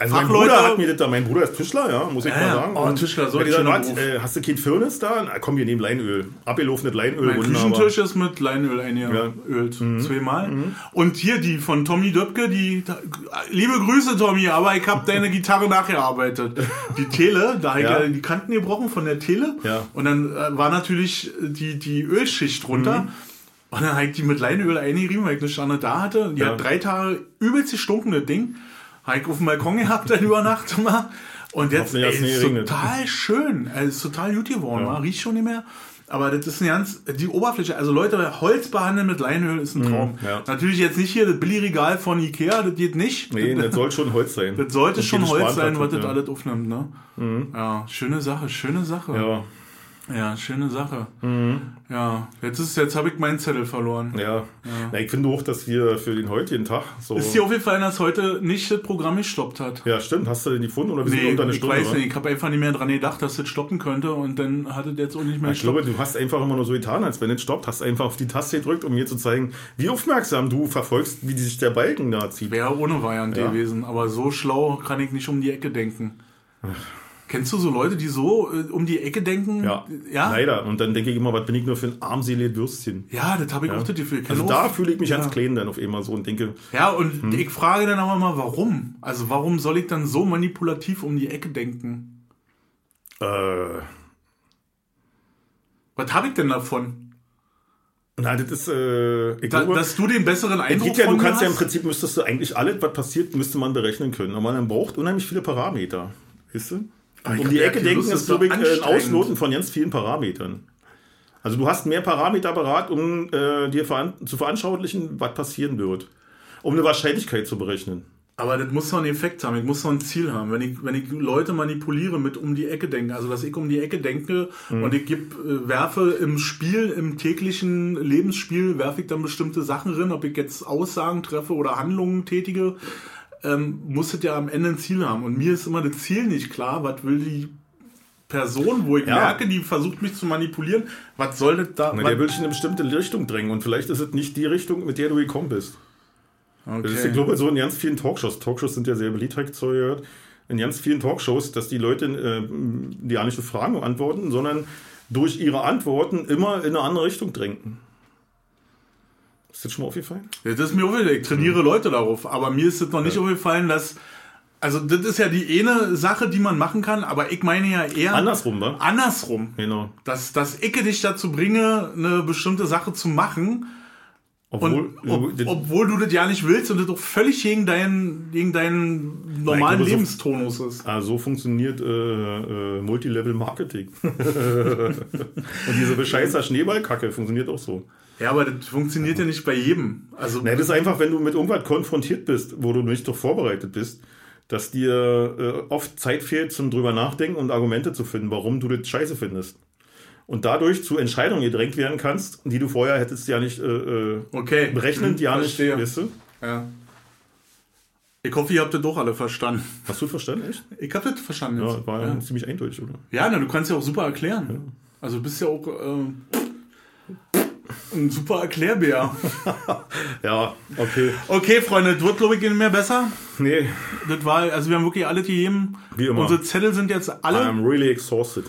Also mein Fachleute. Bruder hat mir das da, mein Bruder ist Tischler, ja, muss ich Ja, mal ja. sagen. Oh, Und Tischler, so ein schöner Beruf. äh, Hast du kein Firnis da? Na, komm, wir nehmen Leinöl. Abgelaufenes Leinöl. Mein wunderbar. Küchentisch ist mit Leinöl eingeölt. Zweimal. Und hier die von Tommy Döpke, die, liebe Grüße Tommy, aber ich habe deine Gitarre nachgearbeitet. Die Tele, da habe ich Ja. ja die Kanten gebrochen von der Tele. Ja. Und dann äh, war natürlich die, die Ölschicht drunter. Und dann habe ich die mit Leinöl eingerieben, weil ich eine Stange da hatte. Die Ja. hat drei Tage übelst gestunken, das Ding. Ich auf dem Balkon gehabt dann über Nacht immer. Und jetzt ey, ist total schön. Es ist total gut geworden. Ja. Riecht schon nicht mehr. Aber das ist eine ganz, die Oberfläche, also Leute, Holz behandeln mit Leinöl ist ein Traum. Mhm, ja. Natürlich jetzt nicht hier das Billigregal von Ikea, das geht nicht. Nee, das, das soll schon Holz sein. das sollte Und schon Holz sein, was Spanplatte, das ja. alles aufnimmt, ne? Ja, schöne Sache, schöne Sache. Ja, Ja, schöne Sache. Ja, jetzt ist, jetzt habe ich meinen Zettel verloren. ja. Na, ich finde auch, dass wir für den heutigen Tag so. Ist dir aufgefallen, dass heute nicht das Programm gestoppt hat? ja, stimmt. Hast du den gefunden oder bist du Nee, unter eine ich Stunde? weiß oder? nicht. Ich habe einfach nicht mehr dran gedacht, dass das stoppen könnte und dann hat es jetzt auch nicht mehr Ich glaube, du hast einfach immer nur so getan, als wenn es stoppt. Hast einfach auf die Taste gedrückt, um mir zu zeigen, wie aufmerksam du verfolgst, wie sich der Balken da zieht. Wäre ohne Variante Ja. gewesen, aber so schlau kann ich nicht um die Ecke denken. Kennst du so Leute, die so äh, um die Ecke denken? Ja, Ja, leider. Und dann denke ich immer, was bin ich nur für ein armseliges Würstchen? ja das habe ich auch das Gefühl. Also auch- da fühle ich mich ja. ganz klein dann auf einmal so und denke, Ja, und ich frage dann aber mal, warum? Also warum soll ich dann so manipulativ um die Ecke denken? äh, Was habe ich denn davon? na, das ist, äh, ich Da, glaube, dass du den besseren es Eindruck ja, du kannst ja im hast? Prinzip, müsstest du eigentlich alles, was passiert, müsste man berechnen können. Aber man braucht unheimlich viele Parameter. Weißt du? Aber Um die Ecke denken ist, glaube ich, ein. Ausloten von ganz vielen Parametern. Also du hast mehr Parameter parat, um äh, dir veran zu veranschaulichen, was passieren wird. Um eine Wahrscheinlichkeit zu berechnen. Aber das muss doch einen Effekt haben, ich muss doch ein Ziel haben. Wenn ich, wenn ich Leute manipuliere mit um die Ecke denken, also dass ich um die Ecke denke Mhm. und ich geb, äh, werfe im Spiel, im täglichen Lebensspiel, werfe ich dann bestimmte Sachen drin, ob ich jetzt Aussagen treffe oder Handlungen tätige, ähm, muss es ja am Ende ein Ziel haben. Und mir ist immer das Ziel nicht klar, was will die Person, wo ich Ja. merke, die versucht mich zu manipulieren, was soll das da? Na, der will dich in eine bestimmte Richtung drängen und vielleicht ist es nicht die Richtung, mit der du gekommen bist. Das ist, ich okay. glaube, so in ganz vielen Talkshows. Talkshows sind ja sehr beliebt, gehört. In ganz vielen Talkshows, dass die Leute äh, die ja nicht so Fragen antworten, sondern durch ihre Antworten immer in eine andere Richtung drängen. Ist das schon mal aufgefallen? Ja, das ist mir aufgefallen. Ich trainiere Leute darauf. Aber mir ist es noch nicht aufgefallen, dass. Also, das ist ja die eine Sache, die man machen kann, aber ich meine ja eher. Andersrum, wa? Andersrum. Genau. Dass, dass ich dich dazu bringe, eine bestimmte Sache zu machen. Obwohl, Und ob, obwohl du das ja nicht willst und das doch völlig gegen deinen, gegen deinen normalen glaube, so- Lebenstonus ist. ah, so funktioniert äh, äh, Multilevel-Marketing. und diese bescheißer Schneeballkacke funktioniert auch so. Ja, aber das funktioniert ja nicht bei jedem. Also, Nein, das ist einfach, wenn du mit irgendwas konfrontiert bist, wo du nicht doch vorbereitet bist, dass dir äh, oft Zeit fehlt zum drüber nachdenken und Argumente zu finden, warum du das scheiße findest. Und dadurch zu Entscheidungen gedrängt werden kannst, die du vorher hättest ja nicht äh, äh, okay. berechnet, Hm, ja nicht, weißt du? Ja. Ich hoffe, ihr habt das doch alle verstanden. Hast du verstanden, echt? Ich hab das verstanden. Ja, jetzt. war ja. ziemlich eindeutig, oder? Ja, na, du kannst ja auch super erklären. Also du bist ja auch äh, ein super Erklärbär. Ja, okay. Okay, Freunde, das wird glaube ich nicht mehr besser. Nee, Das war, also wir haben wirklich alle gegeben. Wie immer. Unsere Zettel sind jetzt alle. I'm really exhausted.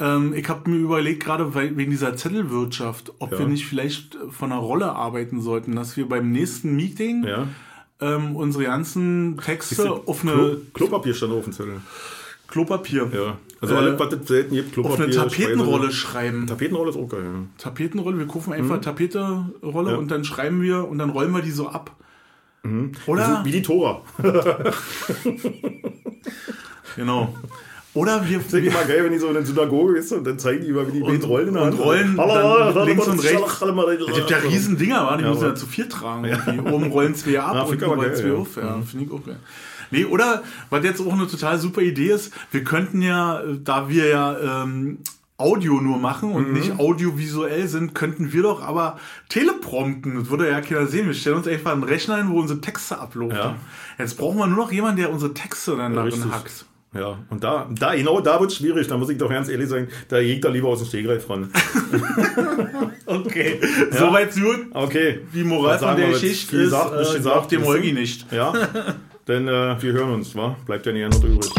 Ähm, ich habe mir überlegt, gerade wegen dieser Zettelwirtschaft, ob Ja. wir nicht vielleicht von einer Rolle arbeiten sollten, dass wir beim nächsten Meeting Ja. ähm, unsere ganzen Texte auf eine Klo Klopapier stand auf dem Zettel. Klopapier, Ja. Also Äh, alles, was es selten gibt, auf Klopapier. eine Tapetenrolle Speise- schreiben. Tapetenrolle ist auch geil, ja. Tapetenrolle, wir kaufen einfach Tapetenrolle Ja. und dann schreiben wir und dann rollen wir die so ab. Oder? So Wie die Tora. Genau. Oder wir, denke wir immer geil, wenn die so in der Synagoge ist und dann zeigen die über, wie die Und- rollen in der und rollen Halala, dann links und rechts. Es gibt ja riesen Dinger, die Ja, müssen ja zu viel tragen. irgendwie. Oben rollen zwei ab Ja, und aber rollen zwei auf. Ja, finde ich auch geil. Nee, oder, was jetzt auch eine total super Idee ist, wir könnten ja, da wir ja ähm, Audio nur machen Mhm. und nicht audiovisuell sind, könnten wir doch aber teleprompten. Das würde ja keiner sehen. Wir stellen uns einfach einen Rechner hin, wo unsere Texte ablaufen. Ja. Jetzt brauchen wir nur noch jemanden, der unsere Texte dann darin richtig. hackt. Ja, und da, da, genau da wird es schwierig. Da muss ich doch ganz ehrlich sagen, da jägt er lieber aus dem Stegreif ran. Okay, soweit so gut. Okay. Die Moral von der? Geschichte ist, gesagt, äh, gesagt, dem? Holgi nicht. Ja. denn äh, wir hören uns, wa? Bleibt ja nicht anders übrig.